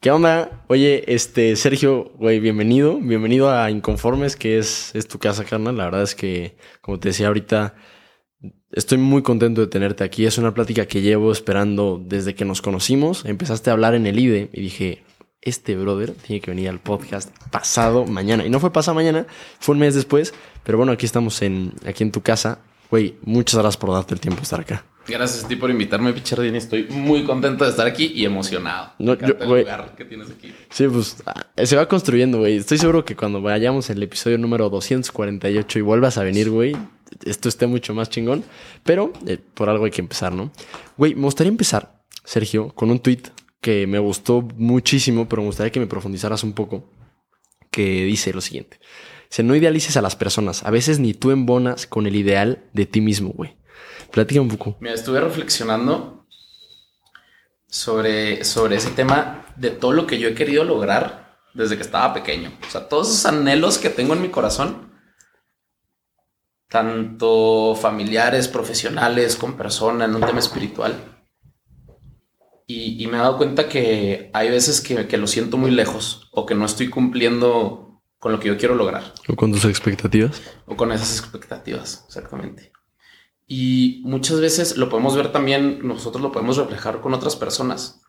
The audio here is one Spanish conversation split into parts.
¿Qué onda? Oye, este, Sergio, güey, bienvenido. Bienvenido a Inconformes, que es, es tu casa, carnal. La verdad es que, como te decía ahorita, estoy muy contento de tenerte aquí. Es una plática que llevo esperando desde que nos conocimos. Empezaste a hablar en el IDE y dije, este brother tiene que venir al podcast pasado mañana. Y no fue pasado mañana, fue un mes después. Pero bueno, aquí estamos en, aquí en tu casa. Güey, muchas gracias por darte el tiempo de estar acá. Gracias a ti por invitarme, Pichardini. Estoy muy contento de estar aquí y emocionado. No, yo- el lugar que tienes aquí. Sí, pues ah, se va construyendo, güey. Estoy seguro que cuando vayamos al episodio número 248 y vuelvas a venir, güey, esto esté mucho más chingón. Pero eh, por algo hay que empezar, ¿no? Güey, me gustaría empezar, Sergio, con un tweet que me gustó muchísimo, pero me gustaría que me profundizaras un poco. Que dice lo siguiente: Dice, no idealices a las personas. A veces ni tú embonas con el ideal de ti mismo, güey. Platica un poco. Mira, estuve reflexionando sobre, sobre ese tema de todo lo que yo he querido lograr desde que estaba pequeño. O sea, todos esos anhelos que tengo en mi corazón, tanto familiares, profesionales, con persona, en un tema espiritual. Y, y me he dado cuenta que hay veces que, que lo siento muy lejos o que no estoy cumpliendo con lo que yo quiero lograr. ¿O con tus expectativas? o con esas expectativas, exactamente. Y muchas veces lo podemos ver también, nosotros lo podemos reflejar con otras personas.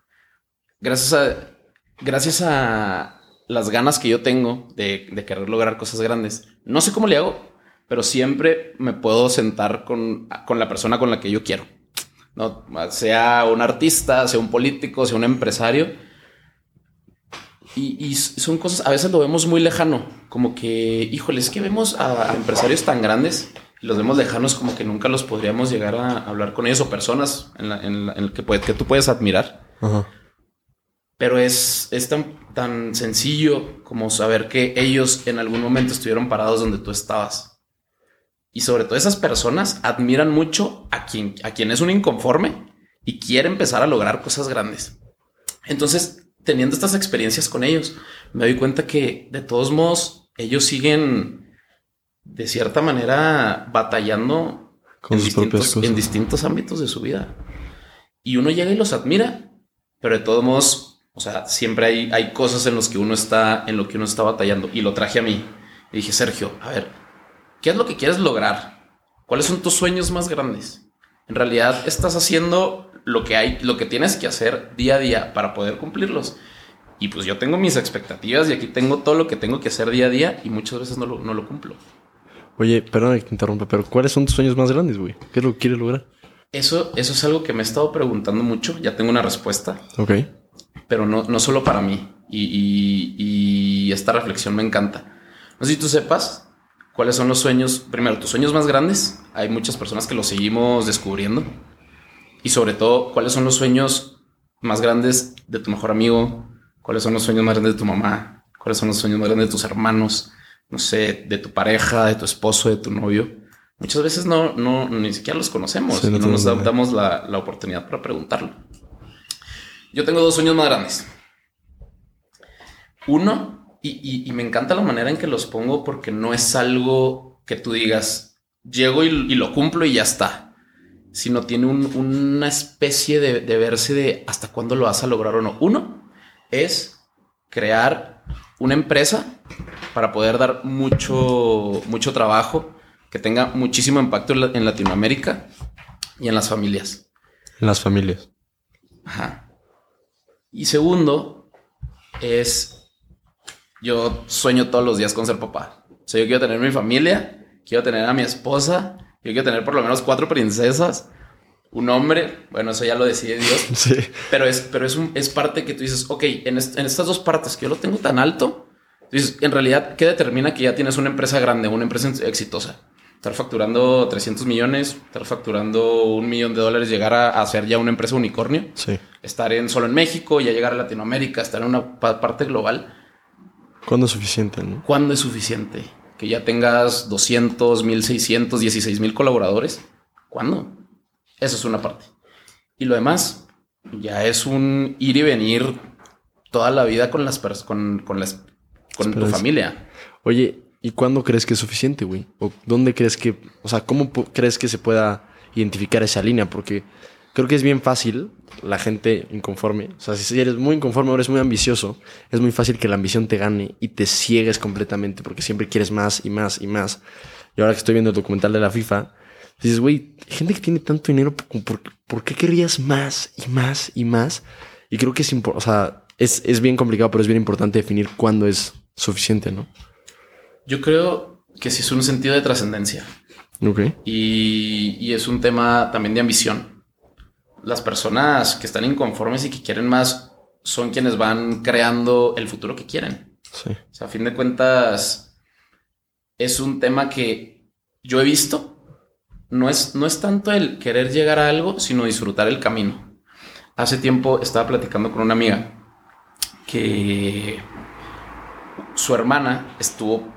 Gracias a, gracias a las ganas que yo tengo de, querer lograr cosas grandes, no sé cómo le hago, pero siempre me puedo sentar con, con la persona con la que yo quiero. No, sea un artista, sea un político, sea un empresario. Y, son cosas, a veces lo vemos muy lejano, como que, híjole, es que vemos a, empresarios tan grandes los vemos lejanos como que nunca los podríamos llegar a hablar con ellos o personas en, la, en, la, en el que, puede- que tú puedes admirar. Ajá. Pero es, es tan, tan sencillo como saber que ellos en algún momento estuvieron parados donde tú estabas. Y sobre todo esas personas admiran mucho a quien, a quien es un inconforme y quiere empezar a lograr cosas grandes. Entonces, teniendo estas experiencias con ellos, me doy cuenta que de todos modos ellos siguen de cierta manera batallando Con distintos, en distintos ámbitos de su vida. Y uno llega y los admira, pero de todos modos, o sea, siempre hay, hay cosas en los que uno está, en lo que uno está batallando. Y lo traje a mí. Y dije, Sergio, a ver, ¿qué es lo que quieres lograr? ¿Cuáles son tus sueños más grandes? En realidad estás haciendo lo que hay, lo que tienes que hacer día a día para poder cumplirlos. Y pues yo tengo mis expectativas y aquí tengo todo lo que tengo que hacer día a día y muchas veces no lo, no lo cumplo. Oye, perdón que te interrumpa, pero ¿cuáles son tus sueños más grandes, güey? ¿Qué es lo que quieres lograr? Eso, eso es algo que me he estado preguntando mucho. Ya tengo una respuesta. Ok. pero no, no solo para mí. Y, y- y esta reflexión me encanta. No sé si tú sepas cuáles son los sueños, primero, tus sueños más grandes. Hay muchas personas que los seguimos descubriendo. Y sobre todo, cuáles son los sueños más grandes de tu mejor amigo, cuáles son los sueños más grandes de tu mamá, cuáles son los sueños más grandes de tus hermanos, no sé, de tu pareja, de tu esposo, de tu novio. Muchas veces no, no ni siquiera los conocemos Sí, y no nos damos la, la oportunidad para preguntarlo. Yo tengo dos sueños más grandes. Uno, y, y- y me encanta la manera en que los pongo porque no es algo que tú digas, llego y, y lo cumplo y ya está, sino tiene un- una especie de, de verse de hasta cuándo lo vas a lograr o no. Uno es crear una empresa para poder dar mucho, mucho trabajo, que tenga muchísimo impacto en, la- en Latinoamérica y en las familias. En las familias. Ajá. Y segundo es, yo sueño todos los días con ser papá. O sea, yo quiero tener mi familia, quiero tener a mi esposa, yo quiero tener por lo menos cuatro princesas, un hombre, bueno, eso ya lo decide Dios, Sí. pero es, pero es, un, es parte que tú dices, ok, en, est- en estas dos partes que yo lo tengo tan alto, dices, en realidad, ¿qué determina que ya tienes una empresa grande, una empresa exitosa? Estar facturando 300 millones, estar facturando un millón de dólares, llegar a, a ser ya una empresa unicornio, Sí. estar en solo en México, ya llegar a Latinoamérica, estar en una pa- parte global. ¿Cuándo es suficiente, no? ¿Cuándo es suficiente? Que ya tengas 200, 1600, 16 mil colaboradores. ¿Cuándo? Eso es una parte. Y lo demás ya es un ir y venir toda la vida con las con, con las con tu familia. Oye, ¿y cuándo crees que es suficiente, güey? ¿O dónde crees que, o sea, cómo crees que se pueda identificar esa línea? Porque creo creo que es bien fácil la gente inconforme. O sea, si eres muy inconforme o eres muy ambicioso, es muy fácil que la ambición te gane y te ciegues completamente porque siempre quieres más y más y más. Y ahora que estoy viendo el documental de la FIFA, dices, güey, gente que tiene tanto dinero, ¿por, por qué querrías más y más y más? Y creo que es, o sea, es, es bien complicado, pero es bien importante definir cuándo es suficiente, ¿no? Yo creo que sí es un sentido de trascendencia. Ok. Y, y, es un tema también de ambición. Las personas que están inconformes y que quieren más son quienes van creando el futuro que quieren. Sí. O sea, a fin de cuentas, es un tema que yo he visto. No es, no es tanto el querer llegar a algo, sino disfrutar el camino. Hace tiempo estaba platicando con una amiga que su hermana estuvo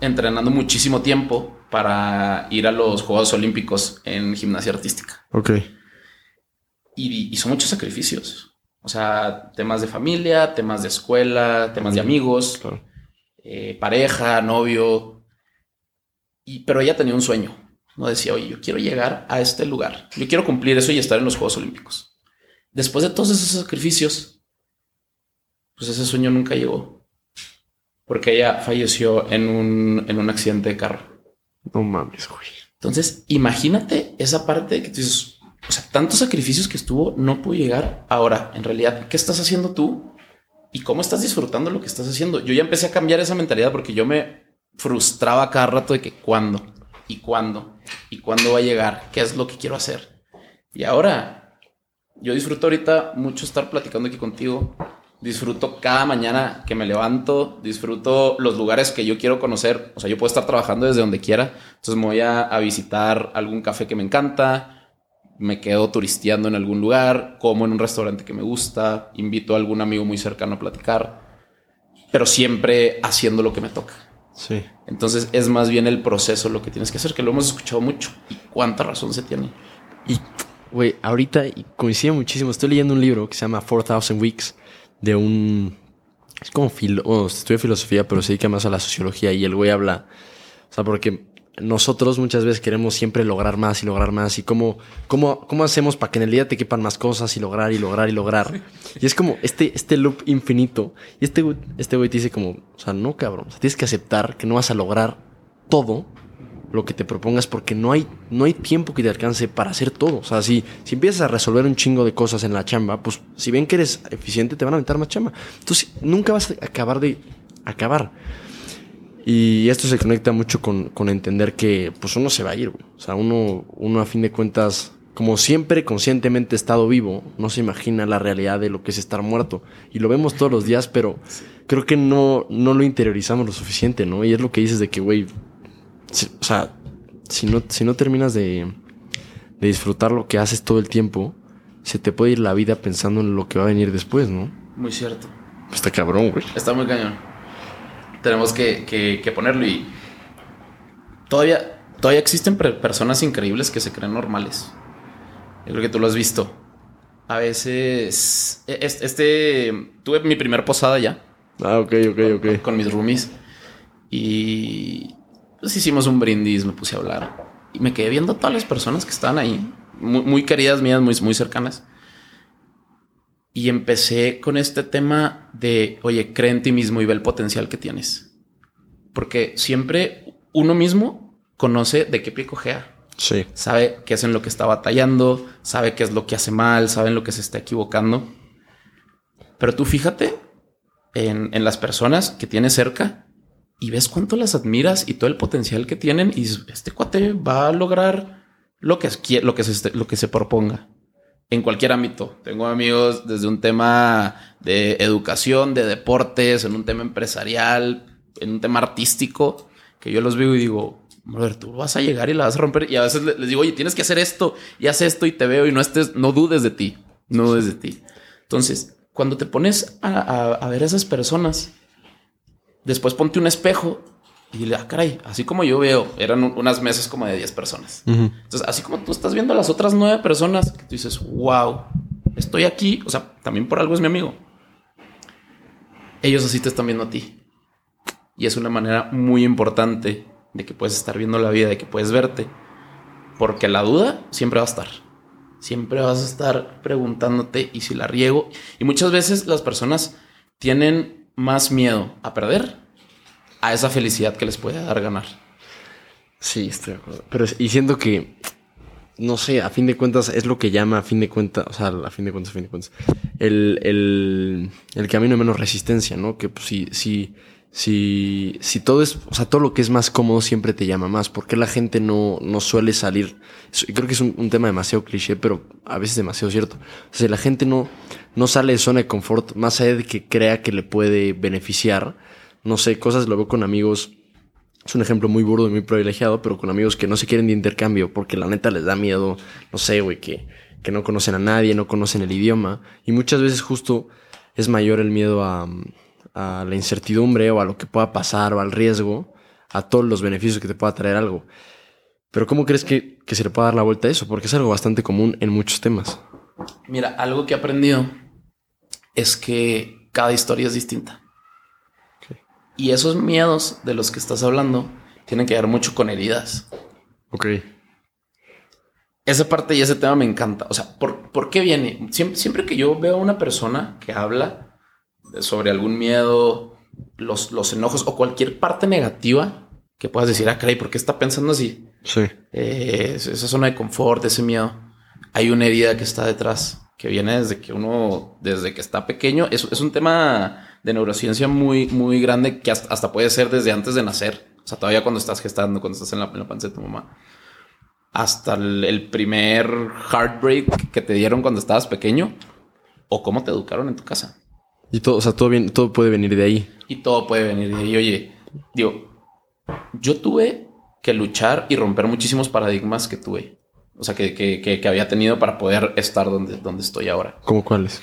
entrenando muchísimo tiempo para ir a los Juegos Olímpicos en gimnasia artística. Ok. Y hizo muchos sacrificios. O sea, temas de familia, temas de escuela, temas de amigos, eh, pareja, novio. Y, pero ella tenía un sueño. No decía, oye, yo quiero llegar a este lugar. Yo quiero cumplir eso y estar en los Juegos Olímpicos. Después de todos esos sacrificios, pues ese sueño nunca llegó. Porque ella falleció en un, en un accidente de carro. No mames, güey. Entonces, imagínate esa parte que tú dices, o sea, tantos sacrificios que estuvo, no pudo llegar. Ahora, en realidad, ¿qué estás haciendo tú? ¿Y cómo estás disfrutando lo que estás haciendo? Yo ya empecé a cambiar esa mentalidad porque yo me frustraba cada rato de que cuándo y cuándo y cuándo va a llegar, qué es lo que quiero hacer. Y ahora, yo disfruto ahorita mucho estar platicando aquí contigo, disfruto cada mañana que me levanto, disfruto los lugares que yo quiero conocer. O sea, yo puedo estar trabajando desde donde quiera. Entonces me voy a, visitar algún café que me encanta, me quedo turisteando en algún lugar, como en un restaurante que me gusta, invito a algún amigo muy cercano a platicar, pero siempre haciendo lo que me toca. Sí. Entonces es más bien el proceso lo que tienes que hacer, que lo hemos escuchado mucho. ¿Y cuánta razón se tiene? Y, güey, ahorita coincide muchísimo. Estoy leyendo un libro que se llama 4000 Weeks de un... Es como filo, bueno, estudia filosofía, pero se dedica más a la sociología y el güey habla, o sea, porque nosotros muchas veces queremos siempre lograr más y lograr más y cómo, cómo, cómo hacemos para que en el día te quepan más cosas y lograr y lograr y lograr. Y es como este, este loop infinito. Y este, este güey te dice como, o sea, no cabrón, o sea, tienes que aceptar que no vas a lograr todo lo que te propongas porque no hay, no hay tiempo que te alcance para hacer todo. O sea, si, si empiezas a resolver un chingo de cosas en la chamba, pues si ven que eres eficiente, te van a aventar más chamba. Entonces, nunca vas a acabar de acabar. Y esto se conecta mucho con, con entender que pues uno se va a ir. O sea, uno, uno a fin de cuentas, como siempre conscientemente estado vivo, no se imagina la realidad de lo que es estar muerto. Y lo vemos todos los días, pero creo que no, no lo interiorizamos lo suficiente, ¿no? Y es lo que dices de que, güey, o sea, si no, si no terminas de, de disfrutar lo que haces todo el tiempo, se te puede ir la vida pensando en lo que va a venir después, ¿no? Muy cierto. Está cabrón, güey. Está muy cañón. Tenemos que, que, ponerlo y todavía, todavía existen personas increíbles que se creen normales. Yo creo que tú lo has visto. A veces, e, este, tuve mi primer posada ya. Ah, ok, ok, ok. Con mis roomies. Y pues hicimos un brindis, me puse a hablar. Y me quedé viendo a todas las personas que estaban ahí, muy, queridas mías, muy, muy cercanas. Y empecé con este tema de, oye, cree en ti mismo y ve el potencial que tienes. Porque siempre uno mismo conoce de qué pie cojea. Sí. Sabe qué es en lo que está batallando, sabe qué es lo que hace mal, sabe en lo que se está equivocando. Pero tú fíjate en, en las personas que tienes cerca y ves cuánto las admiras y todo el potencial que tienen y este cuate va a lograr lo que, lo que, se, lo que se proponga en cualquier ámbito. Tengo amigos desde un tema de educación, de deportes, en un tema empresarial, en un tema artístico, que yo los veo y digo, brother, tú vas a llegar y la vas a romper. Y a veces les digo, oye, tienes que hacer esto y haz esto y te veo y no estés, no dudes de ti, no dudes de ti. Entonces, cuando te pones a, a, a ver a esas personas, Después ponte un espejo y le ah, caray, así como yo veo, eran unas mesas como de 10 personas. Entonces, así como tú estás viendo a las otras 9 personas, que tú dices, wow, estoy aquí, o sea, también por algo es mi amigo. Ellos así te están viendo a ti. Y es una manera muy importante de que puedes estar viendo la vida, de que puedes verte. Porque la duda siempre va a estar. siempre vas a estar preguntándote y si la riego. Y muchas veces las personas tienen más miedo a perder a esa felicidad que les puede dar ganar. Sí, estoy de acuerdo. Pero y siento que, no sé, a fin de cuentas es lo que llama a fin de cuentas, o sea, a fin de cuentas, a fin de cuentas, el, el, el camino de menos resistencia, ¿no? Que pues, si, si, si, si todo es, o sea, todo lo que es más cómodo siempre te llama más. ¿Por qué la gente no, no suele salir? Creo que es un, tema demasiado cliché, pero a veces demasiado cierto. O sea, la gente no, no sale de zona de confort más allá de que crea que le puede beneficiar. No sé, cosas lo veo con amigos es un ejemplo muy burdo y muy privilegiado, pero con amigos que no se quieren de intercambio porque la neta les da miedo, no sé, güey, que, que no conocen a nadie, no conocen el idioma. Y muchas veces justo es mayor el miedo a, a la incertidumbre o a lo que pueda pasar o al riesgo, a todos los beneficios que te pueda traer algo. Pero ¿cómo crees que, que se le pueda dar la vuelta a eso? Porque es algo bastante común en muchos temas. Mira, algo que he aprendido es que cada historia es distinta. Y esos miedos de los que estás hablando tienen que ver mucho con heridas. Ok. Esa parte y ese tema me encanta. O sea, ¿por, ¿por qué viene? Siempre, siempre, que yo veo a una persona que habla sobre algún miedo, los, los enojos o cualquier parte negativa que puedas decir, ah, caray, ¿por qué está pensando así? Sí. Eh, esa zona de confort, ese miedo. Hay una herida que está detrás, que viene desde que uno, desde que está pequeño. Es, es un tema de neurociencia muy, muy grande que hasta, hasta, puede ser desde antes de nacer. O sea, todavía cuando estás gestando, cuando estás en la, en la panza de tu mamá. Hasta el, el, primer heartbreak que te dieron cuando estabas pequeño. O cómo te educaron en tu casa. Y todo, o sea, todo, bien, todo puede venir de ahí. Y todo puede venir de ahí. Oye, digo, yo tuve que luchar y romper muchísimos paradigmas que tuve. O sea, que, que, que, que había tenido para poder estar donde, donde estoy ahora. ¿Cómo cuáles?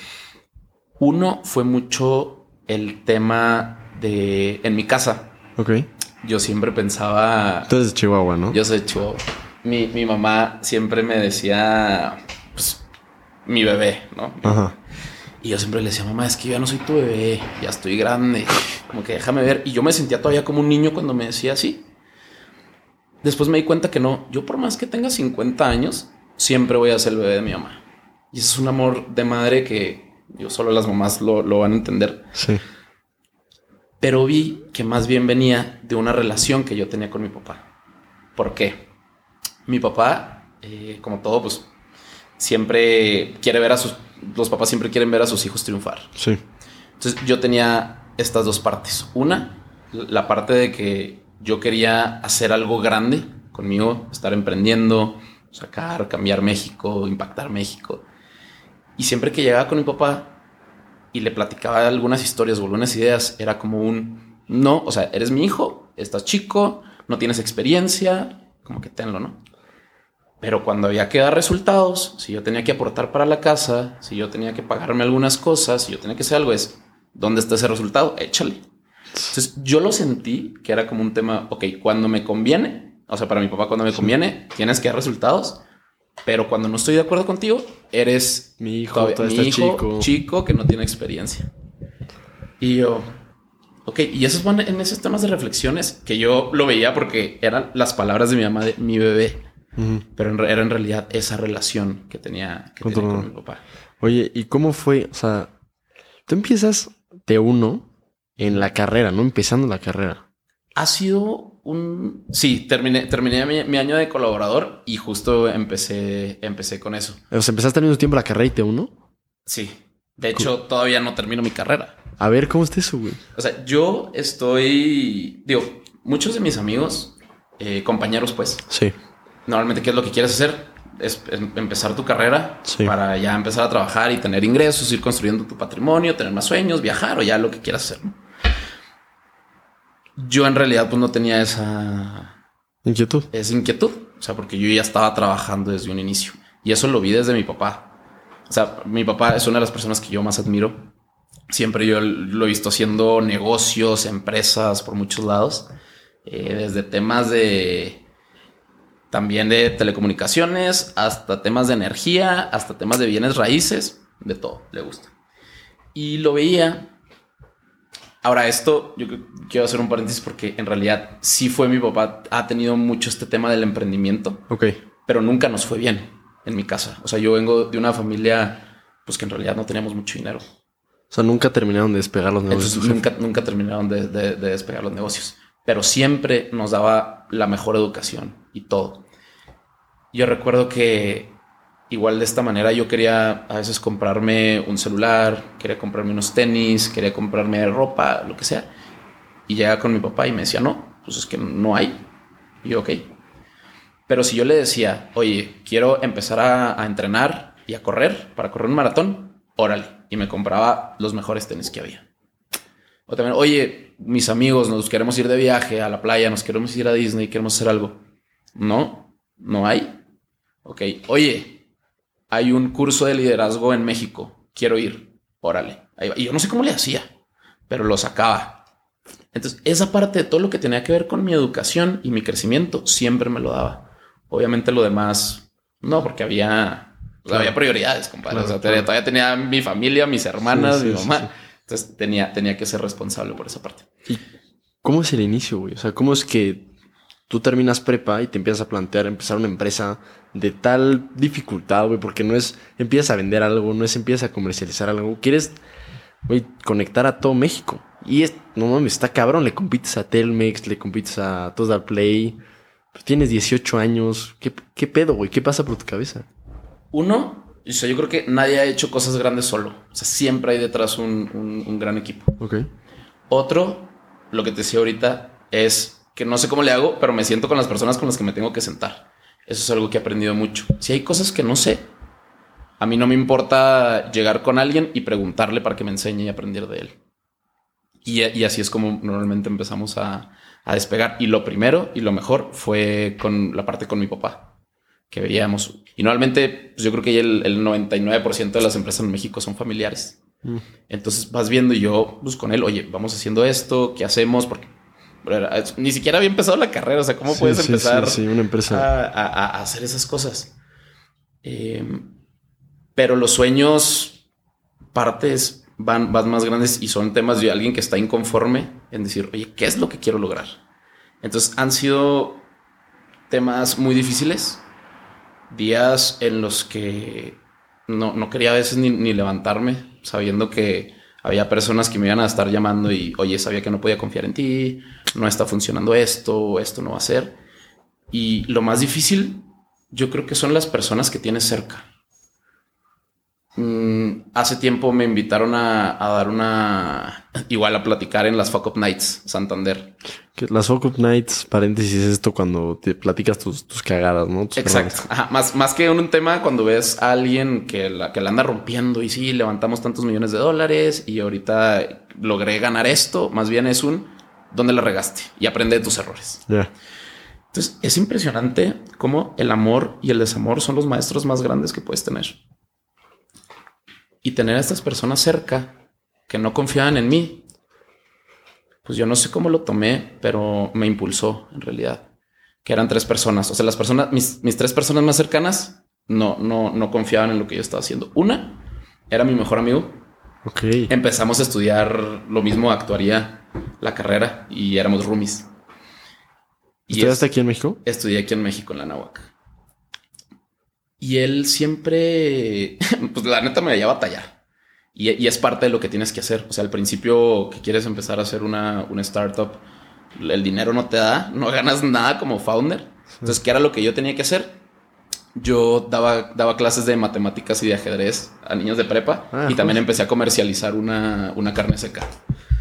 Uno fue mucho el tema de en mi casa. Ok. Yo siempre pensaba. Tú eres de Chihuahua, ¿no? Yo soy de Chihuahua. Mi, mi mamá siempre me decía, pues, mi bebé, ¿no? Ajá. Y yo siempre le decía, mamá, es que yo ya no soy tu bebé, ya estoy grande, como que déjame ver. Y yo me sentía todavía como un niño cuando me decía así. Después me di cuenta que no, yo por más que tenga 50 años, siempre voy a ser el bebé de mi mamá. Y ese es un amor de madre que yo solo las mamás lo, lo van a entender. Sí. Pero vi que más bien venía de una relación que yo tenía con mi papá. ¿Por qué? Mi papá, eh, como todo, pues siempre quiere ver a sus... Los papás siempre quieren ver a sus hijos triunfar. Sí. Entonces yo tenía estas dos partes. Una, la parte de que yo quería hacer algo grande conmigo, estar emprendiendo, sacar, cambiar México, impactar México. Y siempre que llegaba con mi papá y le platicaba algunas historias o algunas ideas, era como un, no, o sea, eres mi hijo, estás chico, no tienes experiencia, como que tenlo, ¿no? Pero cuando había que dar resultados, si yo tenía que aportar para la casa, si yo tenía que pagarme algunas cosas, si yo tenía que hacer algo, es, ¿dónde está ese resultado? Échale. Entonces yo lo sentí que era como un tema, ok, cuando me conviene, o sea, para mi papá cuando me conviene, tienes que dar resultados, pero cuando no estoy de acuerdo contigo, eres mi hijo, todavía, mi hijo chico. chico que no tiene experiencia. Y yo, ok, y eso es bueno en esos temas de reflexiones que yo lo veía porque eran las palabras de mi mamá, de mi bebé, uh -huh. pero en, era en realidad esa relación que tenía, que tenía con mi papá. Oye, ¿y cómo fue? O sea, tú empiezas de uno en la carrera, ¿no? Empezando la carrera. Ha sido un... Sí, terminé, terminé mi, mi, año de colaborador y justo empecé, empecé con eso. O sea, ¿empezaste al mismo tiempo la carrera y te uno? Sí. De hecho, ¿Cómo? todavía no termino mi carrera. A ver, ¿cómo está eso, güey? O sea, yo estoy... Digo, muchos de mis amigos, eh, compañeros, pues... Sí. Normalmente, ¿qué es lo que quieres hacer? Es, es empezar tu carrera sí. para ya empezar a trabajar y tener ingresos, ir construyendo tu patrimonio, tener más sueños, viajar o ya lo que quieras hacer. ¿no? yo en realidad pues no tenía esa inquietud. Esa inquietud. O sea, porque yo ya estaba trabajando desde un inicio. Y eso lo vi desde mi papá. O sea, mi papá es una de las personas que yo más admiro. Siempre yo lo he visto haciendo negocios, empresas por muchos lados. Eh, desde temas de... También de telecomunicaciones, hasta temas de energía, hasta temas de bienes raíces. De todo, le gusta. Y lo veía Ahora, esto yo quiero hacer un paréntesis porque en realidad sí fue mi papá. Ha tenido mucho este tema del emprendimiento. Ok. Pero nunca nos fue bien. en mi casa. O sea, yo vengo de una familia, pues que en realidad no teníamos mucho dinero. O sea, nunca terminaron de despegar los negocios. Entonces, nunca, nunca terminaron de, de- de despegar los negocios. Pero siempre nos daba la mejor educación y todo. Yo recuerdo que igual de esta manera yo quería a veces comprarme un celular, quería comprarme unos tenis, quería comprarme ropa, lo que sea. Y llegaba con mi papá y me decía, no, pues es que no hay. Y yo, ok. Pero si yo le decía, oye, quiero empezar a, a entrenar y a correr para correr un maratón, órale. Y me compraba los mejores tenis que había. O también, oye, mis amigos, nos queremos ir de viaje a la playa, nos queremos ir a Disney, queremos hacer algo. No, no hay. Ok, oye, hay un curso de liderazgo en México, quiero ir, órale. Ahí va. Y yo no sé cómo le hacía, pero lo sacaba. Entonces, esa parte de todo lo que tenía que ver con mi educación y mi crecimiento siempre me lo daba. Obviamente lo demás, no, porque había, o sea, había prioridades, compadre. Claro, o sea, tenía- claro. todavía tenía mi familia, mis hermanas, Sí, mi sí, mamá. sí. Entonces tenía, tenía que ser responsable por esa parte. ¿Cómo es el inicio, güey? O sea, ¿cómo es que tú terminas prepa y te empiezas a plantear empezar una empresa de tal dificultad, güey? Porque no es empiezas a vender algo, no es empiezas a comercializar algo. Quieres, güey, conectar a todo México. Y es, no mames, está cabrón. Le compites a Telmex, le compites a Total Play. Pues tienes 18 años. ¿Qué, qué pedo, güey? ¿Qué pasa por tu cabeza? Uno, o sea, yo creo que nadie ha hecho cosas grandes solo. O sea, siempre hay detrás un, un- un gran equipo. Ok. Otro, lo que te decía ahorita, es que no sé cómo le hago, pero me siento con las personas con las que me tengo que sentar. Eso es algo que he aprendido mucho. Si hay cosas que no sé, a mí no me importa llegar con alguien y preguntarle para que me enseñe y aprender de él. Y, y así es como normalmente empezamos a, a despegar. Y lo primero y lo mejor fue con la parte con mi papá que veíamos. Y normalmente, pues yo creo que el, el 99% de las empresas en México son familiares. Mm. Entonces vas viendo y yo, pues con él, oye, vamos haciendo esto, ¿qué hacemos? Porque era- ni siquiera había empezado la carrera. O sea, ¿cómo Sí, puedes sí, empezar Sí, sí, una empresa. a, a- a hacer esas cosas? Eh, pero los sueños, partes, van, van más grandes y son temas de alguien que está inconforme en decir, oye, ¿qué es lo que quiero lograr? Entonces han sido temas muy difíciles, días en los que no, no quería a veces ni, ni levantarme, sabiendo que había personas que me iban a estar llamando y, oye, sabía que no podía confiar en ti, no está funcionando esto, esto no va a ser. Y lo más difícil, yo creo que son las personas que tienes cerca. Mm, hace tiempo me invitaron a, a dar una, igual a platicar en las Fuck Up Nights, Santander. Que las Up Nights, paréntesis, es esto cuando te platicas tus, tus cagadas, ¿no? Tus Exacto. Ajá, Más, más que un tema cuando ves a alguien que la, que la anda rompiendo y sí, levantamos tantos millones de dólares y ahorita logré ganar esto, más bien es un ¿dónde la regaste? Y aprende de tus errores. Ya. Entonces es impresionante cómo el amor y el desamor son los maestros más grandes que puedes tener. Y tener a estas personas cerca que no confiaban en mí, pues yo no sé cómo lo tomé, pero me impulsó en realidad. Que eran tres personas. O sea, las personas, mis, mis tres personas más cercanas no, no, no confiaban en lo que yo estaba haciendo. Una era mi mejor amigo. Ok. Empezamos a estudiar lo mismo, actuaría la carrera y éramos roomies. Y ¿Estudiaste es- aquí en México? Estudié aquí en México, en la Nahuac. Y él siempre, pues la neta me veía batallar. Y, y es parte de lo que tienes que hacer. O sea, al principio que quieres empezar a hacer una, una startup, el dinero no te da, no ganas nada como founder. Entonces, ¿qué era lo que yo tenía que hacer? Yo daba, daba clases de matemáticas y de ajedrez a niños de prepa Ah, y también empecé a comercializar una, una carne seca.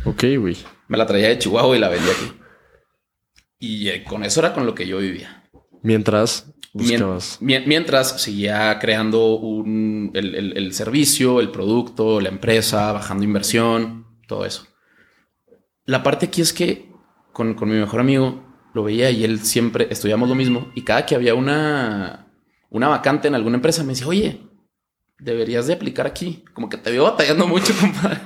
Ok, güey. Me la traía de Chihuahua y la vendía aquí. Y eh, con eso era con lo que yo vivía. Mientras Mien- buscabas. mientras seguía creando un, el, el- el servicio, el producto, la empresa, bajando inversión, todo eso. La parte aquí es que con, con mi mejor amigo lo veía y él siempre estudiamos lo mismo. Y cada que había una, una vacante en alguna empresa me decía, oye, deberías de aplicar aquí. Como que te veo batallando mucho, compadre.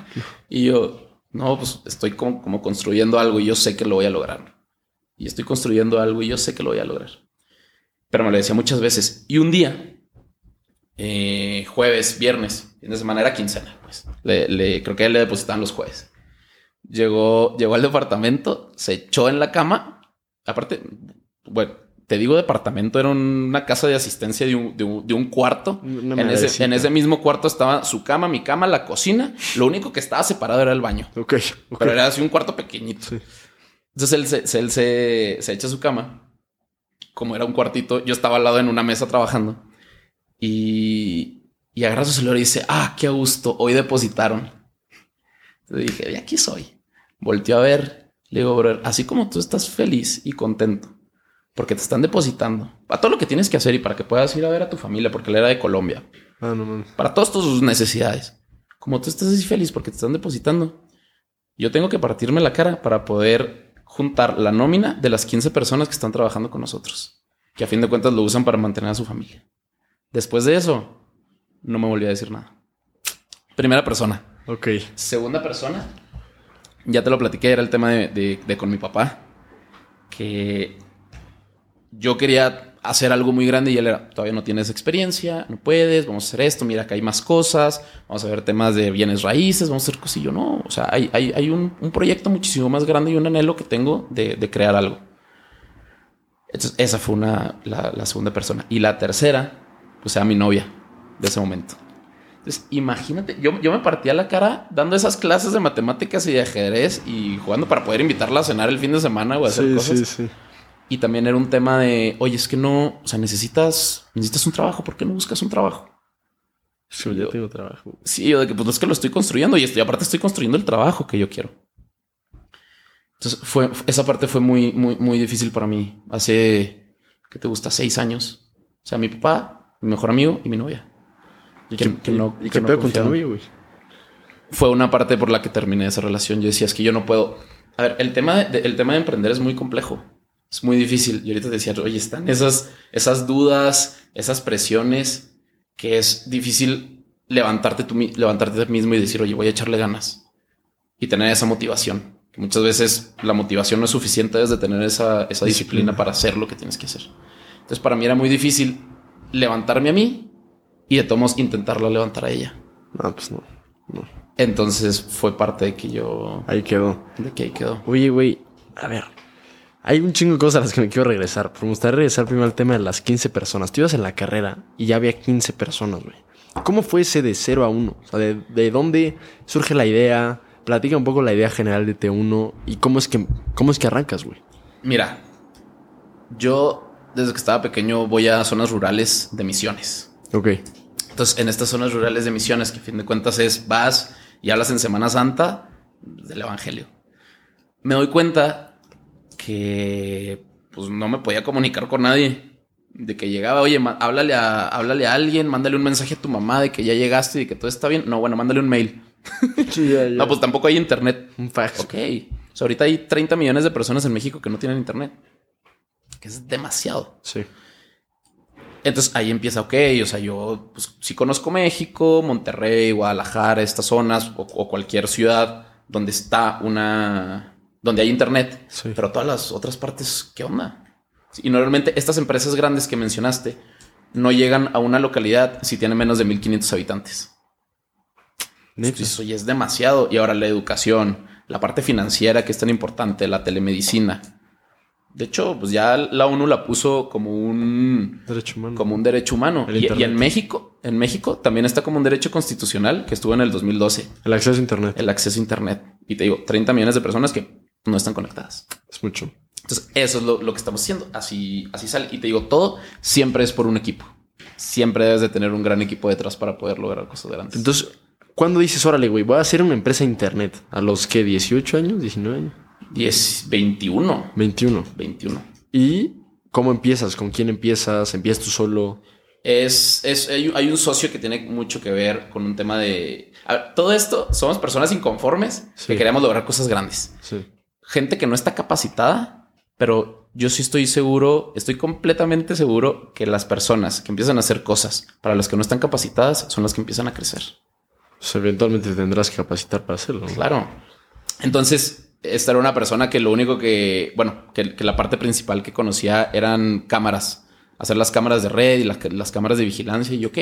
Y yo, no, pues estoy como, como construyendo algo y yo sé que lo voy a lograr. Y estoy construyendo algo y yo sé que lo voy a lograr pero me lo decía muchas veces. Y un día, eh, jueves, viernes, fin de semana era quincena, pues. Le, le- creo que le depositaban los jueves. Llegó, llegó al departamento, se echó en la cama. Aparte, bueno, te digo departamento, era una casa de asistencia de un, de un, de un cuarto. En ese, en ese mismo cuarto estaba su cama, mi cama, la cocina. Lo único que estaba separado era el baño. Ok, ok. Pero era así un cuarto pequeñito. Sí. Entonces él, se, él se, se echa su cama. Como era un cuartito, yo estaba al lado en una mesa trabajando. Y, y agarra su celular y dice, ah, qué gusto, hoy depositaron. Entonces dije, de aquí soy. Volteó a ver. Le digo, brother, así como tú estás feliz y contento, porque te están depositando, para todo lo que tienes que hacer y para que puedas ir a ver a tu familia, porque él era de Colombia, Ah, no mames. para todas tus necesidades. Como tú estás así feliz porque te están depositando, yo tengo que partirme la cara para poder juntar la nómina de las 15 personas que están trabajando con nosotros, que a fin de cuentas lo usan para mantener a su familia. Después de eso, no me volví a decir nada. Primera persona. Ok. Segunda persona, ya te lo platiqué, era el tema de, de- de con mi papá, que yo quería hacer algo muy grande y él era, todavía no tienes experiencia, no puedes, vamos a hacer esto, mira que hay más cosas, vamos a ver temas de bienes raíces, vamos a hacer cosillo, no, o sea, hay, hay, hay un, un proyecto muchísimo más grande y un anhelo que tengo de, de crear algo. Entonces, esa fue una, la, la segunda persona. Y la tercera, pues era mi novia de ese momento. Entonces, imagínate, yo, yo me partía la cara dando esas clases de matemáticas y de ajedrez y jugando para poder invitarla a cenar el fin de semana o a hacer Sí, cosas. sí, sí. Y también era un tema de, oye, es que no, o sea, necesitas, necesitas un trabajo, ¿por qué no buscas un trabajo? Sí, ya tengo trabajo. Sí, yo de que pues es que lo estoy construyendo y estoy, aparte estoy construyendo el trabajo que yo quiero. Entonces fue, esa parte fue muy, muy, muy difícil para mí. Hace, ¿qué te gusta? Seis años. O sea, mi papá, mi mejor amigo y mi novia. ¿Y Que- no- y que no con tu güey? Fue una parte por la que terminé esa relación. Yo decía, es que yo no puedo. A ver, el tema de, el tema de emprender es muy complejo. Es muy difícil. Y ahorita te decía, oye, están esas, esas dudas, esas presiones que es difícil levantarte tú, levantarte mismo y decir, oye, voy a echarle ganas y tener esa motivación. Que muchas veces la motivación no es suficiente desde tener esa, esa disciplina para hacer lo que tienes que hacer. Entonces, para mí era muy difícil levantarme a mí y de todos intentarla levantar a ella. No, pues no. No. Entonces fue parte de que yo. Ahí quedó. de que ahí quedó. Oye, güey, a ver. Hay un chingo de cosas a las que me quiero regresar. Pero me gustaría regresar primero al tema de las 15 personas. Tú ibas en la carrera y ya había 15 personas, güey. ¿Cómo fue ese de 0 a 1? O sea, ¿de, de dónde surge la idea? Platica un poco la idea general de T1 y cómo es que, cómo es que arrancas, güey. Mira, yo desde que estaba pequeño voy a zonas rurales de misiones. Ok. Entonces, en estas zonas rurales de misiones, que a fin de cuentas es vas y hablas en Semana Santa del Evangelio. Me doy cuenta que pues no me podía comunicar con nadie. De que llegaba, oye, háblale a, háblale a alguien, mándale un mensaje a tu mamá de que ya llegaste y de que todo está bien. No, bueno, mándale un mail. Sí, ya, ya. No, pues tampoco hay internet. un fax. Ok. O sea, ahorita hay 30 millones de personas en México que no tienen internet. Que es demasiado. Sí. Entonces ahí empieza, ok, o sea, yo pues, sí conozco México, Monterrey, Guadalajara, estas zonas o, o cualquier ciudad donde está una, donde hay internet, Sí. pero todas las otras partes, ¿qué onda? Y normalmente estas empresas grandes que mencionaste no llegan a una localidad si tienen menos de 1500 habitantes. Neta. Eso ya es demasiado. Y ahora la educación, la parte financiera que es tan importante, la telemedicina. De hecho, pues ya la ONU la puso como un, Derecho humano. como un derecho humano. Y, y en México, en México también está como un derecho constitucional que estuvo en el 2012, El acceso a internet. el acceso a Internet. Y te digo, 30 millones de personas que no están conectadas. Es mucho. Entonces, eso es lo, lo que estamos haciendo. Así, así sale. Y te digo, todo siempre es por un equipo. Siempre debes de tener un gran equipo detrás para poder lograr cosas grandes. Entonces, ¿cuándo dices, órale, güey, voy a hacer una empresa de internet? ¿A los que 18 años? ¿19 años? 10, 21. 21. 21. ¿Y cómo empiezas? ¿Con quién empiezas? ¿Empiezas tú solo? Es, es, hay, un- socio que tiene mucho que ver con un tema de... ver, todo esto, somos personas inconformes Sí. que queremos lograr cosas grandes. Sí. Gente que no está capacitada, pero yo sí estoy seguro, estoy completamente seguro que las personas que empiezan a hacer cosas para las que no están capacitadas son las que empiezan a crecer. Pues eventualmente tendrás que capacitar para hacerlo. ¿no? Claro. Entonces, esta era una persona que lo único que, bueno, que, que la parte principal que conocía eran cámaras, hacer las cámaras de red y las, las cámaras de vigilancia. Y ok,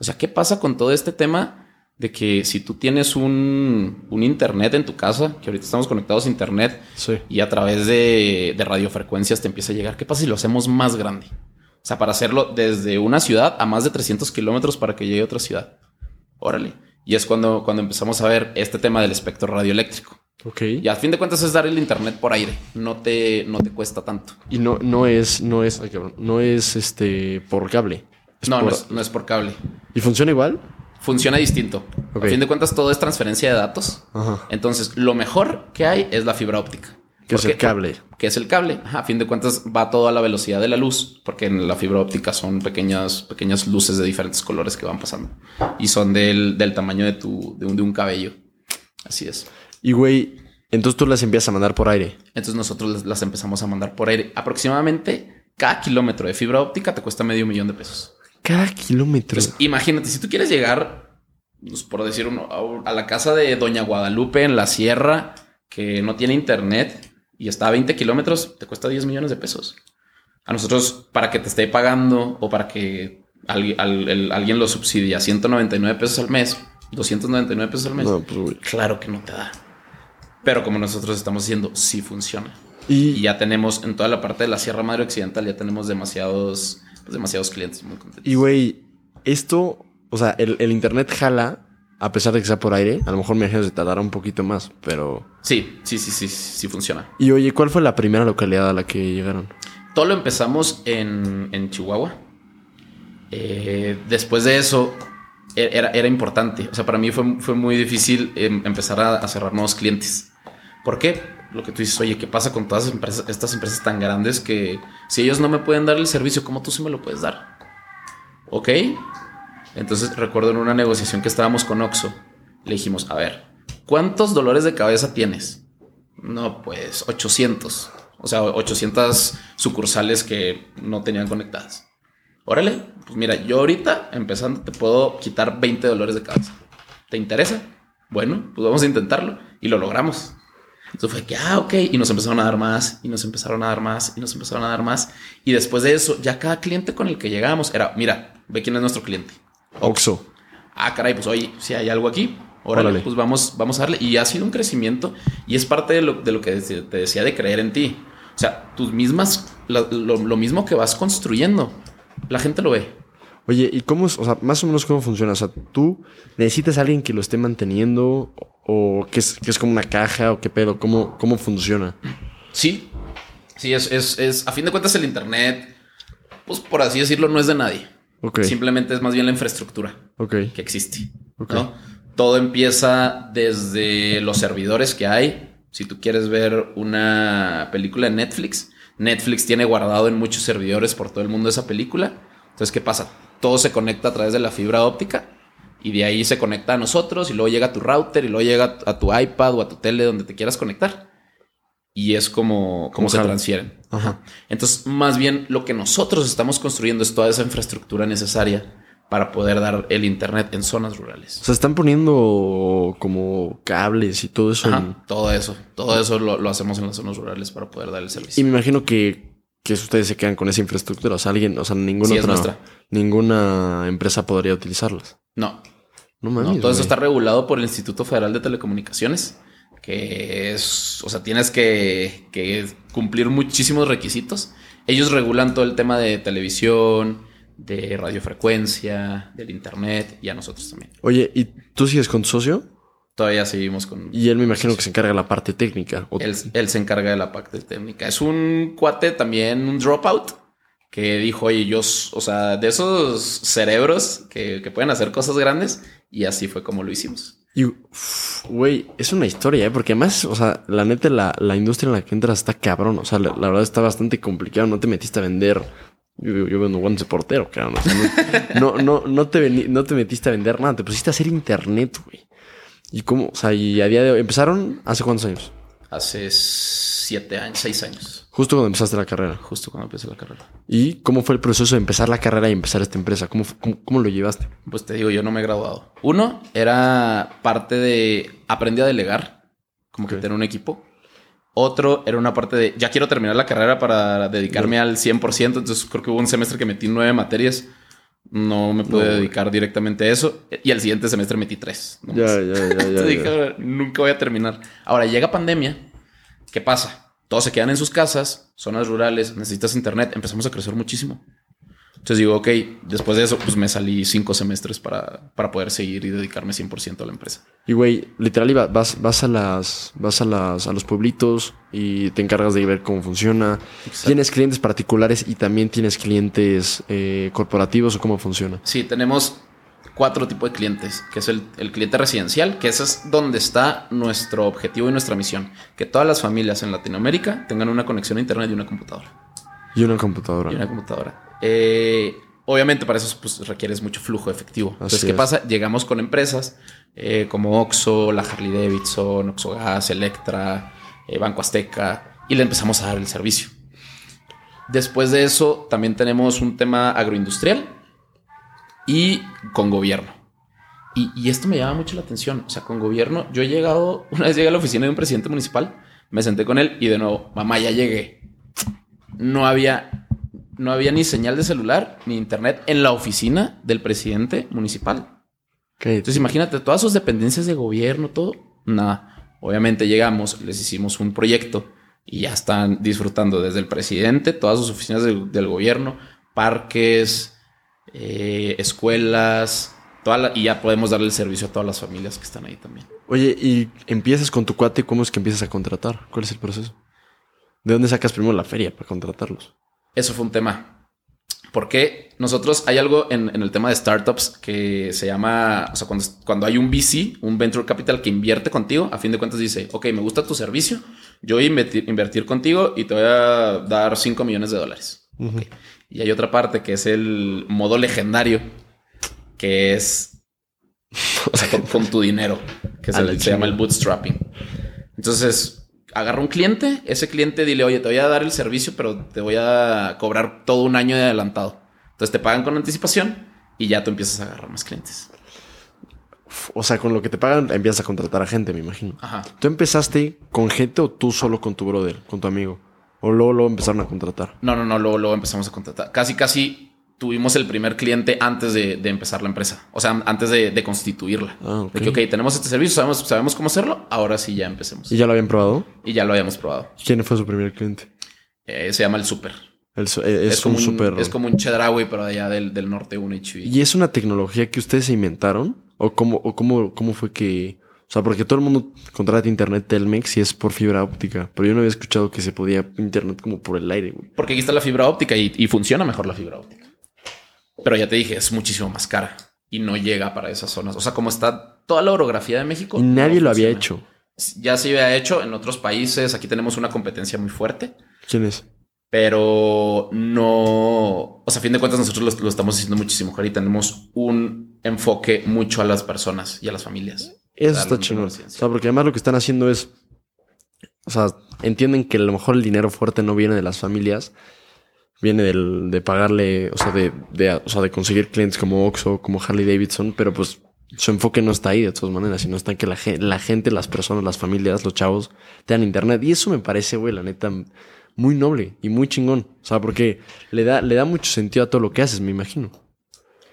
o sea, ¿qué pasa con todo este tema de que si tú tienes un, un internet en tu casa, que ahorita estamos conectados a internet, Sí. y a través de, de radiofrecuencias te empieza a llegar, ¿qué pasa si lo hacemos más grande? O sea, para hacerlo desde una ciudad a más de 300 kilómetros para que llegue a otra ciudad. Órale. Y es cuando, cuando empezamos a ver este tema del espectro radioeléctrico. Ok. Y a fin de cuentas es dar el internet por aire. No te, no te cuesta tanto. Y no, no es, no es, ay, cabrón, no es este por cable. Es no, por- no es, no es por cable. ¿Y funciona igual? Funciona distinto. A fin de cuentas todo es transferencia de datos. Ajá. Entonces, lo mejor que hay es la fibra óptica. Que es ¿Por el cable. Que es el cable. Ajá, a fin de cuentas va todo a la velocidad de la luz, porque en la fibra óptica son pequeñas, pequeñas luces de diferentes colores que van pasando. Y son del, del tamaño de tu, de un, de un cabello. Así es. Y güey, entonces tú las empiezas a mandar por aire. Entonces nosotros las empezamos a mandar por aire. Aproximadamente cada kilómetro de fibra óptica te cuesta medio millón de pesos. Cada kilómetro. Entonces, imagínate, si tú quieres llegar, pues, por decir uno, a, la casa de Doña Guadalupe en la sierra, que no tiene internet y está a 20 kilómetros, te cuesta 10 millones de pesos. A nosotros, para que te esté pagando o para que alguien, al- el- alguien lo subsidia 199 pesos al mes, 299 pesos al mes, no, pues claro que no te da. Pero como nosotros estamos haciendo, sí funciona. Y, Y ya tenemos en toda la parte de la Sierra Madre Occidental, ya tenemos demasiados, pues, demasiados clientes muy contentos. y güey, esto, o sea, el, el internet jala, a pesar de que sea por aire. A lo mejor me imagino se tardará un poquito más, pero. Sí, sí, sí, sí, sí funciona. Y oye, ¿cuál fue la primera localidad a la que llegaron? Todo lo empezamos en, en Chihuahua. Eh, después de eso, e- era, era importante. O sea, para mí fue, fue muy difícil em, empezar a, a cerrar nuevos clientes. ¿Por qué? Lo que tú dices, oye, ¿qué pasa con todas empresas, estas empresas tan grandes que si ellos no me pueden dar el servicio, ¿cómo tú sí me lo puedes dar? ¿Ok? Entonces recuerdo en una negociación que estábamos con Oxxo, le dijimos, a ver, ¿cuántos dolores de cabeza tienes? No, pues 800. O sea, 800 sucursales que no tenían conectadas. Órale, pues mira, yo ahorita empezando te puedo quitar 20 dolores de cabeza. ¿Te interesa? Bueno, pues vamos a intentarlo y lo logramos. Entonces fue que, ah, ok, y nos empezaron a dar más, y nos empezaron a dar más, y nos empezaron a dar más. Y después de eso, ya cada cliente con el que llegábamos era, mira, ve quién es nuestro cliente. Oxo. Ah, caray, pues oye, si hay algo aquí, órale, Órale. pues vamos, vamos a darle. Y ha sido un crecimiento y es parte de lo, de lo que te decía de creer en ti. O sea, tus mismas, lo, lo- lo mismo que vas construyendo, la gente lo ve. Oye, ¿y cómo es? O sea, más o menos cómo funciona. O sea, tú necesitas a alguien que lo esté manteniendo o que es, que es como una caja o qué pedo. ¿Cómo, cómo funciona? Sí, sí, es, es, es, a fin de cuentas el Internet, pues por así decirlo, no es de nadie. Ok. Simplemente es más bien la infraestructura. Ok. que existe. Ok. ¿no? Todo empieza desde los servidores que hay. Si tú quieres ver una película en Netflix, Netflix tiene guardado en muchos servidores por todo el mundo esa película. Entonces, ¿qué pasa? Todo se conecta a través de la fibra óptica y de ahí se conecta a nosotros y luego llega a tu router y luego llega a tu iPad o a tu tele donde te quieras conectar. Y es como, como se transfieren. Ajá. Entonces, más bien lo que nosotros estamos construyendo es toda esa infraestructura necesaria para poder dar el Internet en zonas O rurales. sea, están poniendo como cables y todo eso. en- todo eso, todo eso lo, lo hacemos en las zonas rurales para poder dar el Y servicio. me imagino que, que ustedes se quedan con esa infraestructura. O sea, alguien, o sea, ninguna Sí, otra, ninguna empresa podría utilizarlas. No, No no, mames. todo eso está regulado por el Instituto Federal de Telecomunicaciones, que es, o sea, tienes que, que cumplir muchísimos requisitos. Ellos regulan todo el tema de televisión, de radiofrecuencia, del Internet y a nosotros también. Oye, ¿y tú sigues con tu socio? Todavía seguimos con... Y él me imagino que se encarga de la parte técnica. O- Él, él se encarga de la parte técnica. Es un cuate también, un dropout, que dijo, oye, yo, o sea, de esos cerebros que, que pueden hacer cosas grandes, y así fue como lo hicimos. Y, güey, es una historia, ¿eh? Porque además, o sea, la neta, la, la industria en la que entras está cabrón. O sea, la, la verdad está bastante complicado. No te metiste a vender. Yo, vendo guantes de portero, cabrón. O sea, no, no, no, no te veni- no te metiste a vender nada. Te pusiste a hacer internet, güey. Y cómo, o sea, y a día de hoy, ¿empezaron hace cuántos años? Hace siete años, seis años, Justo cuando empezaste la carrera. justo cuando empecé la carrera. ¿Y cómo fue el proceso de empezar la carrera y empezar esta empresa? ¿Cómo, cómo, cómo lo llevaste? Pues te digo, yo no me he graduado. Uno era parte de aprendí a delegar, como que Ok. tener un equipo. Otro era una parte de ya quiero terminar la carrera para dedicarme al 100%. Entonces creo que hubo un semestre que metí nueve materias No me pude No, dedicar directamente a eso. Y al siguiente semestre metí tres. ¿no? Ya, ya, ya, ya. Ya. dije, "Ahora, nunca voy a terminar. Ahora llega pandemia. ¿Qué pasa? Todos se quedan en sus casas, zonas rurales, necesitas internet. Empezamos a crecer muchísimo. Entonces digo, ok, después de eso, pues me salí cinco semestres para, para poder seguir y dedicarme 100% a la empresa. Y güey, literal iba- vas, vas a las, vas a las, a los pueblitos y te encargas de ver cómo funciona. Exacto. Tienes clientes particulares y también tienes clientes eh, corporativos o cómo funciona. Sí, tenemos cuatro tipos de clientes, que es el, el cliente residencial, que ese es donde está nuestro objetivo y nuestra misión, que todas las familias en Latinoamérica tengan una conexión a internet y una computadora. Y una computadora. Y una computadora. Eh, obviamente para eso pues, requieres mucho flujo efectivo. Entonces, ¿qué es. pasa? Llegamos con empresas eh, como Oxxo, la Harley Davidson, Oxxo Gas, Electra, eh, Banco Azteca, y le empezamos a dar el servicio. Después de eso, también tenemos un tema agroindustrial y con gobierno. Y, y esto me llama mucho la atención. O sea, con gobierno, yo he llegado, una vez llegué a la oficina de un presidente municipal, me senté con él y de nuevo, mamá, ya llegué. No había, no había ni señal de celular ni internet en la oficina del presidente municipal. Entonces, imagínate, todas sus dependencias de gobierno, todo, nada. Obviamente llegamos, les hicimos un proyecto y ya están disfrutando desde el presidente, todas sus oficinas del, del gobierno, parques, eh, escuelas, toda la- y ya podemos darle el servicio a todas las familias que están ahí también. Oye, y empiezas con tu cuate, ¿cómo es que empiezas a contratar? ¿Cuál es el proceso? ¿De dónde sacas primero la feria para contratarlos? Eso fue un tema. Porque nosotros hay algo en, en el tema de startups que se llama, o sea, cuando, cuando hay un VC, un venture capital que invierte contigo, a fin de cuentas dice, ok, me gusta tu servicio, yo voy a invertir, invertir contigo y te voy a dar 5 millones de dólares. Y hay otra parte que es el modo legendario, que es o sea, con, con tu dinero, que se, se llama el bootstrapping. Entonces, agarra un cliente, ese cliente dile, oye, te voy a dar el servicio, pero te voy a cobrar todo un año de adelantado. Entonces te pagan con anticipación y ya tú empiezas a agarrar más clientes. O sea, con lo que te pagan empiezas a contratar a gente, me imagino. Ajá. ¿Tú empezaste con gente o tú solo con tu brother, con tu amigo? ¿O luego, luego empezaron a contratar? No, no, no, luego, luego empezamos a contratar. Casi, casi tuvimos el primer cliente antes de, de empezar la empresa. O sea, antes de, de constituirla. Ah. De que, ok, tenemos este servicio, sabemos, sabemos cómo hacerlo, ahora sí ya empecemos. ¿Y ya lo habían probado? Y ya lo habíamos probado. ¿Quién fue su primer cliente? Eh, se llama el Super. El eh, es, un como super... Es como un Chedraui, pero allá del, del norte, un HV. ¿Y es una tecnología que ustedes se inventaron? ¿O cómo, o cómo, cómo fue que...? O sea, porque todo el mundo contrata internet Telmex y es por fibra óptica. Pero yo no había escuchado que se podía internet como por el aire, güey. Porque aquí está la fibra óptica y, y funciona mejor la fibra óptica. Pero ya te dije, es muchísimo más cara y no llega para esas zonas. O sea, como está toda la orografía de México. Y nadie no lo había hecho. Ya se había hecho en otros países. Aquí tenemos una competencia muy fuerte. ¿Quién es? pero no, o sea, a fin de cuentas nosotros lo, lo estamos haciendo muchísimo mejor y tenemos un enfoque mucho a las personas y a las familias. Eso está chingón. O sea, porque además lo que están haciendo es... O sea, entienden que a lo mejor el dinero fuerte no viene de las familias. Viene del, de pagarle, o sea, de, de- o sea, de conseguir clientes como Oxxo, como Harley Davidson. Pero pues su enfoque no está ahí de todas maneras. Sino está en que la, la gente, las personas, las familias, los chavos tengan internet. Y eso me parece, güey, la neta, muy noble y muy chingón. O sea, porque le da, le da mucho sentido a todo lo que haces, me imagino.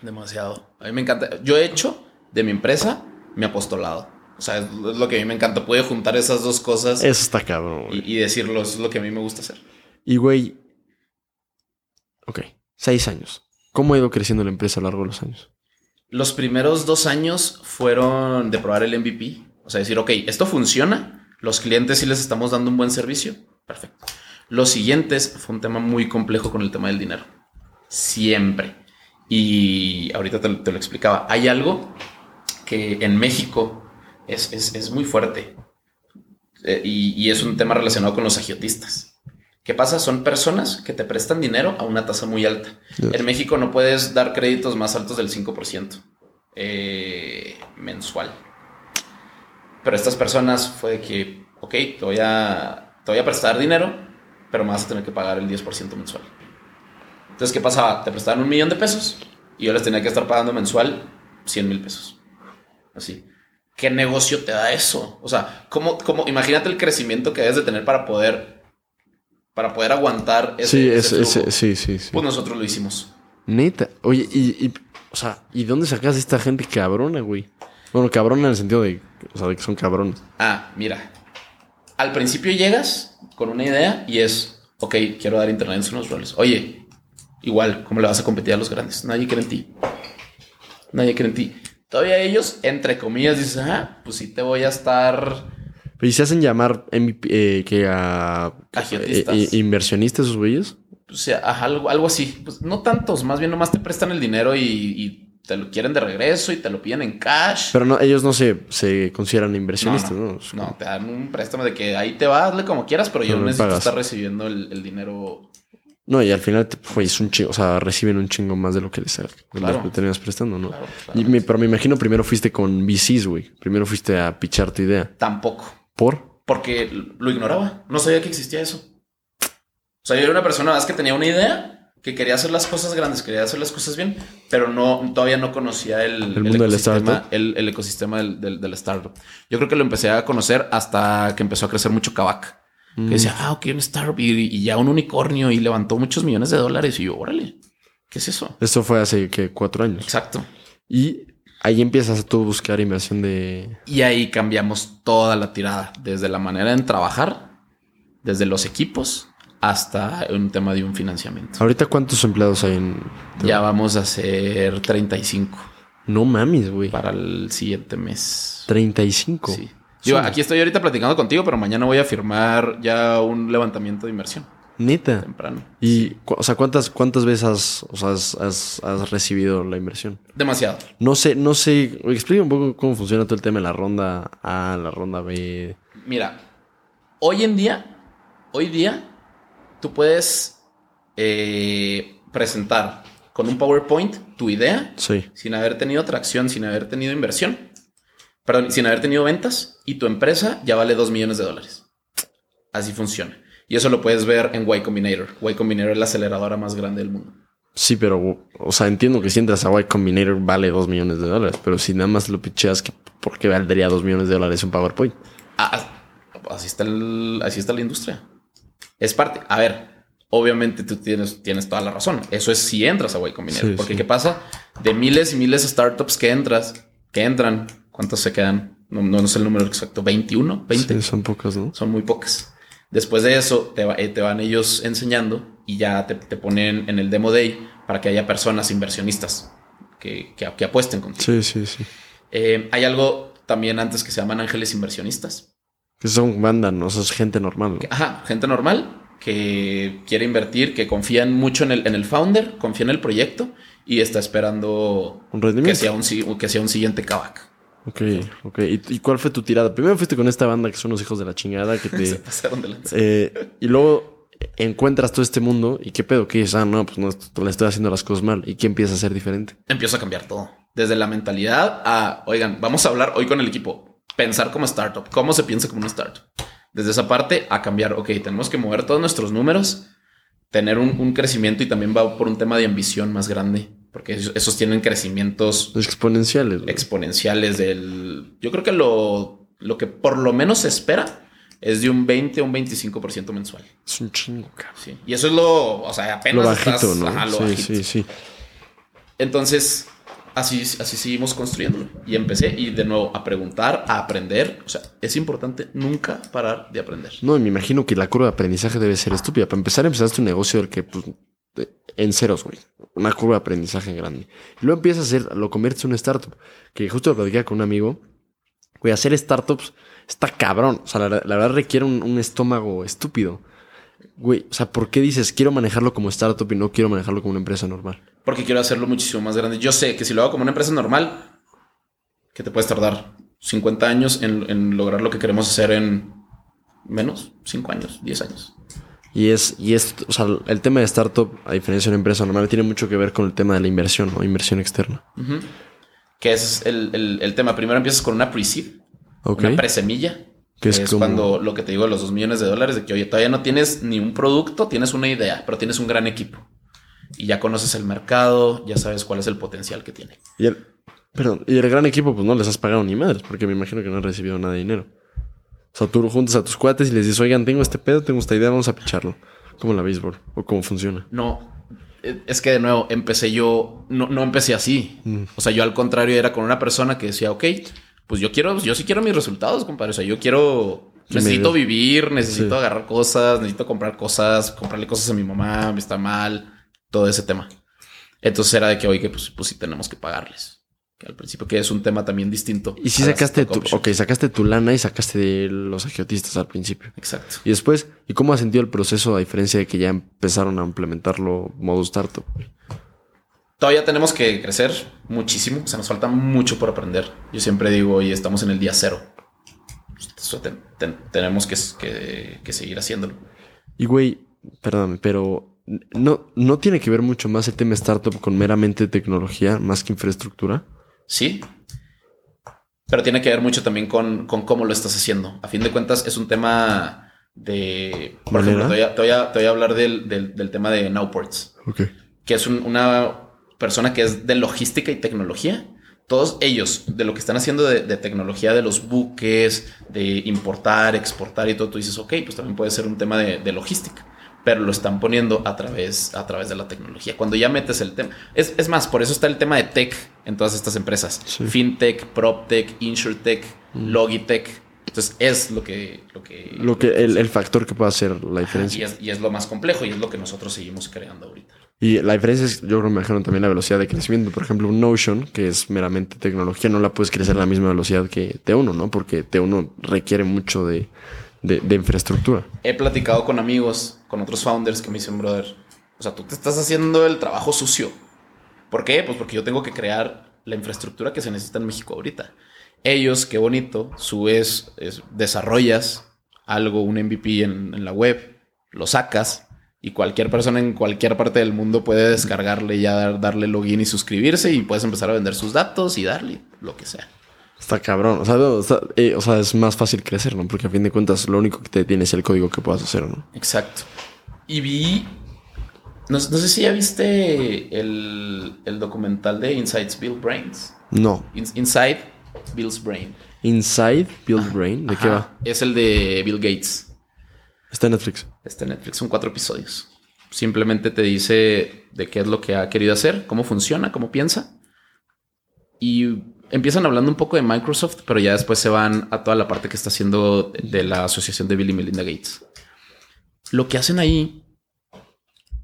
Demasiado. A mí me encanta. Yo he hecho de mi empresa mi apostolado. O sea, es lo que a mí me encanta. Puede juntar esas dos cosas Eso está cabrón, y, y decirlo. Eso es lo que a mí me gusta hacer. Y güey. Ok, seis años. ¿Cómo ha ido creciendo la empresa a lo largo de los años? Los primeros dos años fueron de probar el MVP. O sea, decir, ok, esto funciona. Los clientes sí les estamos dando un buen servicio. Perfecto. Los siguientes fue un tema muy complejo con el tema del dinero. Siempre. Y ahorita te, lo- te lo explicaba. Hay algo que en México es, es- es muy fuerte. Eh, y, y es un tema relacionado con los agiotistas. ¿Qué pasa? Son personas que te prestan dinero a una tasa muy alta. Yes. En México no puedes dar créditos más altos del 5% eh, mensual. Pero estas personas fue de que, ok, te voy, a, te voy a prestar dinero, pero me vas a tener que pagar el 10% mensual. Entonces, ¿qué pasaba? Te prestaban un millón de pesos y yo les tenía que estar pagando mensual 100 mil pesos. Así. ¿Qué negocio te da eso? O sea, ¿cómo, cómo, imagínate el crecimiento que debes de tener para poder, para poder aguantar ese, sí, ese sí, sí, sí. Pues nosotros lo hicimos. Neta. Oye, y, y, o sea, ¿y dónde sacas esta gente cabrona, güey? Bueno, cabrona en el sentido de, o sea, de que son cabrones. Ah, mira. Al principio llegas con una idea y es, ok, quiero dar internet en unos roles. Oye, igual, ¿cómo le vas a competir a los grandes? Nadie cree en ti. Nadie cree en ti. Todavía ellos, entre comillas, dicen, ah, pues sí te voy a estar... ¿Y se hacen llamar eh, que a, eh, inversionistas esos güeyes? O sea, algo, algo así. Pues no tantos, más bien nomás te prestan el dinero y, y te lo quieren de regreso y te lo piden en cash. Pero no, ellos no se, se consideran inversionistas, ¿no? no, no, te dan un préstamo de que ahí te vas, hazle como quieras, pero yo no necesito pagas. estar recibiendo el, el dinero. No, y al final, güey, es un chingo, o sea, reciben un chingo más de lo que les Claro. tenías prestando, ¿no? Claro, Y claro. me- pero me imagino primero fuiste con VCs, güey. Primero fuiste a pichar tu idea. Tampoco, ¿Por? porque lo ignoraba. No sabía que existía eso. O sea, yo era una persona más que tenía una idea, que quería hacer las cosas grandes, quería hacer las cosas bien, pero no todavía no conocía el, El mundo del ecosistema, startup. el, el ecosistema del, del, del startup. Yo creo que lo empecé a conocer hasta que empezó a crecer mucho Kavak. Mm. Que decía, ah, ok, un startup y, y ya un unicornio y levantó muchos millones de dólares. Y yo, órale, ¿qué es eso? Esto fue hace, que Cuatro años. Exacto. Y ahí empiezas a tú buscar inversión de... Y ahí cambiamos toda la tirada, desde la manera en trabajar, desde los equipos, hasta un tema de un financiamiento. Ahorita, ¿cuántos empleados hay en...? Ya vamos a hacer 35 No mames, güey. para el siguiente mes. 35. Sí. Yo aquí estoy ahorita platicando contigo, pero mañana voy a firmar ya un levantamiento de inversión Neta. temprano. Y, o sea, ¿cuántas, cuántas veces has, o sea, has, has- has recibido la inversión? Demasiado. No sé, no sé. Explica un poco cómo funciona todo el tema de la ronda A, la ronda B. Mira, hoy en día, hoy día, tú puedes eh, presentar con un PowerPoint tu idea Sí. sin haber tenido tracción, sin haber tenido inversión, perdón, sin haber tenido ventas y tu empresa ya vale 2 millones de dólares. Así funciona. Y eso lo puedes ver en Y Combinator. Y Combinator es la aceleradora más grande del mundo. Sí, pero, o sea, entiendo que si entras a Y Combinator vale 2 millones de dólares, pero si nada más lo picheas, ¿por qué valdría 2 millones de dólares un PowerPoint? Ah, ah, así, está el- así está la industria. Es parte. A ver, obviamente tú tienes, tienes toda la razón. Eso es si entras a Y Combinator. Sí, porque sí. ¿qué pasa? De miles y miles de startups que entras, que entran, ¿cuántos se quedan? No, no sé el número exacto. ¿21? ¿20? Sí, son pocas, ¿no? Son muy pocas. Después de eso, te, eh, te van ellos enseñando y ya te, te ponen en el demo day para que haya personas inversionistas que, que, que apuesten contigo. Sí, sí, sí. Eh, hay algo también antes que se llaman ángeles inversionistas. Que son banda, ¿no? O sea, es gente normal. Ajá, gente normal que quiere invertir, que confían mucho en el, en el founder, confía en el proyecto y está esperando Un que sea un, que sea un siguiente Kavak. Ok, ok. ¿Y, y cuál fue tu tirada? Primero fuiste con esta banda que son los hijos de la chingada que Se te... pasaron de lanza. eh, y luego encuentras todo este mundo y qué pedo, que dices, ah, no, pues no, le estoy haciendo las cosas mal. ¿Y qué empieza a ser diferente? Empiezo a cambiar todo. Desde la mentalidad a, oigan, vamos a hablar hoy con el equipo. Pensar como startup. ¿Cómo se piensa como una startup? Desde esa parte a cambiar, ok, tenemos que mover todos nuestros números, tener un, un crecimiento y también va por un tema de ambición más grande, porque esos, tienen crecimientos Exponenciales. exponenciales del... Yo creo que lo, lo que por lo menos se espera es de un 20 a un 25% mensual. Es un chingo, cabrón. Sí. Y eso es lo, o sea, apenas Lo bajito, estás- ¿no? ajá, lo sí, bajito. sí, sí. Entonces, así, así seguimos construyéndolo. Y empecé y de nuevo a preguntar, a aprender. O sea, es importante nunca parar de aprender. No, y me imagino que la curva de aprendizaje debe ser estúpida. Para empezar, empezaste un negocio del que, pues, en ceros, güey. Una curva de aprendizaje grande. Y luego empiezas a hacer, lo conviertes en una startup. Que justo lo platicaba con un amigo. Güey, hacer startups está cabrón. O sea, la, verdad requiere un, un estómago estúpido. Güey, o sea, ¿por qué dices quiero manejarlo como startup y no quiero manejarlo como una empresa normal? Porque quiero hacerlo muchísimo más grande. Yo sé que si lo hago como una empresa normal, que te puedes tardar 50 años en, en lograr lo que queremos hacer en menos, 5 años, 10 años. Y es, y es, o sea, el tema de startup, a diferencia de una empresa normal, tiene mucho que ver con el tema de la inversión o inversión externa. Que es el, el- el tema. Primero empiezas con una pre-seed, una presemilla. Que es es, como- cuando lo que te digo de los 2 millones de dólares, de que oye, todavía no tienes ni un producto, tienes una idea, pero tienes un gran equipo. Y ya conoces el mercado, ya sabes cuál es el potencial que tiene. Y el, perdón, y el gran equipo, pues no les has pagado ni madres, porque me imagino que no han recibido nada de dinero. O sea, tú juntas a tus cuates y les dices, oigan, tengo este pedo, tengo esta idea, vamos a picharlo. Como la béisbol, o cómo funciona. No, eh, es que de nuevo, empecé yo, no, no empecé así. Mm. O sea, yo al contrario era con una persona que decía, ok, pues yo quiero, yo sí quiero mis resultados, compadre. O sea, yo quiero, necesito vivir, necesito Sí. agarrar cosas, necesito comprar cosas, comprarle cosas a mi mamá, me está mal, todo ese tema. Entonces era de que, oye, pues, pues sí tenemos que pagarles. Que al principio que es un tema también distinto. Y si sacaste tu, ok, sacaste tu lana y sacaste de los agiotistas al principio. Exacto. Y después, ¿y cómo has sentido el proceso a diferencia de que ya empezaron a implementarlo modo startup? Todavía tenemos que crecer muchísimo. O sea, nos falta mucho por aprender. Yo siempre digo, oye, estamos en el día cero. Tenemos que, que- que seguir haciéndolo. Y güey, perdóname, pero no, no tiene que ver mucho más el tema startup con meramente tecnología más que infraestructura. Sí. Pero tiene que ver mucho también con, con cómo lo estás haciendo. A fin de cuentas, es un tema de. Por ejemplo, te voy a, te voy a- te voy a hablar del, del- del tema de Nowports. Que es un- una persona que es de logística y tecnología. Todos ellos, de lo que están haciendo de, de tecnología, de los buques, de importar, exportar y todo, tú dices, ok, pues también puede ser un tema de, de logística, pero lo están poniendo a través, a través de la tecnología. Cuando ya metes el tema, es, es más, por eso está el tema de tech en todas estas empresas: Sí. fintech, proptech, insurtech, logitech. Entonces es lo que, lo que, Lo que, el, el factor que puede hacer la Ajá, y, diferencia. es, y es lo más complejo y es lo que nosotros seguimos creando ahorita. Y la diferencia es, yo creo que me imagino también la velocidad de crecimiento. Por ejemplo, un Notion, que es meramente tecnología, no la puedes crecer a la misma velocidad que T1, ¿no? Porque T1 requiere mucho de, de- de infraestructura. he platicado con amigos, con otros founders que me dicen, brother, o sea, tú te estás haciendo el trabajo sucio. ¿Por qué? Pues porque yo tengo que crear la infraestructura que se necesita en México ahorita. Ellos, qué bonito, subes, es- desarrollas algo, un MVP en, en la web, lo sacas y cualquier persona en cualquier parte del mundo puede descargarle ya dar- darle login y suscribirse y puedes empezar a vender sus datos y darle lo que sea. Está cabrón. O sea, no, está- eh, o sea, es más fácil crecer, ¿no? Porque a fin de cuentas lo único que te tiene es el código que puedas hacer, ¿no? Exacto. Y vi. No, no sé si ya viste el, el documental de Inside's Build Brains. No. In- Inside Bill's Brain. Inside Build Brain, ¿de qué va? Es el de Bill Gates. Está en Netflix. Este Netflix son cuatro episodios. Simplemente te dice de qué es lo que ha querido hacer, cómo funciona, cómo piensa. Y empiezan hablando un poco de Microsoft, pero ya después se van a toda la parte que está haciendo de la asociación de Bill y Melinda Gates. Lo que hacen ahí,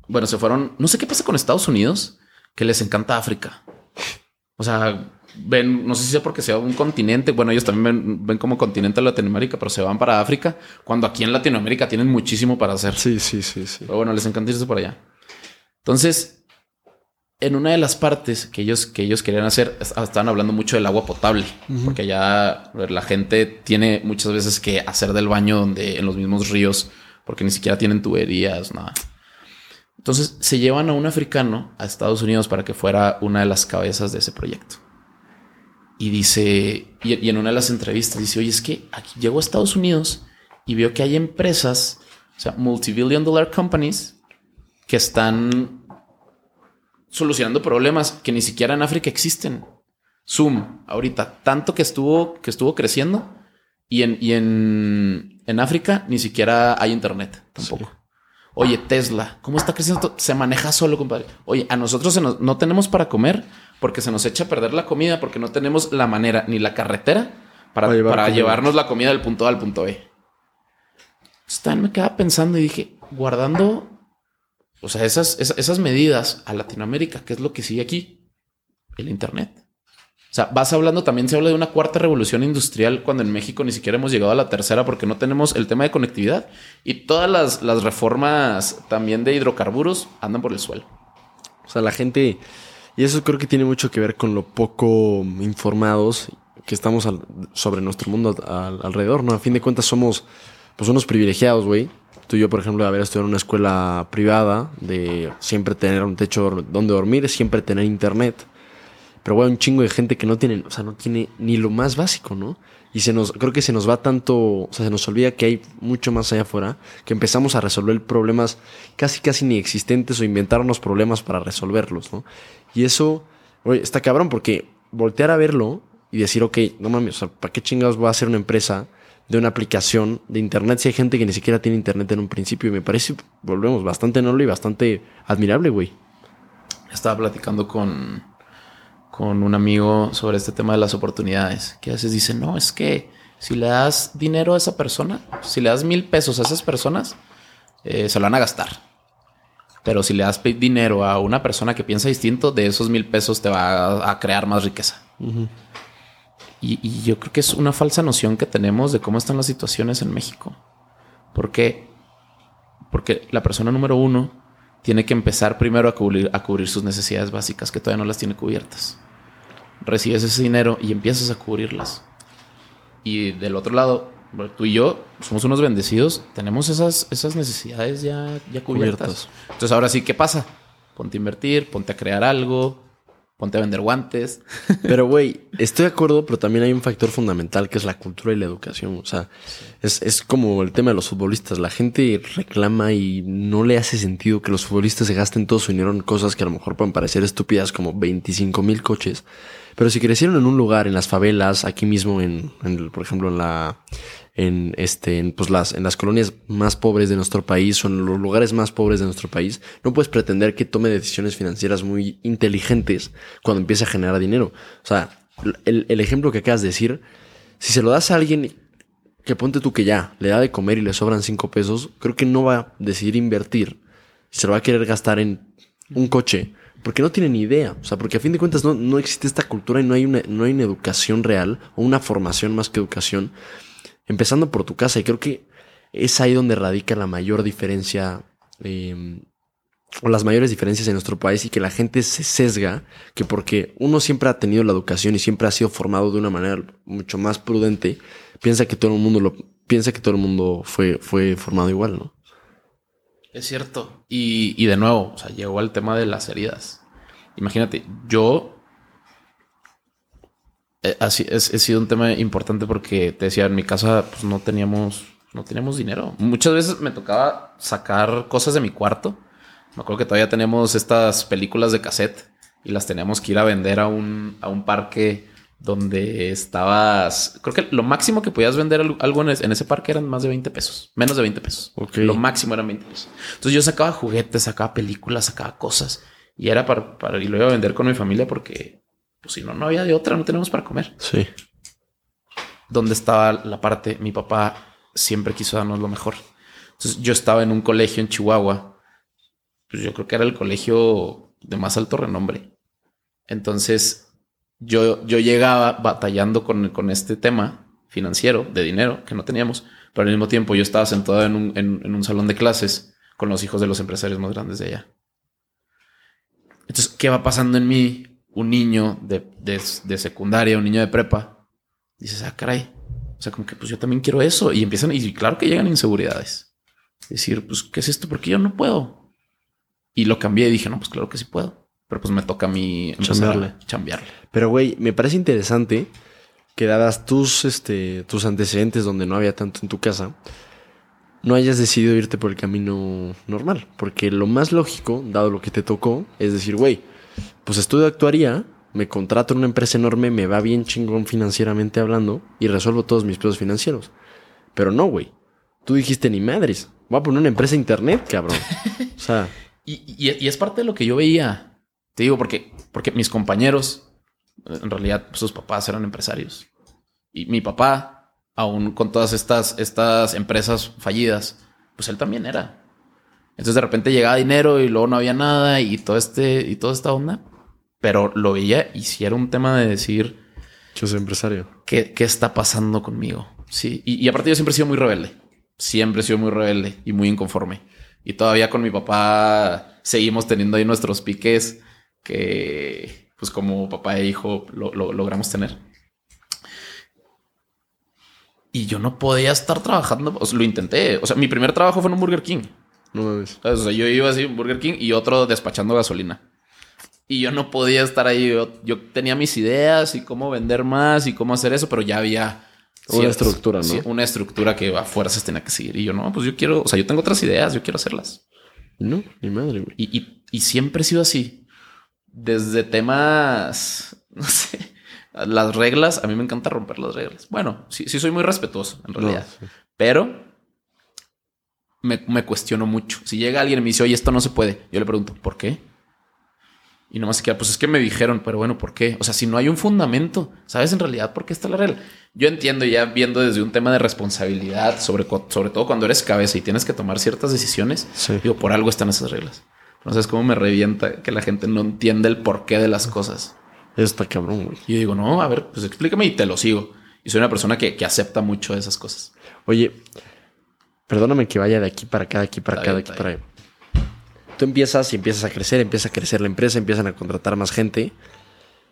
bueno, se fueron, no sé qué pasa con Estados Unidos, que les encanta África. O sea, ven, no sé si sea porque sea un continente, bueno, ellos también ven, ven como continente a Latinoamérica, pero se van para África, cuando aquí en Latinoamérica tienen muchísimo para hacer. Sí, sí, sí, sí. Pero bueno, les encanta irse por allá. Entonces, en una de las partes que ellos, que ellos querían hacer, es- estaban hablando mucho del agua potable, porque allá a ver, la gente tiene muchas veces que hacer del baño donde en los mismos ríos, porque ni siquiera tienen tuberías, nada. Entonces se llevan a un africano a Estados Unidos para que fuera una de las cabezas de ese proyecto. Y dice, y, y en una de las entrevistas dice, oye, es que aquí llego a Estados Unidos y veo que hay empresas, o sea, multibillion dollar companies que están solucionando problemas que ni siquiera en África existen. Zoom, ahorita, tanto que estuvo, que estuvo creciendo y en, y en, en África ni siquiera hay internet tampoco. Oye, Tesla, ¿cómo está creciendo? Se maneja solo, compadre. Oye, a nosotros se nos- no tenemos para comer porque se nos echa a perder la comida porque no tenemos la manera ni la carretera para, Para llevar para comida. llevarnos la comida del punto A al punto B. Stan me quedaba pensando y dije, guardando, o sea, esas, esas, medidas a Latinoamérica, ¿qué es lo que sigue aquí? El Internet. O sea, vas hablando, también se habla de una cuarta revolución industrial cuando en México ni siquiera hemos llegado a la tercera porque no tenemos el tema de conectividad y todas las, las reformas también de hidrocarburos andan por el suelo. O sea, la gente, y eso creo que tiene mucho que ver con lo poco informados que estamos sobre nuestro mundo al- alrededor, ¿no? A fin de cuentas somos, pues, unos privilegiados, güey. Tú yo, por ejemplo, de haber estudiado en una escuela privada, de siempre tener un techo donde dormir, siempre tener internet. Pero, güey, un chingo de gente que no tiene, o sea, no tiene ni lo más básico, ¿no? Y se nos, creo que se nos va tanto, o sea, se nos olvida que hay mucho más allá afuera, que empezamos a resolver problemas casi, casi ni existentes o inventarnos problemas para resolverlos, ¿no? Y eso, güey, está cabrón porque voltear a verlo y decir, ok, no mames, o sea, ¿para qué chingados voy a hacer una empresa de una aplicación de internet si hay gente que ni siquiera tiene internet en un principio? Y me parece, volvemos, bastante noble y bastante admirable, güey. estaba platicando con, con un amigo sobre este tema de las oportunidades, que a veces dice, no, es que si le das dinero a esa persona, si le das mil pesos a esas personas, eh, se lo van a gastar. Pero si le das dinero a una persona que piensa distinto, de esos mil pesos te va a, crear más riqueza. Y, y, yo creo que es una falsa noción que tenemos de cómo están las situaciones en México. ¿Por qué? Porque la persona número uno tiene que empezar primero a cubrir, a cubrir sus necesidades básicas que todavía no las tiene cubiertas. Recibes ese dinero y empiezas a cubrirlas. Y del otro lado, tú y yo somos unos bendecidos, tenemos esas, esas necesidades ya, ya cubiertas. Entonces ahora sí, ¿qué pasa? Ponte a invertir, ponte a crear algo, ponte a vender guantes. Pero, güey, estoy de acuerdo, pero también hay un factor fundamental que es la cultura y la educación. O sea, es, es, como el tema de los futbolistas. La gente reclama y no le hace sentido que los futbolistas se gasten todo su dinero en cosas que a lo mejor pueden parecer estúpidas, como 25 mil coches. Pero si crecieron en un lugar, en las favelas, aquí mismo, en, en por ejemplo, en la en, este, en, pues las, en las colonias más pobres de nuestro país o en los lugares más pobres de nuestro país, no puedes pretender que tome decisiones financieras muy inteligentes cuando empiece a generar dinero. O sea, el, el ejemplo que acabas de decir, si se lo das a alguien que ponte tú que ya le da de comer y le sobran cinco pesos, creo que no va a decidir invertir. Se lo va a querer gastar en un coche porque no tiene ni idea. O sea, porque a fin de cuentas no, no existe esta cultura y no hay, una, no hay una educación real o una formación más que educación empezando por tu casa. Y creo que es ahí donde radica la mayor diferencia em, o las mayores diferencias en nuestro país y que la gente se sesga, que porque uno siempre ha tenido la educación y siempre ha sido formado de una manera mucho más prudente, piensa que todo el mundo lo piensa que todo el mundo fue, fue formado igual, ¿no? Es cierto. Y, y de nuevo, o sea, llegó al tema de las heridas. Imagínate, yo así es, ha sido un tema importante porque te decía, en mi casa pues, no teníamos, no teníamos dinero. Muchas veces me tocaba sacar cosas de mi cuarto. Me acuerdo que todavía tenemos estas películas de cassette y las teníamos que ir a vender a un, a un parque donde estabas. Creo que lo máximo que podías vender algo en, ese parque eran más de 20 pesos, menos de 20 pesos. Lo máximo eran 20 pesos. Entonces yo sacaba juguetes, sacaba películas, sacaba cosas y era para, para y lo iba a vender con mi familia porque pues si no, no había de otra, no tenemos para comer. Sí. ¿Dónde estaba la parte? Mi papá siempre quiso darnos lo mejor. Entonces yo estaba en un colegio en Chihuahua. Pues yo creo que era el colegio de más alto renombre. Entonces yo, yo llegaba batallando con, con este tema financiero de dinero que no teníamos, pero al mismo tiempo yo estaba sentado en un, en un salón de clases con los hijos de los empresarios más grandes de allá. Entonces, ¿qué va pasando en mí? Un niño de, de, secundaria, un niño de prepa, dices, ah, caray. O sea, como que pues yo también quiero eso. Y empiezan, y claro que llegan inseguridades. Decir, pues, ¿qué es esto? Porque yo no puedo. Y lo cambié y dije, no, pues claro que sí puedo. Pero pues me toca a mí chambearle. chambearle. Pero, güey, me parece interesante que dadas tus, este, tus antecedentes donde no había tanto en tu casa, no hayas decidido irte por el camino normal. Porque lo más lógico, dado lo que te tocó, es decir, güey, pues estudio actuaría, me contrato en una empresa enorme, me va bien chingón financieramente hablando y resuelvo todos mis pedos financieros. Pero no, güey. Tú dijiste ni madres. Voy a poner una empresa internet, cabrón. O sea. y, es parte de lo que yo veía. Te digo porque, porque mis compañeros, en realidad, sus papás eran empresarios. Y mi papá, aún con todas estas, estas empresas fallidas, pues él también era. Entonces de repente llegaba dinero y luego no había nada y todo este y toda esta onda. Pero lo veía y si era un tema de decir. Yo soy empresario. ¿Qué, qué está pasando conmigo? Sí. Y, y, aparte yo siempre he sido muy rebelde. Siempre he sido muy rebelde y muy inconforme. Y todavía con mi papá seguimos teniendo ahí nuestros piques que pues como papá e hijo lo, logramos tener. Y yo no podía estar trabajando. lo intenté. O sea, mi primer trabajo fue en un Burger King. No O sea, yo iba así, Burger King y otro despachando gasolina. Y yo no podía estar ahí. Yo, tenía mis ideas y cómo vender más y cómo hacer eso, pero ya había una estructura, ¿no? una estructura que a fuerzas tenía que seguir. Y yo, no, pues yo quiero, o sea, yo tengo otras ideas, yo quiero hacerlas. No, mi madre. Y, y, y siempre he sido así. Desde temas, no sé, las reglas, a mí me encanta romper las reglas. Bueno, sí, sí soy muy respetuoso, en realidad. Pero me, cuestiono mucho. Si llega alguien y me dice, oye, esto no se puede, yo le pregunto, ¿por qué? Y nomás se queda, pues es que me dijeron, pero bueno, ¿por qué? O sea, si no hay un fundamento, ¿sabes en realidad por qué está la regla? Yo entiendo ya viendo desde un tema de responsabilidad, sobre, sobre todo cuando eres cabeza y tienes que tomar ciertas decisiones, digo, por algo están esas reglas. Entonces, cómo me revienta que la gente no entiende el porqué de las cosas. Está cabrón, güey. Y yo digo, no, a ver, pues explícame y te lo sigo. Y soy una persona que, que acepta mucho esas cosas. Oye, perdóname que vaya de aquí para acá, de aquí para acá, de aquí para allá. Tú empiezas y empiezas a crecer, empieza a crecer la empresa, empiezan a contratar más gente.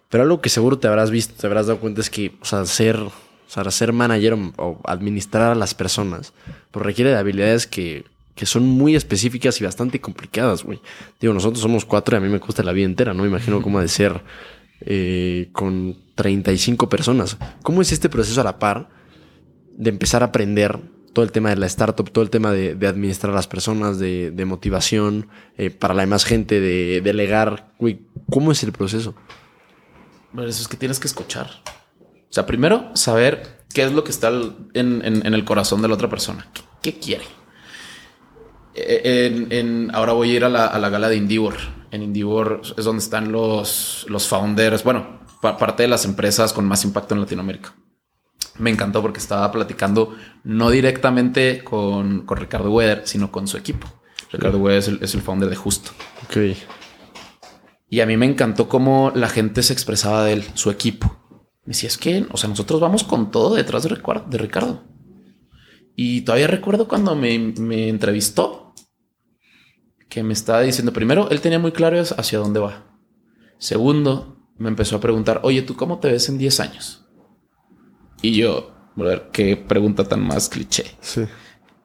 Pero algo que seguro te habrás visto, te habrás dado cuenta es que, o sea, ser, o sea, ser manager o, administrar a las personas, pues requiere de habilidades que, que son muy específicas y bastante complicadas, güey. Digo, nosotros somos cuatro y a mí me gusta la vida entera, no me imagino cómo ha de ser eh, con 35 personas. ¿Cómo es este proceso a la par de empezar a aprender todo el tema de la startup, todo el tema de, administrar a las personas, de, motivación eh, para la demás gente, de delegar. ¿cómo es el proceso? Bueno, eso es que tienes que escuchar. O sea, primero saber qué es lo que está en, el corazón de la otra persona. ¿Qué, quiere? Eh, ahora voy a ir a la, gala de Indivor. En Indivor es donde están los founders, bueno, parte de las empresas con más impacto en Latinoamérica me encantó porque estaba platicando no directamente con, Ricardo Weather, sino con su equipo. Ricardo Weather es el, founder de Justo. Ok. Y a mí me encantó cómo la gente se expresaba de él, su equipo. Me decía, es que, o sea, nosotros vamos con todo detrás de, de Ricardo. Y todavía recuerdo cuando me, me entrevistó, que me estaba diciendo, primero, él tenía muy claro hacia dónde va. Segundo, me empezó a preguntar, oye, ¿tú cómo te ves en 10 años? Y yo, a ver, qué pregunta tan más cliché. Sí.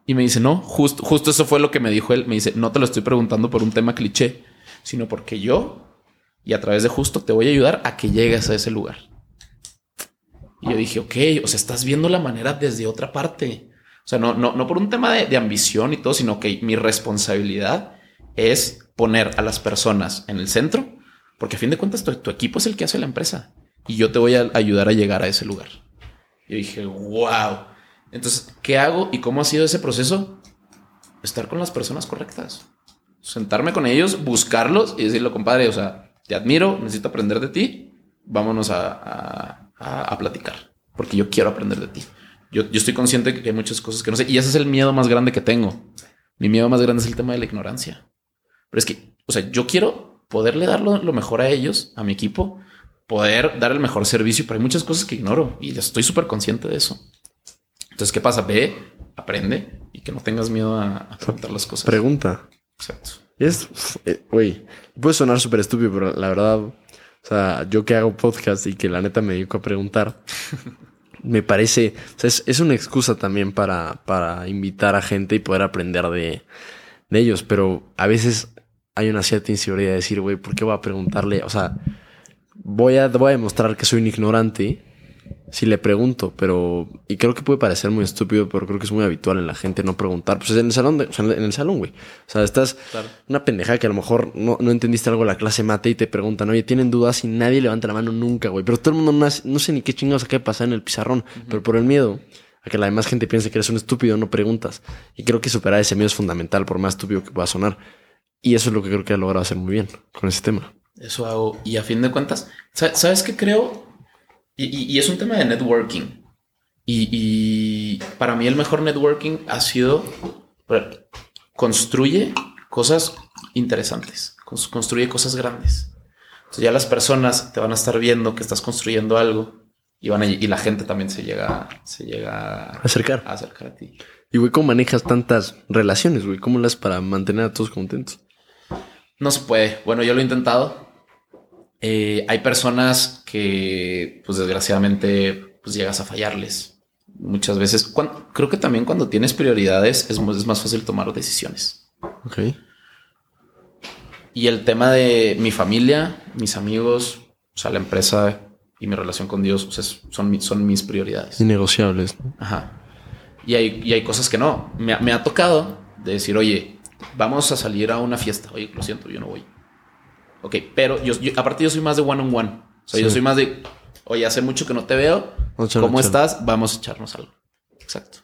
Y me dice, no, justo, justo eso fue lo que me dijo él. Me dice, no te lo estoy preguntando por un tema cliché, sino porque yo, y a través de justo, te voy a ayudar a que llegues a ese lugar. Y yo dije, ok, o sea, estás viendo la manera desde otra parte. O sea, no, no, no por un tema de, ambición y todo, sino que mi responsabilidad es poner a las personas en el centro, porque a fin de cuentas tu, tu equipo es el que hace la empresa y yo te voy a ayudar a llegar a ese lugar. Y dije, wow. Entonces, ¿qué hago y cómo ha sido ese proceso? Estar con las personas correctas. Sentarme con ellos, buscarlos y decirle, compadre, o sea, te admiro, necesito aprender de ti, vámonos a, a, platicar, porque yo quiero aprender de ti. Yo, yo estoy consciente que hay muchas cosas que no sé y ese es el miedo más grande que tengo. Mi miedo más grande es el tema de la ignorancia. Pero es que, o sea, yo quiero poderle dar lo mejor a ellos, a mi equipo, poder dar el mejor servicio, pero hay muchas cosas que ignoro y estoy súper consciente de eso. Entonces, ¿qué pasa? Ve, aprende y que no tengas miedo a, afrontar las cosas. Pregunta. Exacto. Es, eh, güey, puede sonar súper estúpido, pero la verdad, o sea, yo que hago podcast y que la neta me dedico a preguntar, me parece, o sea, es, es, una excusa también para, para invitar a gente y poder aprender de, de ellos, pero a veces hay una cierta inseguridad de decir, güey, ¿por qué voy a preguntarle? O sea, voy a, voy a demostrar que soy un ignorante si le pregunto, pero. Y creo que puede parecer muy estúpido, pero creo que es muy habitual en la gente no preguntar. Pues en el salón, o sea, en el salón, güey. O sea, estás una pendeja que a lo mejor no, no, entendiste algo de la clase mate y te preguntan, oye, ¿tienen dudas? Y nadie levanta la mano nunca, güey. Pero todo el mundo no, sé ni qué chingados acaba de pasar en el pizarrón, pero por el miedo a que la demás gente piense que eres un estúpido, no preguntas. Y creo que superar ese miedo es fundamental, por más estúpido que pueda sonar. Y eso es lo que creo que ha logrado hacer muy bien con ese tema. Eso hago. Y a fin de cuentas, ¿sabes qué creo? Y, es un tema de networking. Y, para mí el mejor networking ha sido construye cosas interesantes, construye cosas grandes. Entonces ya las personas te van a estar viendo que estás construyendo algo y van y la gente también se llega, se llega a acercar. a acercar a ti. Y güey, ¿cómo manejas tantas relaciones, güey? ¿Cómo las para mantener a todos contentos? No se puede. Bueno, yo lo he intentado. Eh, hay personas que, pues desgraciadamente, pues llegas a fallarles. Muchas veces, creo que también cuando tienes prioridades es, es más fácil tomar decisiones. Ok. Y el tema de mi familia, mis amigos, o sea, la empresa y mi relación con Dios, son, son mis prioridades. Innegociables. Ajá. Y hay, y hay cosas que no. Me, me ha tocado de decir, oye, vamos a salir a una fiesta. Oye, lo siento, yo no voy. Ok, pero yo, aparte yo soy más de one on one. O sea, yo soy más de, oye, hace mucho que no te veo. ¿Cómo estás? Vamos a echarnos algo. Exacto.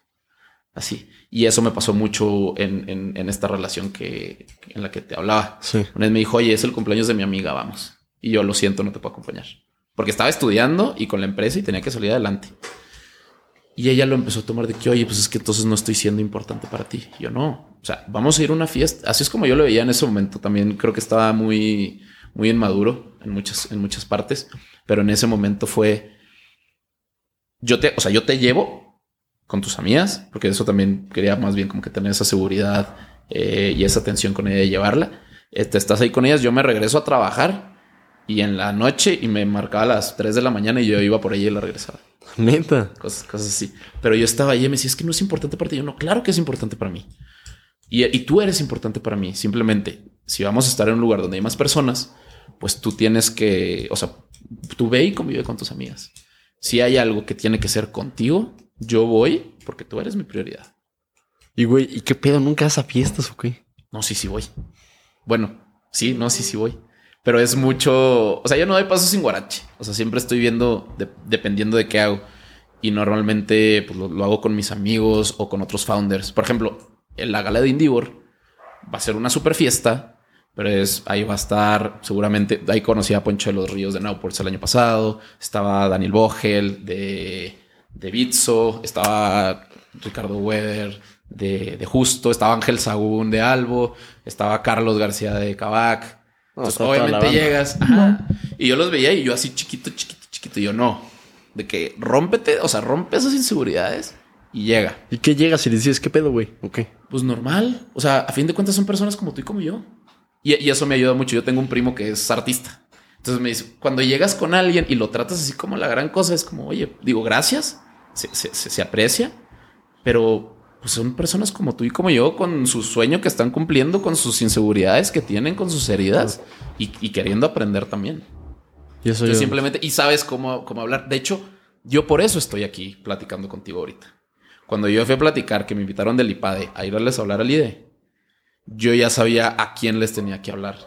Así. Y eso me pasó mucho en, esta relación que, en la que te hablaba. Sí. Una vez me dijo, oye, es el cumpleaños de mi amiga, vamos. Y yo lo siento, no te puedo acompañar. Porque estaba estudiando y con la empresa y tenía que salir adelante. Y ella lo empezó a tomar de que, oye, pues es que entonces no estoy siendo importante para ti. Y yo no. O sea, vamos a ir a una fiesta. Así es como yo lo veía en ese momento. También creo que estaba muy, muy inmaduro en muchas, en muchas partes. Pero en ese momento fue. Yo te, o sea, yo te llevo con tus amigas, porque eso también quería más bien como que tener esa seguridad eh, y esa atención con ella de llevarla. Este, estás ahí con ellas, yo me regreso a trabajar y en la noche y me marcaba a las 3 de la mañana y yo iba por ella y la regresaba. Neta. Cosas, cosas así. Pero yo estaba ahí y me decía, es que no es importante para ti. Yo no, claro que es importante para mí. Y, y tú eres importante para mí. Simplemente, si vamos a estar en un lugar donde hay más personas, pues tú tienes que, o sea, tú ve y convive con tus amigas. Si hay algo que tiene que ser contigo, yo voy porque tú eres mi prioridad. Y güey, ¿y qué pedo? ¿Nunca vas a fiestas o qué? No, sí, sí voy. Bueno, sí, no, sí, sí voy. Pero es mucho, o sea, yo no doy paso sin guarache. O sea, siempre estoy viendo de- dependiendo de qué hago. Y normalmente pues, lo, hago con mis amigos o con otros founders. Por ejemplo, en la gala de Indivor va a ser una super fiesta, pero es ahí va a estar seguramente. Ahí conocí a Poncho de los Ríos de Nauports el año pasado. Estaba Daniel Vogel de, de Bitso. Estaba Ricardo Weber de, de Justo. Estaba Ángel Sagún de Albo. Estaba Carlos García de Cabac. No, Entonces, toda la obviamente llegas. ajá, y yo los veía y yo así chiquito, chiquito, chiquito. Y yo no. De que rómpete, o sea, rompe esas inseguridades y llega. ¿Y qué llegas y le dices qué pedo, güey? Ok. Pues normal. O sea, a fin de cuentas son personas como tú y como yo. Y, y eso me ayuda mucho. Yo tengo un primo que es artista. Entonces me dice, cuando llegas con alguien y lo tratas así como la gran cosa, es como, oye, digo, gracias, se, se- se- se aprecia, pero pues son personas como tú y como yo, con su sueño que están cumpliendo, con sus inseguridades que tienen, con sus heridas y, y queriendo aprender también. Y eso yo... simplemente, y sabes cómo, cómo hablar. De hecho, yo por eso estoy aquí platicando contigo ahorita. Cuando yo fui a platicar, que me invitaron del IPADE a irles a hablar al IDE, yo ya sabía a quién les tenía que hablar.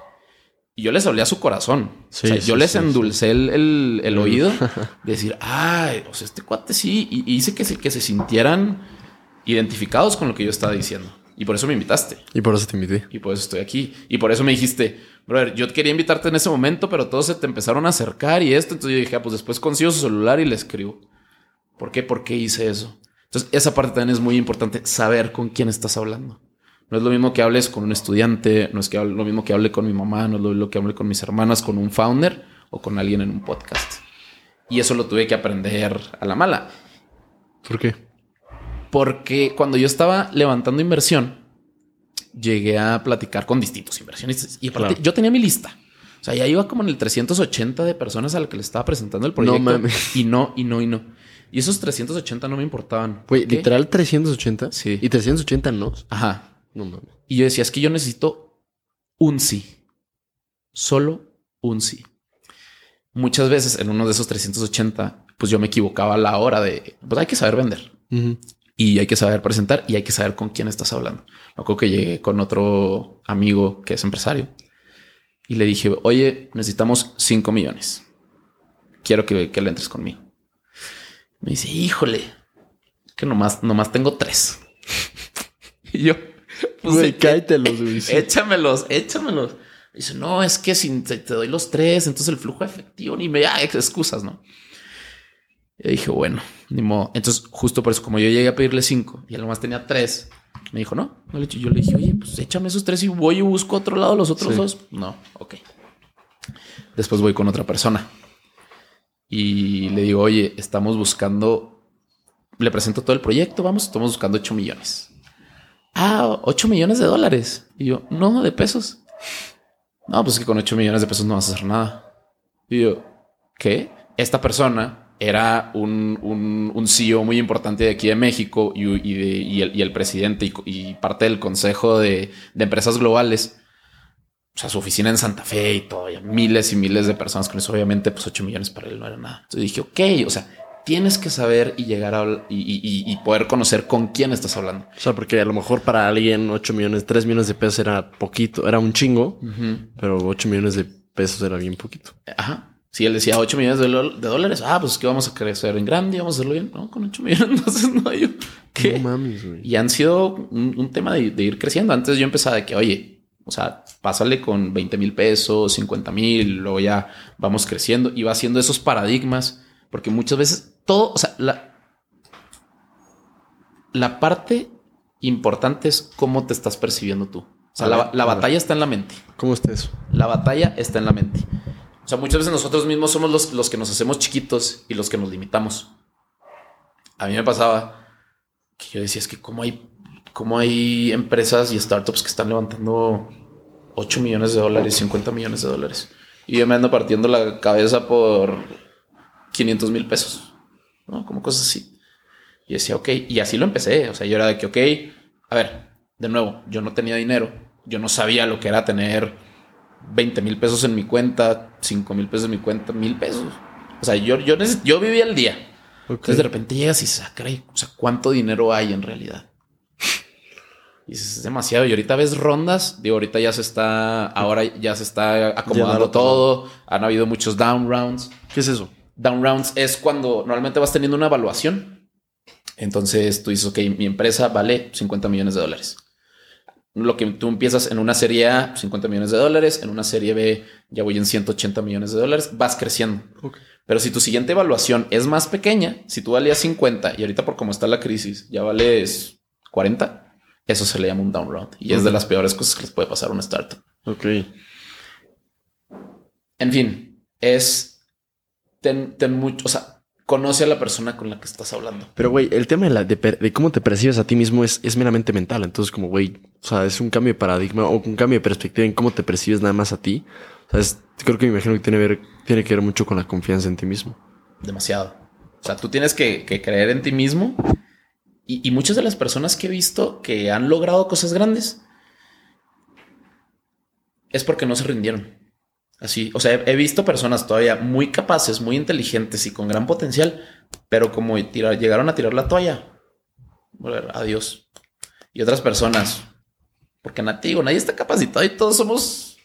Y yo les hablé a su corazón. Sí, o sea, sí, yo les sí, endulcé el, el- el oído. decir, ay, o sea, este cuate sí. Y, y hice que se, que se sintieran identificados con lo que yo estaba diciendo. Y por eso me invitaste. Y por eso te invité. Y por eso estoy aquí. Y por eso me dijiste, brother, yo quería invitarte en ese momento, pero todos se te empezaron a acercar y esto. Entonces yo dije, ah, pues después consigo su celular y le escribo. ¿Por qué? ¿Por qué hice eso? Entonces esa parte también es muy importante, saber con quién estás hablando. No es lo mismo que hables con un estudiante, no es que hable- lo mismo que hable con mi mamá, no es lo mismo que hable con mis hermanas, con un founder o con alguien en un podcast. Y eso lo tuve que aprender a la mala. ¿Por qué? Porque cuando yo estaba levantando inversión, llegué a platicar con distintos inversionistas. Y aparte, Claro. yo tenía mi lista. O sea, ya iba como en el 380 de personas a las que le estaba presentando el proyecto. mames. Y no, y no, y no. Y esos 380 no me importaban. Güey, literal 380. Sí. Y 380 no. Ajá. No mames. Y yo decía, es que yo necesito un sí. Solo un sí. Muchas veces en uno de esos 380, pues yo me equivocaba a la hora de, pues hay que saber vender. Ujú. Y hay que saber presentar y hay que saber con quién estás hablando. Me acuerdo que llegué con otro amigo que es empresario y le dije, oye, necesitamos 5 millones. Quiero que, que le entres conmigo. Me dice, híjole, que nomás, nomás tengo tres. y yo, pues, Güey, cállatelos, güey. échamelos, échamelos. Dice, no, es que si te, te doy los tres, entonces el flujo efectivo ni me da excusas, ¿no? Y dije, bueno, ni modo. Entonces, justo por eso, como yo llegué a pedirle cinco y él nomás tenía tres, me dijo, no, no le eché. Yo le dije, oye, pues échame esos tres y voy y busco otro lado los otros Sí. dos. No, ok. Después voy con otra persona y le digo, oye, estamos buscando, le presento todo el proyecto, vamos, estamos buscando 8 millones. Ah, 8 millones de dólares. Y yo, no, de pesos. No, pues que con 8 millones de pesos no vas a hacer nada. Y yo, ¿qué? Esta persona era un, un, un CEO muy importante de aquí de México y, y de- y el, y el presidente y, y parte del consejo de, de empresas globales. O sea, su oficina en Santa Fe y todo, y miles y miles de personas con eso. Obviamente, pues 8 millones para él no era nada. Entonces dije, ok, o sea, tienes que saber y llegar a y, poder conocer con quién estás hablando. O sea, porque a lo mejor para alguien 8 millones, 3 millones de pesos era poquito, era un chingo, pero 8 millones de pesos era bien poquito. Ajá. Si él decía 8 millones de, dólares, ah, pues que vamos a crecer en grande, vamos a hacerlo bien. No, con 8 millones, entonces no, yo, ¿qué? No mames, güey. Y han sido un, un tema de, de ir creciendo. Antes yo empezaba de que, oye, O sea, pásale con 20 mil pesos, 50 mil, luego ya vamos creciendo y va haciendo esos paradigmas, porque muchas veces todo, o sea, la, la parte importante es cómo te estás percibiendo tú. O sea, la, la batalla está en la mente. ¿Cómo está eso? La batalla está en la mente. O sea, muchas veces nosotros mismos somos los, los que nos hacemos chiquitos y los que nos limitamos. A mí me pasaba que yo decía, es que cómo hay, cómo hay empresas y startups que están levantando 8 millones de dólares, 50 millones de dólares. Y yo me ando partiendo la cabeza por 500 mil pesos, ¿no? Como cosas así. Y decía, ok, y así lo empecé. O sea, yo era de que, ok, a ver, de nuevo, yo no tenía dinero. Yo no sabía lo que era tener 20 mil pesos en mi cuenta, 5 mil pesos en mi cuenta, mil pesos. O sea, yo, yo, yo vivía el día. Entonces de repente llegas y dices, ah, o sea, ¿cuánto dinero hay en realidad? Y dices, es demasiado. Y ahorita ves rondas, digo, ahorita ya se está, ahora ya se está acomodando todo. Han habido muchos down rounds. ¿Qué es eso? Down rounds es cuando normalmente vas teniendo una evaluación. Entonces tú dices, ok, mi empresa vale 50 millones de dólares. Lo que tú empiezas en una serie A, 50 millones de dólares, en una serie B ya voy en 180 millones de dólares, vas creciendo. Pero si tu siguiente evaluación es más pequeña, si tú valías 50 y ahorita por cómo está la crisis ya vales 40, eso se le llama un down round y es de las peores cosas que les puede pasar a una startup. Ok. En fin, es ten, ten mucho, o sea, conoce a la persona con la que estás hablando. Pero, güey, el tema de, la, de cómo te percibes a ti mismo es, es meramente mental. Entonces, como, güey, o sea, es un cambio de paradigma o un cambio de perspectiva en cómo te percibes nada más a ti. O sea, es- creo que me imagino que tiene, ver, tiene que ver mucho con la confianza en ti mismo. Demasiado. O sea, tú tienes que, que creer en ti mismo. Y, y muchas de las personas que he visto que han logrado cosas grandes es porque no se rindieron. Así, o sea, he, visto personas todavía muy capaces, muy inteligentes y con gran potencial, pero como tirar, llegaron a tirar la toalla. Bueno, adiós. Y otras personas, porque nativo, nadie está capacitado y todos somos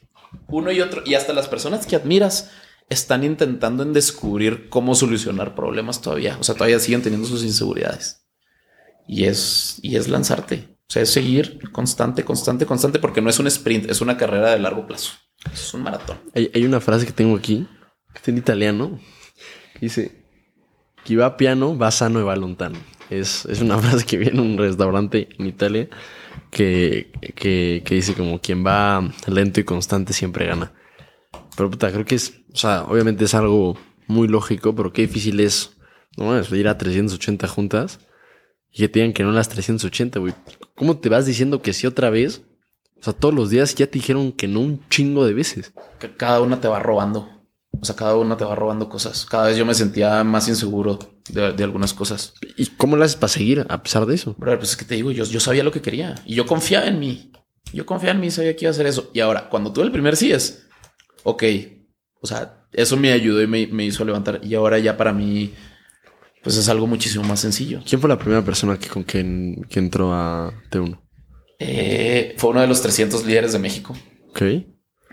uno y otro. Y hasta las personas que admiras están intentando en descubrir cómo solucionar problemas todavía. O sea, todavía siguen teniendo sus inseguridades. Y es, y es lanzarte. O sea, es seguir constante, constante, constante, porque no es un sprint, es una carrera de largo plazo. Es un maratón. Hay, hay una frase que tengo aquí, que está en italiano, que dice, chi va piano, va sano e va lontano. Es, es una frase que viene en un restaurante en Italia que, que, que dice como quien va lento y constante siempre gana. Pero puta, creo que es, o sea, obviamente es algo muy lógico, pero qué difícil es, ¿no? Es ir a 380 juntas y que te digan que no las 380, güey. ¿Cómo te vas diciendo que sí otra vez? O sea, todos los días ya te dijeron que no un chingo de veces. Cada una te va robando. O sea, cada una te va robando cosas. Cada vez yo me sentía más inseguro de, de algunas cosas. ¿Y cómo lo haces para seguir a pesar de eso? Pero pues es que te digo, yo, yo sabía lo que quería y yo confiaba en mí. Yo confiaba en mí, sabía que iba a hacer eso. Y ahora, cuando tuve el primer sí es, ok, o sea, eso me ayudó y me, me hizo levantar. Y ahora ya para mí, pues es algo muchísimo más sencillo. ¿Quién fue la primera persona que, con quien que entró a T1? Eh, fue uno de los 300 líderes de México. Ok.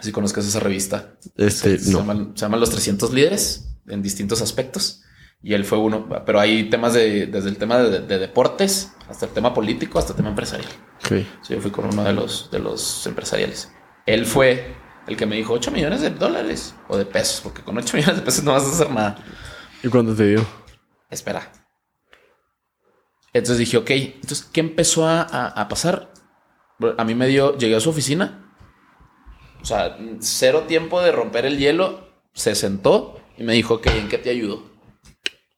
Si conozcas esa revista. Este, se, llaman, se llaman los 300 líderes en distintos aspectos. Y él fue uno, pero hay temas de, desde el tema de, de deportes hasta el tema político, hasta el tema empresarial. Ok. Sí, yo fui con uno de los, de los empresariales. Él fue el que me dijo 8 millones de dólares o de pesos, porque con 8 millones de pesos no vas a hacer nada. ¿Y cuánto te dio? Espera. Entonces dije, ok, entonces, ¿qué empezó a, a- a pasar? A mí me dio, llegué a su oficina, o sea, cero tiempo de romper el hielo, se sentó y me dijo, ok, ¿en qué te ayudo?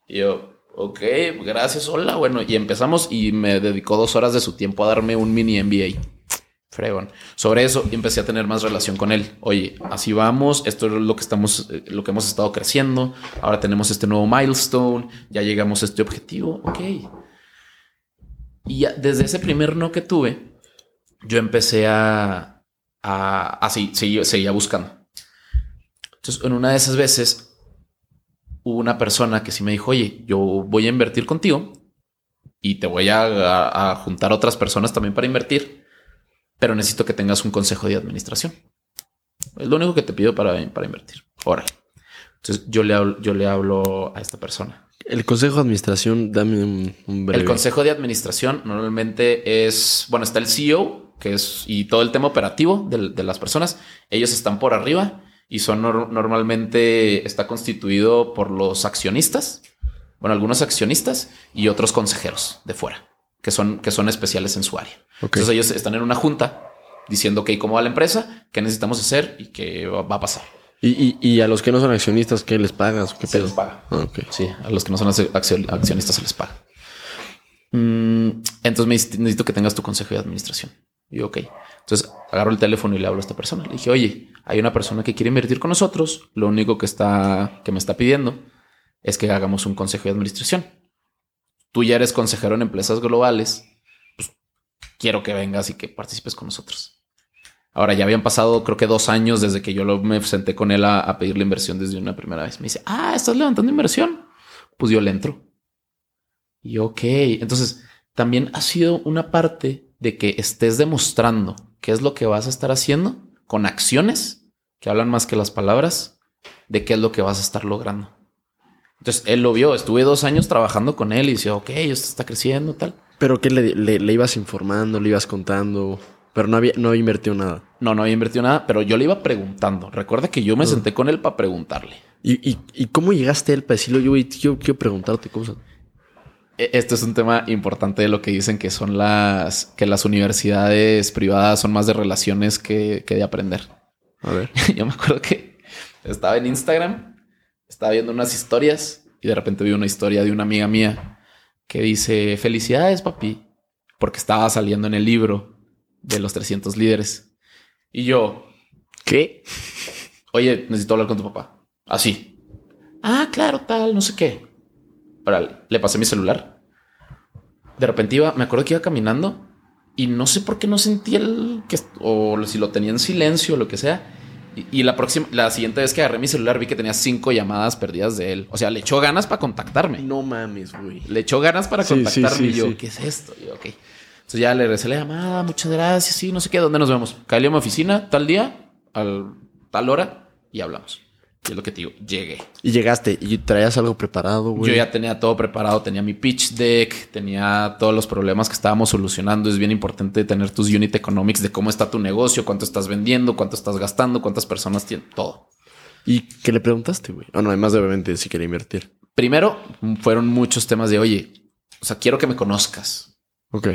Y yo, ok, gracias, hola, bueno, y empezamos y me dedicó dos horas de su tiempo a darme un mini MBA. Fregón. Sobre eso empecé a tener más relación con él. Oye, así vamos, esto es lo que estamos, eh, lo que hemos estado creciendo. Ahora tenemos este nuevo milestone, ya llegamos a este objetivo. Ok. Y ya desde ese primer no que tuve, yo empecé a, a así, seguía, seguía buscando. Entonces, en una de esas veces hubo una persona que sí me dijo, oye, yo voy a invertir contigo y te voy a, a- a juntar otras personas también para invertir, pero necesito que tengas un consejo de administración. Es lo único que te pido para, para invertir. Órale. Entonces yo le hablo, yo le hablo a esta persona. El consejo de administración, dame un, un breve. El consejo de administración normalmente es, bueno, está el CEO, que es, y todo el tema operativo de, de las personas, ellos están por arriba y son nor- normalmente, está constituido por los accionistas, bueno, algunos accionistas y otros consejeros de fuera, que son, que son especiales en su área. Ok. Entonces ellos están en una junta diciendo, ok, ¿cómo va la empresa? ¿Qué necesitamos hacer? ¿Y qué va, a pasar? ¿Y, y, y a los que no son accionistas, qué les pagas? ¿Qué Se pedo? les paga. Ah, ok. Sí, a los que no son accio- accio- accionistas se les paga. Mm, entonces me necesito que tengas tu consejo de administración. Y yo, ok. Entonces agarro el teléfono y le hablo a esta persona. Le dije, oye, hay una persona que quiere invertir con nosotros. Lo único que está, que me está pidiendo es que hagamos un consejo de administración. Tú ya eres consejero en empresas globales. Pues quiero que vengas y que participes con nosotros. Ahora ya habían pasado creo que dos años desde que yo me senté con él a, a pedir inversión desde una primera vez. Me dice, ah, estás levantando inversión. Pues yo le entro. Y ok, entonces también ha sido una parte de que estés demostrando qué es lo que vas a estar haciendo con acciones que hablan más que las palabras de qué es lo que vas a estar logrando. Entonces él lo vio, estuve dos años trabajando con él y dice, ok, esto está creciendo, tal. Pero que le, le, le ibas informando, le ibas contando, pero no había, no había invertido nada. No, no había invertido nada, pero yo le iba preguntando. Recuerda que yo me senté con él para preguntarle. ¿Y, y, y cómo llegaste a él para decirlo? Yo, quiero, quiero preguntarte cosas. E- Esto es un tema importante de lo que dicen que son las que las universidades privadas son más de relaciones que, que de aprender. A ver. Yo me acuerdo que estaba en Instagram, estaba viendo unas historias y de repente vi una historia de una amiga mía que dice felicidades papi porque estaba saliendo en el libro de los 300 líderes y yo ¿Qué? oye necesito hablar con tu papá así ah claro tal no sé qué Órale, le pasé mi celular de repente iba me acuerdo que iba caminando y no sé por qué no sentí el que o si lo tenía en silencio o lo que sea y, y la próxima la siguiente vez que agarré mi celular vi que tenía cinco llamadas perdidas de él o sea le echó ganas para contactarme No mames, güey. le echó ganas para Sí, contactarme sí, sí, y yo, sí. ¿qué es esto? Y yo, ok. Entonces ya le regresé la llamada, muchas gracias, sí, no sé qué, ¿dónde nos vemos? Cállate a mi oficina, tal día, al tal hora, y hablamos. Y es lo que te digo, llegué. Y llegaste y traías algo preparado, güey. Yo ya tenía todo preparado, tenía mi pitch deck, tenía todos los problemas que estábamos solucionando. Es bien importante tener tus unit economics de cómo está tu negocio, cuánto estás vendiendo, cuánto estás gastando, cuántas personas tienen, todo. ¿Y qué le preguntaste, güey? Bueno, además de obviamente si quería invertir. Primero fueron muchos temas de, oye, o sea, quiero que me conozcas. Ok.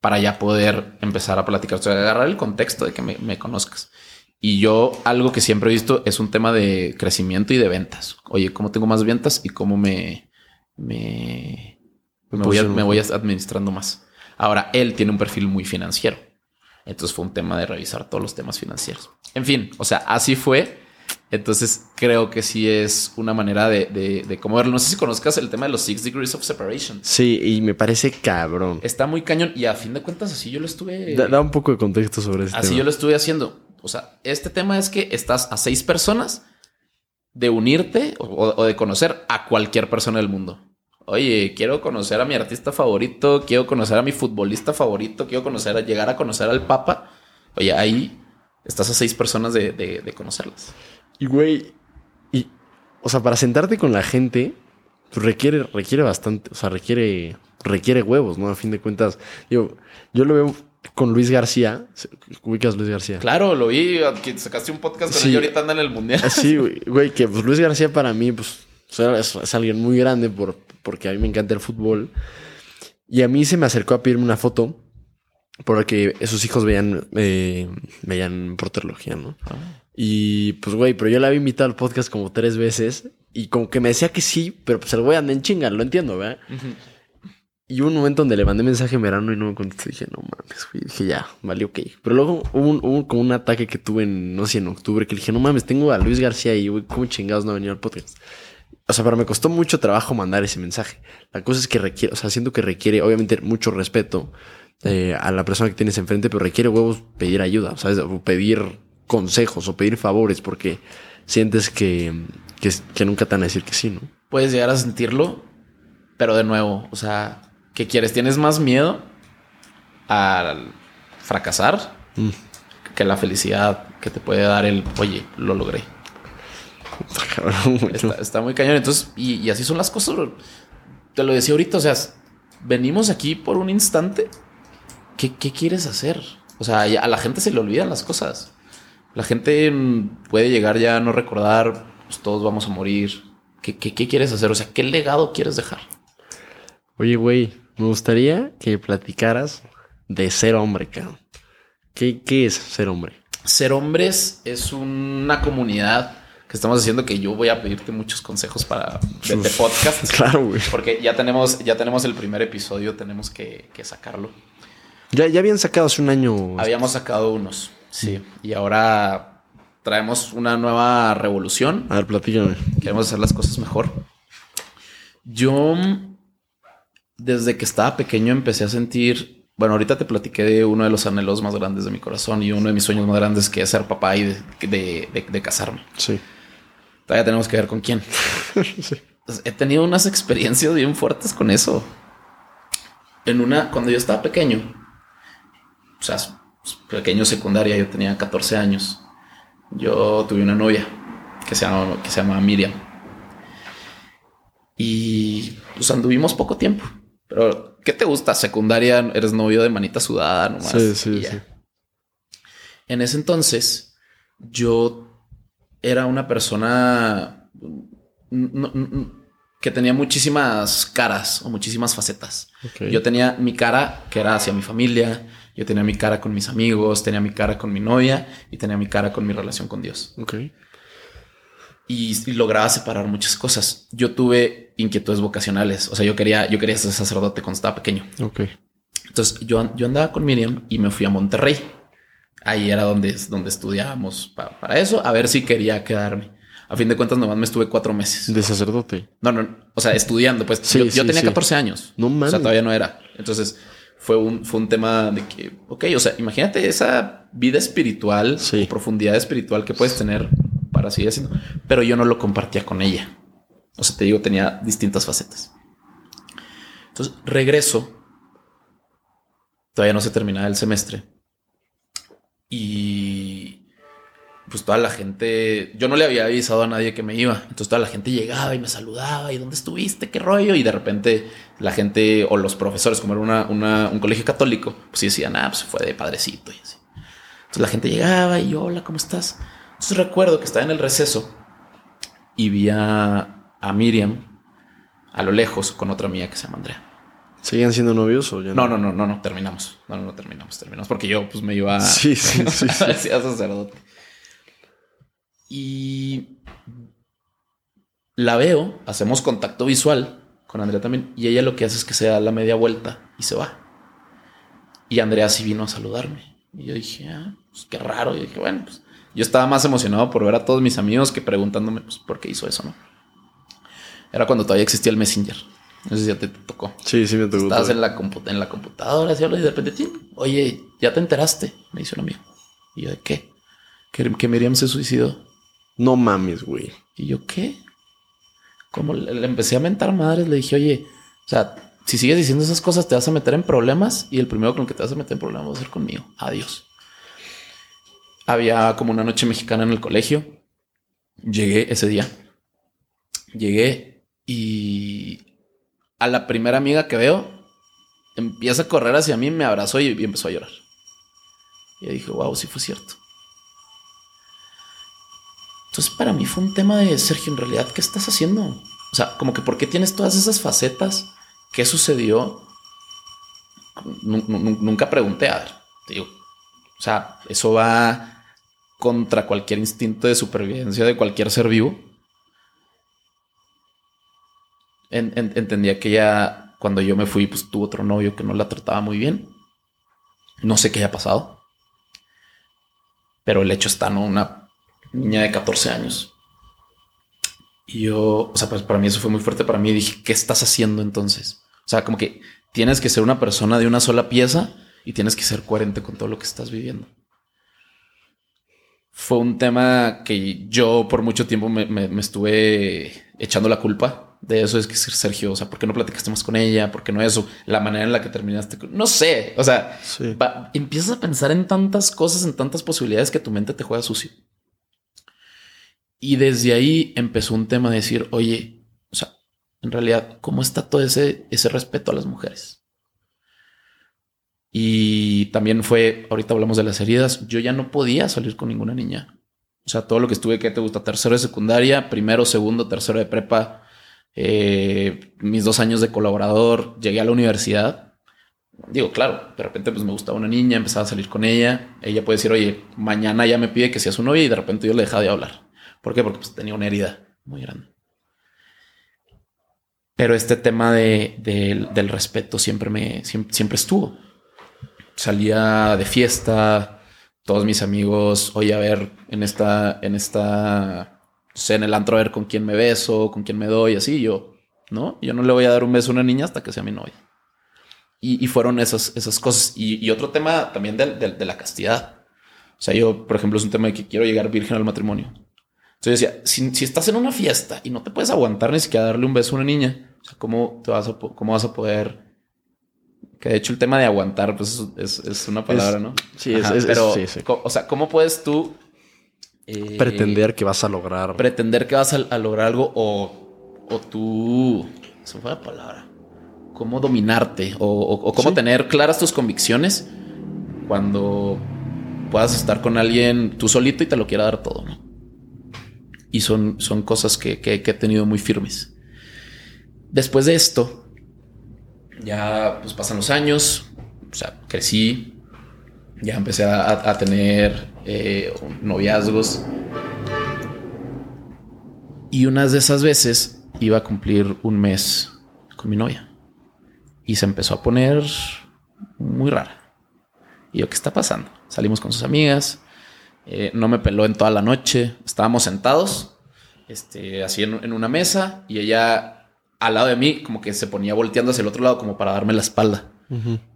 para ya poder empezar a platicar, o sea, agarrar el contexto de que me, me conozcas. Y yo algo que siempre he visto es un tema de crecimiento y de ventas. Oye, ¿cómo tengo más ventas y cómo me, me, Me voy, a- me voy administrando más? Ahora, él tiene un perfil muy financiero. Entonces fue un tema de revisar todos los temas financieros. En fin, o sea, así fue. Entonces creo que sí es una manera de, de, de cómo verlo. No sé si conozcas el tema de los Six Degrees of Separation. Sí, y me parece cabrón. Está muy cañón y a fin de cuentas así yo lo estuve... Da, da un poco de contexto sobre este Así tema. yo lo estuve haciendo. O sea, este tema es que estás a seis personas de unirte o, de conocer a cualquier persona del mundo. Oye, quiero conocer a mi artista favorito, quiero conocer a mi futbolista favorito, quiero conocer llegar a conocer al Papa. Oye, ahí estás a seis personas de, de- de conocerlas. Y güey, y, o sea, para sentarte con la gente, pues, requiere, requiere bastante, o sea, requiere, requiere huevos, ¿no? A fin de cuentas, yo, yo lo veo con Luis García. ¿Ubicas Luis García? Claro, lo vi, que sacaste un podcast con Sí. él y ahorita anda en el mundial. Sí, güey, que pues Luis García para mí, pues, es, es alguien muy grande por, porque a mí me encanta el fútbol. Y a mí se me acercó a pedirme una foto porque sus hijos veían, eh, veían porterología, ¿no? Y pues, güey, pero yo la había invitado al podcast como tres veces y como que me decía que sí, pero pues el güey anda en chinga, lo entiendo, ¿verdad? Y un momento donde le mandé mensaje en verano y no me contestó. Dije, no mames, güey. Dije, ya, vale, ok. Pero luego hubo, un, hubo como un ataque que tuve en, no sé, en octubre, que le dije, no mames, tengo a Luis García y, güey, ¿cómo chingados no ha venido al podcast? O sea, pero me costó mucho trabajo mandar ese mensaje. La cosa es que requiere, o sea, siento que requiere, obviamente, mucho respeto eh, a la persona que tienes enfrente, pero requiere huevos pedir ayuda, ¿sabes? O pedir consejos o pedir favores porque sientes que, que nunca te van a decir que sí, ¿no? Puedes llegar a sentirlo, pero de nuevo, o sea, ¿qué quieres? ¿Tienes más miedo al fracasar Mm. que la felicidad que te puede dar el, oye, lo logré? Está, está muy cañón. Entonces, y, y así son las cosas. bro. Te lo decía ahorita, o sea, venimos aquí por un instante. ¿Qué, qué quieres hacer? O sea, a la gente se le olvidan las cosas. La gente mm, puede llegar ya a no recordar, pues todos vamos a morir. ¿Qué, qué quieres hacer? O sea, ¿qué legado quieres dejar? Oye, güey, me gustaría que platicaras de ser hombre, cabrón. ¿Qué, qué es ser hombre? Ser hombres es una comunidad que estamos haciendo que yo voy a pedirte muchos consejos para de, podcast. Claro, güey. Porque ya tenemos, ya tenemos el primer episodio, tenemos que, sacarlo. Ya, ya habían sacado hace un año. Habíamos sacado unos, sí. Y ahora traemos una nueva revolución. A ver, platícame. Queremos hacer las cosas mejor. Yo, desde que estaba pequeño, empecé a sentir bueno, ahorita te platiqué de uno de los anhelos más grandes de mi corazón y uno de mis sueños más grandes que es ser papá y de, casarme. Sí. Todavía tenemos que ver con quién. sí. He tenido unas experiencias bien fuertes con eso. En una, cuando yo estaba pequeño, o sea, pequeño secundaria, yo tenía 14 años. Yo tuve una novia que se llama, que se llama Miriam. Y pues anduvimos poco tiempo. Pero, ¿qué te gusta? Secundaria, eres novio de manita sudada nomás. Sí, sí, sí. En ese entonces, yo era una persona que tenía muchísimas caras o muchísimas facetas. Yo tenía mi cara que era hacia mi familia, yo tenía mi cara con mis amigos, tenía mi cara con mi novia y tenía mi cara con mi relación con Dios. Okay y, lograba separar muchas cosas. Yo tuve inquietudes vocacionales, o sea, yo quería, yo quería ser sacerdote cuando estaba pequeño. Ok. Entonces yo, yo andaba con Miriam y me fui a Monterrey. Ahí era donde, donde estudiábamos para, eso, a ver si quería quedarme. A fin de cuentas, nomás me estuve cuatro meses. ¿De sacerdote? No, no, o sea, estudiando. Pues yo, tenía 14 años. No mames. O sea, todavía no era. Entonces fue un, fue un tema de que, ok, o sea, imagínate esa vida espiritual, profundidad espiritual que puedes tener para seguir haciendo, pero yo no lo compartía con ella. O sea, te digo, tenía distintas facetas. Entonces regreso, todavía no se terminaba el semestre y pues toda la gente, yo no le había avisado a nadie que me iba, entonces toda la gente llegaba y me saludaba y dónde estuviste, qué rollo y de repente la gente o los profesores, como era un colegio católico, pues decían, ah, pues fue de padrecito y así. Entonces la gente llegaba y hola, ¿cómo estás? Entonces recuerdo que estaba en el receso y vi a, Miriam a lo lejos con otra mía que se llama Andrea. ¿Seguían siendo novios o ya no? No, no, no, no, terminamos. No, no, no, terminamos, terminamos. Porque yo pues me iba a... Sí, sí, sí. sí. a sacerdote. Y la veo, hacemos contacto visual con Andrea también. Y ella lo que hace es que se da la media vuelta y se va. Y Andrea sí vino a saludarme. Y yo dije, ah, pues qué raro. Y dije, bueno, pues yo estaba más emocionado por ver a todos mis amigos que preguntándome pues, por qué hizo eso, ¿no? Era cuando todavía existía el Messenger. No sé si ya te, tocó. Sí, sí me tocó. Estabas en la, en la computadora y de repente, oye, ya te enteraste, me dice un amigo. Y yo, ¿de qué? Que, que Miriam se suicidó. No mames, güey. Y yo, ¿qué? Como le, empecé a mentar madres, le dije, oye, o sea, si sigues diciendo esas cosas, te vas a meter en problemas y el primero con el que te vas a meter en problemas va a ser conmigo. Adiós había como una noche mexicana en el colegio. Llegué ese día. Llegué y a la primera amiga que veo empieza a correr hacia mí, me abrazó y, empezó a llorar. Y dije, wow, sí fue cierto. Entonces para mí fue un tema de Sergio, en realidad, ¿qué estás haciendo? O sea, como que ¿por qué tienes todas esas facetas? ¿Qué sucedió? nunca pregunté, a ver, te digo, o sea, eso va contra cualquier instinto de supervivencia de cualquier ser vivo. Entendía que ella, cuando yo me fui, pues tuvo otro novio que no la trataba muy bien. No sé qué haya pasado. Pero el hecho está, ¿no? Una niña de 14 años. Y yo, o sea, pues para mí eso fue muy fuerte para mí. Dije, ¿qué estás haciendo entonces? O sea, como que tienes que ser una persona de una sola pieza y tienes que ser coherente con todo lo que estás viviendo. Fue un tema que yo por mucho tiempo me, estuve echando la culpa de eso. Es que Sergio, o sea, ¿por qué no platicaste más con ella? ¿Por qué no eso? La manera en la que terminaste. No sé. O sea, empiezas a pensar en tantas cosas, en tantas posibilidades que tu mente te juega sucio. Y desde ahí empezó un tema de decir, oye, o sea, en realidad, ¿cómo está todo ese, ese respeto a las mujeres? Y también fue, ahorita hablamos de las heridas, yo ya no podía salir con ninguna niña. O sea, todo lo que estuve, ¿qué te gusta? Tercero de secundaria, primero, segundo, tercero de prepa, eh, mis dos años de colaborador, llegué a la universidad. Digo, claro, de repente pues me gustaba una niña, empezaba a salir con ella. Ella puede decir, oye, mañana ya me pide que sea su novia y de repente yo le dejaba de hablar. ¿Por qué? Porque pues, tenía una herida muy grande. Pero este tema de, del respeto siempre me siempre, estuvo. Salía de fiesta, todos mis amigos, oye, a ver, en esta, en esta, sé, en el antro, a ver con quién me beso, con quién me doy, así yo, ¿no? Yo no le voy a dar un beso a una niña hasta que sea mi novia. Y, fueron esas, esas cosas. Y, otro tema también de, de, la castidad. O sea, yo, por ejemplo, es un tema de que quiero llegar virgen al matrimonio. Entonces decía, si, si, estás en una fiesta y no te puedes aguantar ni siquiera darle un beso a una niña, o sea, ¿cómo, te vas, a, cómo vas a poder que de hecho el tema de aguantar, pues es, es una palabra, ¿no? Sí, es, pero, sí, sí. O sea, ¿cómo puedes tú eh, pretender que vas a lograr? Pretender que vas a, lograr algo o, o tú. Eso fue la palabra. ¿Cómo dominarte? O, o, cómo tener claras tus convicciones cuando puedas estar con alguien tú solito y te lo quiera dar todo, ¿no? Y son, son cosas que, que he tenido muy firmes. Después de esto, ya pues pasan los años, o sea, crecí, ya empecé a, tener eh, noviazgos. Y unas de esas veces iba a cumplir un mes con mi novia. Y se empezó a poner muy rara. Y yo, ¿qué está pasando? Salimos con sus amigas. Eh, no me peló en toda la noche. Estábamos sentados, este, así en una mesa. Y ella al lado de mí, como que se ponía volteando hacia el otro lado, como para darme la espalda.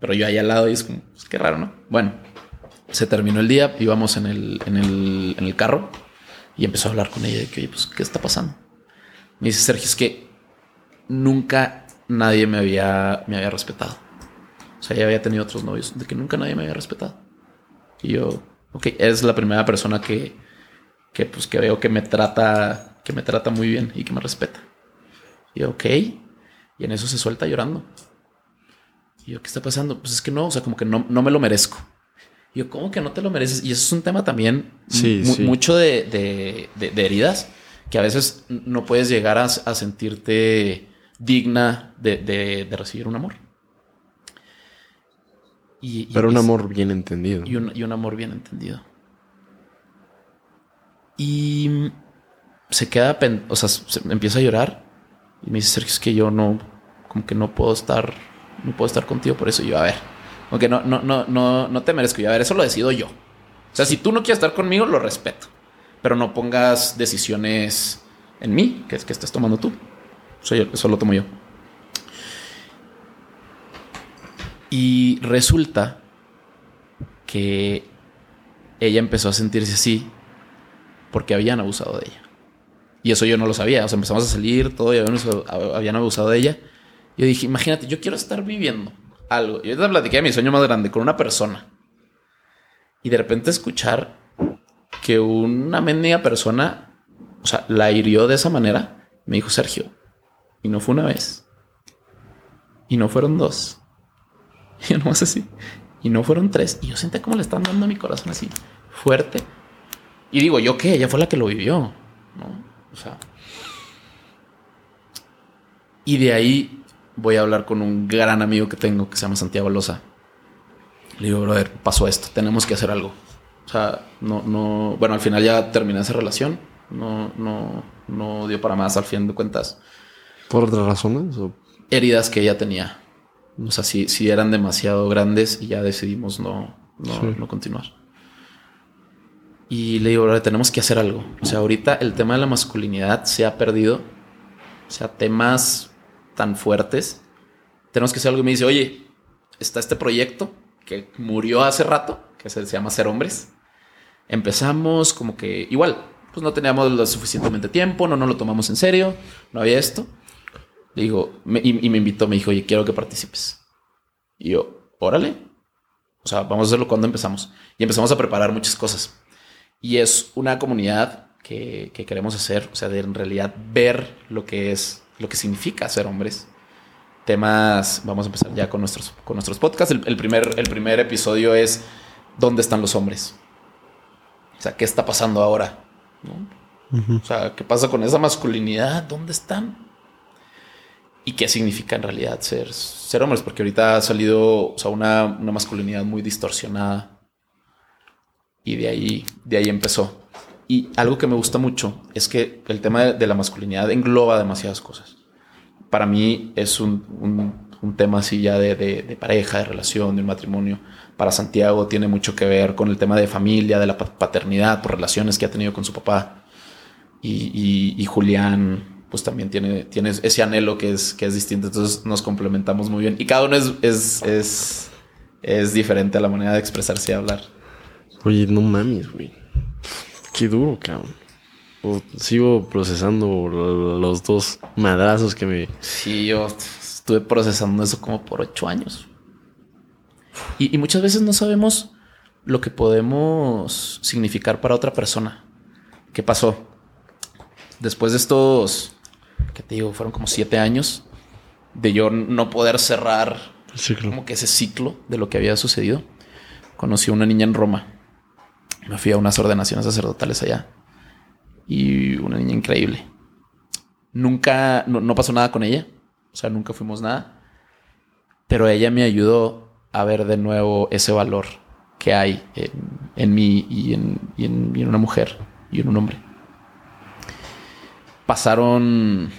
Pero yo ahí al lado y es como, pues, qué raro, ¿no? Bueno, se terminó el día, íbamos en el, en el, en el carro y empezó a hablar con ella de que, oye, pues, ¿qué está pasando? Me dice Sergio, es que nunca nadie me había, me había respetado. O sea, ella había tenido otros novios, de que nunca nadie me había respetado. Y yo, ok, es la primera persona que, que, pues, que veo que me trata, que me trata muy bien y que me respeta. Y yo, ok. Y en eso se suelta llorando. Y yo, ¿qué está pasando? Pues es que no, o sea, como que no, no me lo merezco. Y yo, ¿cómo que no te lo mereces? Y eso es un tema también sí, mucho de, de, de, heridas que a veces no puedes llegar a, a sentirte digna de, recibir un amor. Y, Pero un amor bien entendido. Y un, y un amor bien entendido. Y se queda, o sea, se empieza a llorar y me dice, Sergio, es que yo no, como que no puedo estar, no puedo estar contigo por eso. Y yo, a ver, aunque no, no, no, no, no te merezco. Yo, a ver, eso lo decido yo. O sea, si tú no quieres estar conmigo, lo respeto. Pero no pongas decisiones en mí, que es que estés tomando tú. Eso, lo tomo yo. Y resulta que ella empezó a sentirse así porque habían abusado de ella. Y eso yo no lo sabía. O sea, empezamos a salir, todo, y habían, abusado de ella. Yo dije, imagínate, yo quiero estar viviendo algo. Yo te platiqué de mi sueño más grande con una persona. Y de repente escuchar que una mendiga persona, o sea, la hirió de esa manera. Me dijo, Sergio, y no fue una vez. Y no fueron dos. Y yo nomás así. Y no fueron tres. Y yo sentí como le están dando a mi corazón así, fuerte. Y digo, ¿yo qué? Ella fue la que lo vivió. ¿no? O sea. Y de ahí voy a hablar con un gran amigo que tengo que se llama Santiago Loza. Le digo, brother, pasó esto, tenemos que hacer algo. O sea, no, no, bueno, al final ya terminé esa relación. No, no, no dio para más al fin de cuentas. ¿Por otras razones? Heridas que ella tenía. O sea, si, si eran demasiado grandes y ya decidimos no, no, no continuar. Y le digo, tenemos que hacer algo. O sea, ahorita el tema de la masculinidad se ha perdido. O sea, temas tan fuertes. Tenemos que hacer algo. Y me dice, oye, está este proyecto que murió hace rato, que se, llama Ser Hombres. Empezamos como que igual, pues no teníamos lo suficientemente tiempo, no nos lo tomamos en serio, no había esto. Le digo, y, y, me invitó, me dijo, oye, quiero que participes. Y yo, órale. O sea, vamos a hacerlo cuando empezamos. Y empezamos a preparar muchas cosas. Y es una comunidad que, queremos hacer, o sea, de en realidad ver lo que es, lo que significa ser hombres. temas, vamos a empezar ya con nuestros, con nuestros podcasts. El, primer, el primer episodio es ¿Dónde están los hombres? O sea, ¿qué está pasando ahora? O sea, ¿qué pasa con esa masculinidad? ¿Dónde están? ¿Y qué significa en realidad ser, ser hombres? Porque ahorita ha salido o sea, una, una masculinidad muy distorsionada. Y de ahí, de ahí empezó. Y algo que me gusta mucho es que el tema de la masculinidad engloba demasiadas cosas. Para mí es un, tema así ya de, pareja, de relación, de un matrimonio. Para Santiago tiene mucho que ver con el tema de familia, de la paternidad, por relaciones que ha tenido con su papá. Y, Julián, pues también tiene, tiene ese anhelo que es, que es distinto. Entonces nos complementamos muy bien. Y cada uno es, es, es, es diferente a la manera de expresarse y hablar. Oye, no mames, güey. Qué duro, cabrón. sigo procesando los dos madrazos que me. Sí, yo estuve procesando eso como por ocho años. Y, muchas veces no sabemos lo que podemos significar para otra persona. ¿Qué pasó? Después de estos, ¿qué te digo? Fueron como siete años de yo no poder cerrar como que ese ciclo de lo que había sucedido. Conocí a una niña en Roma me fui a unas ordenaciones sacerdotales allá. Y una niña increíble. Nunca, no, pasó nada con ella. O sea, nunca fuimos nada. Pero ella me ayudó a ver de nuevo ese valor que hay en, mí y en, y en, una mujer y en un hombre. Pasaron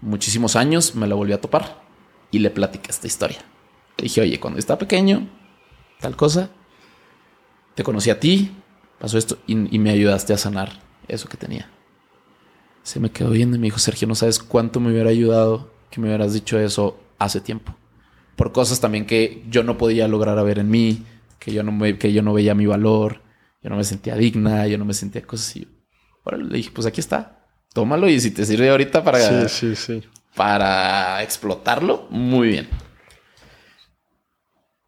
muchísimos años, me la volví a topar y le platiqué esta historia. Le dije, oye, cuando estaba pequeño, tal cosa, te conocí a ti, pasó esto y, me ayudaste a sanar eso que tenía. Se me quedó viendo y me dijo, Sergio, no sabes cuánto me hubiera ayudado que me hubieras dicho eso hace tiempo. Por cosas también que yo no podía lograr a ver en mí, que yo no, me, que yo no veía mi valor, yo no me sentía digna, yo no me sentía cosas así. Ahora le dije, pues aquí está, tómalo y si te sirve ahorita para, sí, sí, sí. para explotarlo, muy bien.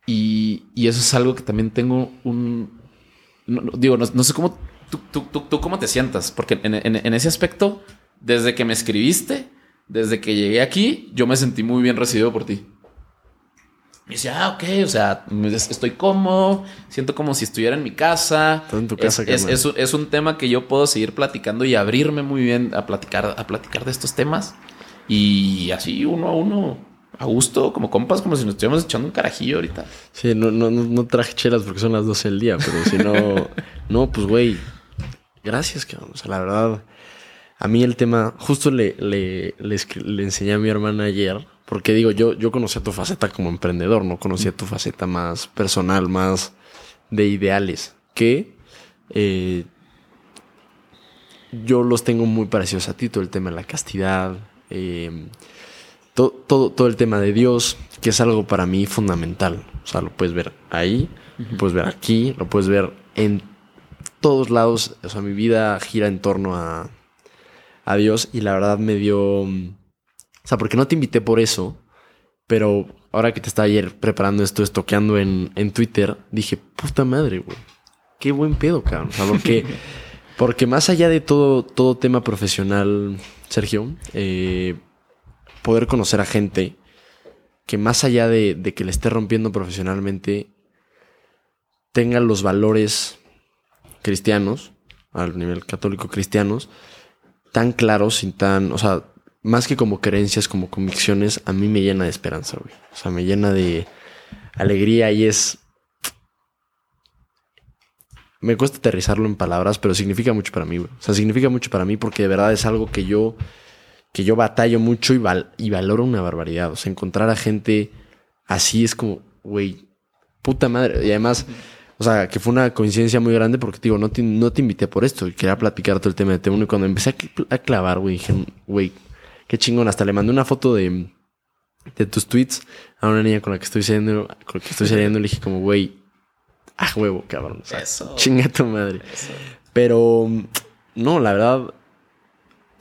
Y, y, eso es algo que también tengo un, digo, no, sé cómo tú, cómo te sientas, porque en, ese aspecto, desde que me escribiste, desde que llegué aquí, yo me sentí muy bien recibido por ti. Me decía, ah, ok, o sea, estoy cómodo, siento como si estuviera en mi casa. en tu casa, es, es, un tema que yo puedo seguir platicando y abrirme muy bien a platicar, a platicar de estos temas. Y así uno a uno a gusto, como compas, como si nos estuviéramos echando un carajillo ahorita. Sí, no, no, no traje chelas porque son las 12 del día, pero si no, no, pues güey, gracias, cabrón. O sea, la verdad, a mí el tema, justo le, le, le, enseñé a mi hermana ayer, porque digo, yo, yo conocía tu faceta como emprendedor, no conocía tu faceta más personal, más de ideales, que eh, yo los tengo muy parecidos a ti, todo el tema de la castidad, eh, todo, todo, el tema de Dios, que es algo para mí fundamental. O sea, lo puedes ver ahí, lo puedes ver aquí, lo puedes ver en todos lados. O sea, mi vida gira en torno a, a Dios y la verdad me dio... O sea, porque no te invité por eso, pero ahora que te estaba ayer preparando esto, estoqueando en, en Twitter, dije, puta madre, güey. Qué buen pedo, cabrón. O sea, porque, porque más allá de todo, todo tema profesional, Sergio, eh, poder conocer a gente que más allá de, que le esté rompiendo profesionalmente, tenga los valores cristianos, al nivel católico cristianos, tan claros y tan, o sea, más que como creencias, como convicciones, a mí me llena de esperanza, güey. O sea, me llena de alegría y es... Me cuesta aterrizarlo en palabras, pero significa mucho para mí, güey. O sea, significa mucho para mí porque de verdad es algo que yo que yo batallo mucho y, y valoro una barbaridad. O sea, encontrar a gente así es como, güey, puta madre. Y además, o sea, que fue una coincidencia muy grande porque, digo, no te, no te invité por esto y quería platicar todo el tema de T1. Y cuando empecé a, clavar, güey, dije, güey, qué chingón. Hasta le mandé una foto de, de tus tweets a una niña con la que estoy saliendo, con la que estoy saliendo. le dije, como, güey, a huevo, cabrón. O sea, Eso. Chinga tu madre. Pero, no, la verdad,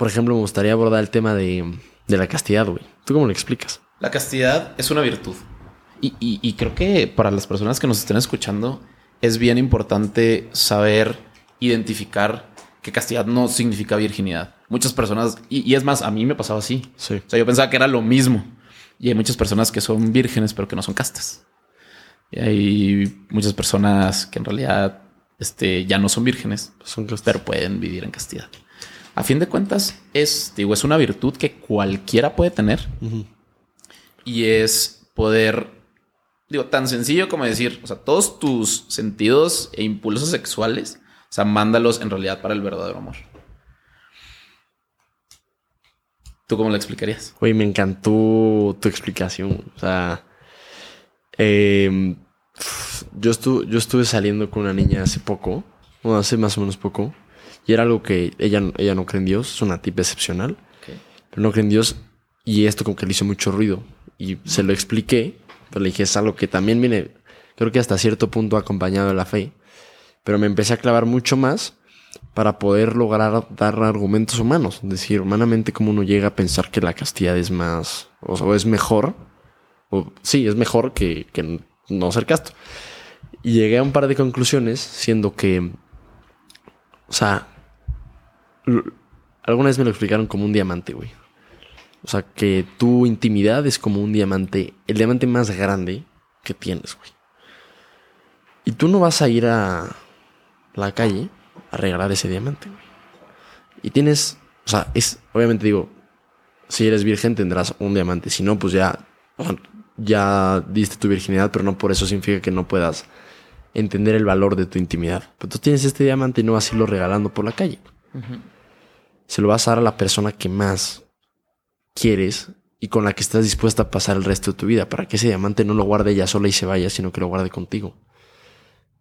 por ejemplo, me gustaría abordar el tema de, la castidad, güey. ¿Tú cómo lo explicas? La castidad es una virtud. Y, creo que para las personas que nos estén escuchando es bien importante saber identificar que castidad no significa virginidad. Muchas personas, y, es más, a mí me pasaba así. Sí. O sea, yo pensaba que era lo mismo. Y hay muchas personas que son vírgenes, pero que no son castas. Y hay muchas personas que en realidad este, ya no son vírgenes, son pero pueden vivir en castidad. A fin de cuentas, es, digo, es una virtud que cualquiera puede tener. Y es poder, digo, tan sencillo como decir, o sea, todos tus sentidos e impulsos sexuales, o sea, mándalos en realidad para el verdadero amor. ¿Tú cómo lo explicarías? Oye, me encantó tu explicación. O sea, em, yo, estuve, yo estuve saliendo con una niña hace poco, o hace más o menos poco, y era algo que ella, ella no cree en Dios, es una tipa excepcional, pero no cree en Dios, y esto como que le hizo mucho ruido. Y se lo expliqué, pero le dije, es algo que también viene, creo que hasta cierto punto acompañado de la fe, pero me empecé a clavar mucho más para poder lograr dar argumentos humanos. Decir, humanamente, cómo uno llega a pensar que la castidad es más, o, es mejor, o sí, es mejor que, que no ser casto. Y llegué a un par de conclusiones, siendo que, o sea, alguna vez me lo explicaron como un diamante, güey. O sea, que tu intimidad es como un diamante, el diamante más grande que tienes, güey. Y tú no vas a ir a la calle a regalar ese diamante, güey. Y tienes, o sea, es, obviamente digo, si eres virgen tendrás un diamante, si no, pues ya, ya diste tu virginidad, pero no por eso significa que no puedas entender el valor de tu intimidad. Pero tú tienes este diamante y no vas a irlo regalando por la calle. Se lo vas a dar a la persona que más quieres y con la que estás dispuesta a pasar el resto de tu vida, para que ese diamante no lo guarde ella sola y se vaya, sino que lo guarde contigo.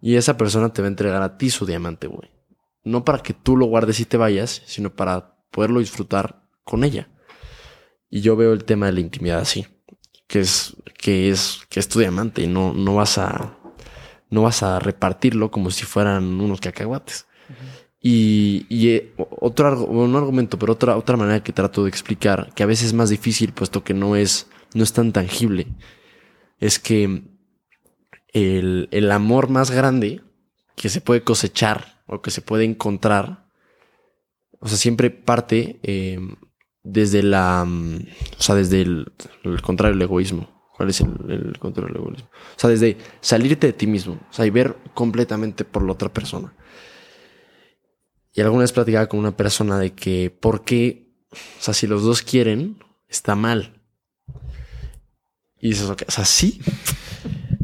Y esa persona te va a entregar a ti su diamante, güey. No para que tú lo guardes y te vayas, sino para poderlo disfrutar con ella. Y yo veo el tema de la intimidad así, que es que es que es tu diamante y no no vas a no vas a repartirlo como si fueran unos cacahuates. Y, y eh, otro argumento, pero otra, otra manera que trato de explicar, que a veces es más difícil, puesto que no es, no es tan tangible, es que el, el amor más grande que se puede cosechar o que se puede encontrar, o sea, siempre parte eh, desde la, mm, o sea, desde el, el contrario del egoísmo. ¿Cuál es el, contrario del egoísmo? O sea, desde salirte de ti mismo, o sea, y ver completamente por la otra persona. Y alguna vez platicaba con una persona de que, ¿por qué? O sea, si los dos quieren, está mal. Y dices, o sea, sí.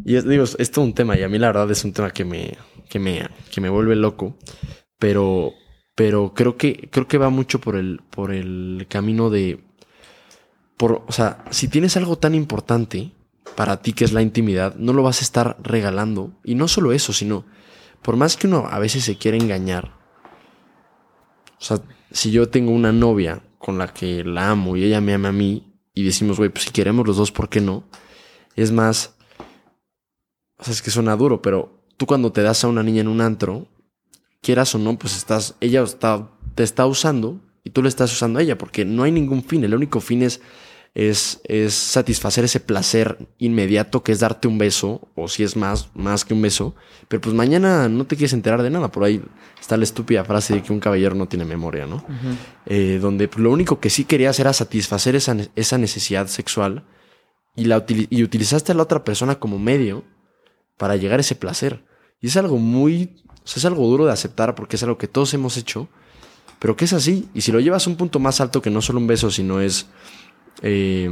Y es, digo, es todo un tema. Y a mí la verdad es un tema que me, que me, que me vuelve loco. Pero, pero creo que, creo que va mucho por el, por el camino de, o sea, si tienes algo tan importante para ti que es la intimidad, no lo vas a estar regalando. Y no solo eso, sino, por más que uno a veces se quiere engañar, o sea, si yo tengo una novia con la que la amo y ella me ama a mí y decimos, güey, pues si queremos los dos, ¿por qué no? Es más, o sea, es que suena duro, pero tú cuando te das a una niña en un antro, quieras o no, pues estás, ella está, te está usando y tú le estás usando a ella porque no hay ningún fin, el único fin es es, es satisfacer ese placer inmediato que es darte un beso, o si es más, más que un beso, pero pues mañana no te quieres enterar de nada. Por ahí está la estúpida frase de que un caballero no tiene memoria, ¿no? Eh, donde lo único que sí querías era satisfacer esa, esa necesidad sexual y, la, y utilizaste a la otra persona como medio para llegar a ese placer. Y es algo muy, o sea, es algo duro de aceptar porque es algo que todos hemos hecho, pero que es así. Y si lo llevas a un punto más alto que no solo un beso, sino es eh,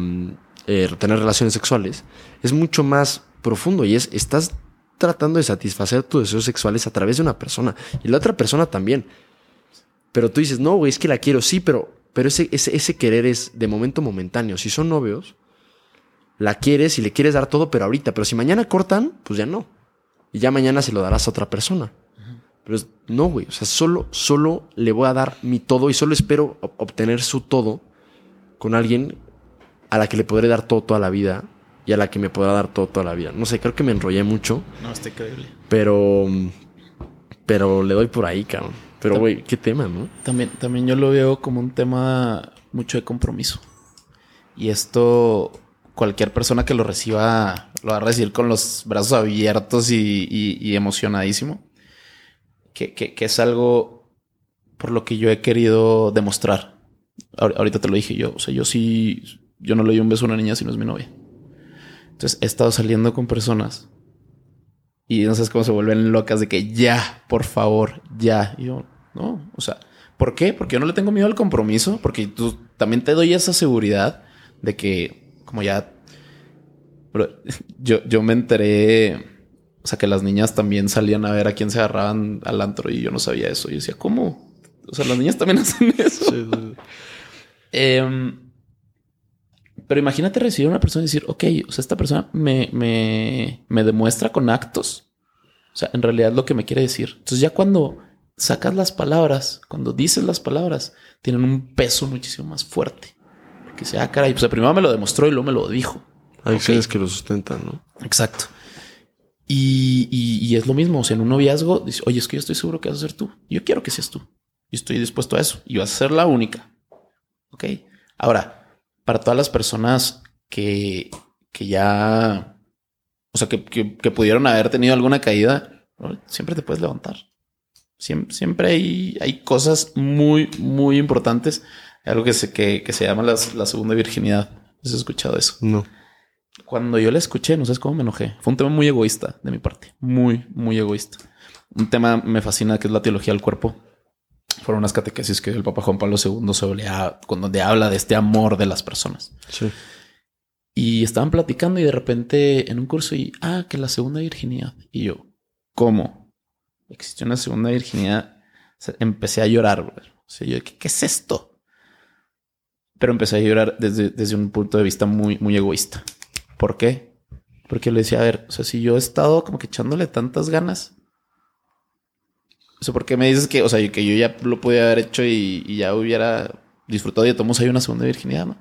eh, tener relaciones sexuales, es mucho más profundo y es, estás tratando de satisfacer tus deseos sexuales a través de una persona y la otra persona también. Pero tú dices, no, güey, es que la quiero, sí, pero, pero ese, ese, ese querer es de momento momentáneo. Si son novios, la quieres y le quieres dar todo, pero ahorita. Pero si mañana cortan, pues ya no. Y ya mañana se lo darás a otra persona. Pero no, güey. O sea, solo, solo le voy a dar mi todo y solo espero obtener su todo con alguien a la que le podré dar todo toda la vida y a la que me podrá dar todo toda la vida. No sé, creo que me enrollé mucho. No, está increíble. Pero, pero le doy por ahí, cabrón. Pero, güey, qué tema, ¿no? También, también yo lo veo como un tema mucho de compromiso. Y esto, cualquier persona que lo reciba, lo va a recibir con los brazos abiertos y, emocionadísimo. Que, que, es algo por lo que yo he querido demostrar. Ahorita te lo dije yo. O sea, yo sí yo no le doy un beso a una niña si no es mi novia. Entonces he estado saliendo con personas y no sabes cómo se vuelven locas de que ya, por favor, ya. Yo, no, o sea, ¿por qué? Porque yo no le tengo miedo al compromiso, porque tú también te doy esa seguridad de que, como ya, yo, yo me enteré, o sea, que las niñas también salían a ver a quién se agarraban al antro y yo no sabía eso. Y decía, ¿cómo? O sea, las niñas también hacen eso. Em, pero imagínate recibir a una persona y decir, ok, o sea, esta persona me, me, me demuestra con actos. O sea, en realidad lo que me quiere decir. Entonces ya cuando sacas las palabras, cuando dices las palabras, tienen un peso muchísimo más fuerte. Porque sea, ah, caray, pues primero me lo demostró y luego me lo dijo. Hay acciones que lo sustentan, ¿no? Exacto. Y, y, es lo mismo. O sea, en un noviazgo, dice, oye, es que yo estoy seguro que vas a ser tú. Yo quiero que seas tú. Y estoy dispuesto a eso. Y vas a ser la única. Ok. Ahora, para todas las personas que, que ya, o sea, que, que, pudieron haber tenido alguna caída, siempre te puedes levantar. Siempre, siempre hay, hay cosas muy, muy importantes. Algo que se, que, se llama la, la segunda virginidad. ¿Has escuchado eso? No. Cuando yo la escuché, no sabes cómo me enojé. Fue un tema muy egoísta de mi parte. Muy, muy egoísta. Un tema me fascina que es la teología del cuerpo fueron unas catequesis que el Papa Juan Pablo II solía, donde habla de este amor de las personas. Sí. Y estaban platicando y de repente en un curso y, ah, que la segunda virginidad. Y yo, ¿cómo? Existió una segunda virginidad. empecé a llorar. O sea, yo, ¿qué, es esto? Pero empecé a llorar desde, desde un punto de vista muy, muy egoísta. ¿Por qué? Porque le decía, a ver, o sea, si yo he estado como que echándole tantas ganas o sea, ¿por quue me dices que, o sea, que yo ya lo podía haber hecho y, ya hubiera disfrutado y de todos hay una segunda virginidad, ¿no?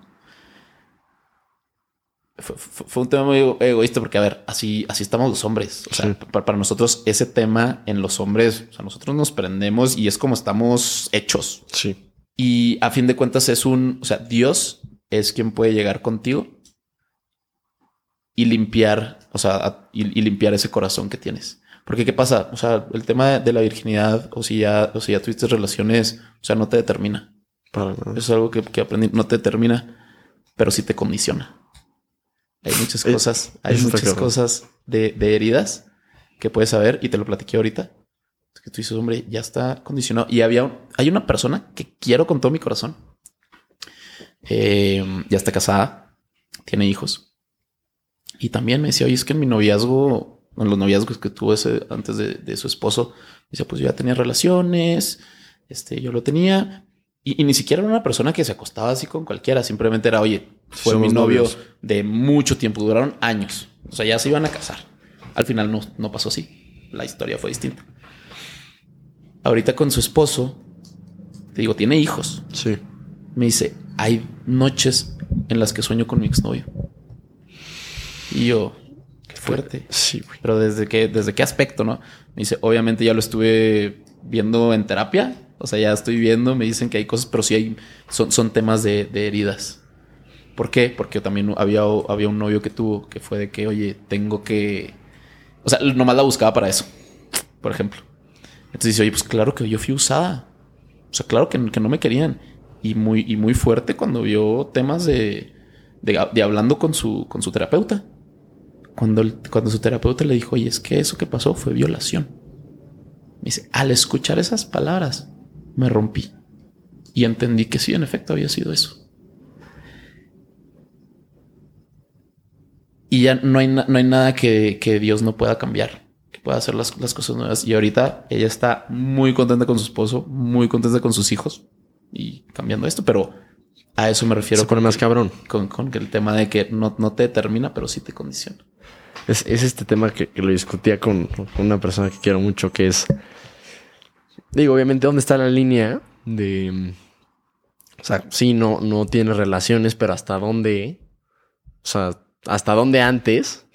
Fue, un tema muy egoísta porque, a ver, así, así estamos los hombres. O sea, para, nosotros ese tema en los hombres, o sea, nosotros nos prendemos y es como estamos hechos. Sí. Y a fin de cuentas es un, o sea, Dios es quien puede llegar contigo y limpiar, o sea, y limpiar ese corazón que tienes. Porque ¿qué pasa? O sea, el tema de la virginidad o si ya, o si ya tuviste relaciones, o sea, no te determina. Eso es algo que, aprendí, no te determina, pero sí te condiciona. Hay muchas cosas, hay muchas cosas de, heridas que puedes saber y te lo platiqué ahorita. que tú dices, hombre, ya está condicionado. Y había, hay una persona que quiero con todo mi corazón. Eh, ya está casada, tiene hijos. Y también me decía, oye, es que en mi noviazgo en los noviazgos que tuvo ese antes de, su esposo, dice, pues yo ya tenía relaciones, este, yo lo tenía. Y, ni siquiera era una persona que se acostaba así con cualquiera, simplemente era, oye, fue mi novio de mucho tiempo, duraron años, o sea, ya se iban a casar. Al final no, no pasó así, la historia fue distinta. Ahorita con su esposo, te digo, tiene hijos. Sí. Me dice, hay noches en las que sueño con mi exnovio. Y yo, fuerte. Sí, güey. Pero desde qué, desde qué aspecto, ¿no? Me dice, obviamente ya lo estuve viendo en terapia. O sea, ya estoy viendo, me dicen que hay cosas, pero sí hay, son, son temas de, heridas. ¿Por qué? Porque también había, había un novio que tuvo que fue de que, oye, tengo que. O sea, nomás la buscaba para eso, por ejemplo. Entonces dice, oye, pues claro que yo fui usada. O sea, claro que, que no me querían. Y muy, y muy fuerte cuando vio temas de, de, de hablando con su, con su terapeuta. Cuando, cuando su terapeuta le dijo, oye, es que eso que pasó fue violación. Me dice, al escuchar esas palabras, me rompí. Y entendí que sí, en efecto, había sido eso. Y ya no hay, no hay nada que, que, Dios no pueda cambiar, que pueda hacer las, las, cosas nuevas. Y ahorita ella está muy contenta con su esposo, muy contenta con sus hijos y cambiando esto, pero a eso me refiero. Se pone más cabrón. Con, con, el tema de que no, no te determina, pero sí te condiciona. Es, este tema que, lo discutía con, una persona que quiero mucho, que es, digo, obviamente, ¿dónde está la línea de, o sea, sí, no, no tiene relaciones, pero hasta dónde, o sea, hasta dónde antes.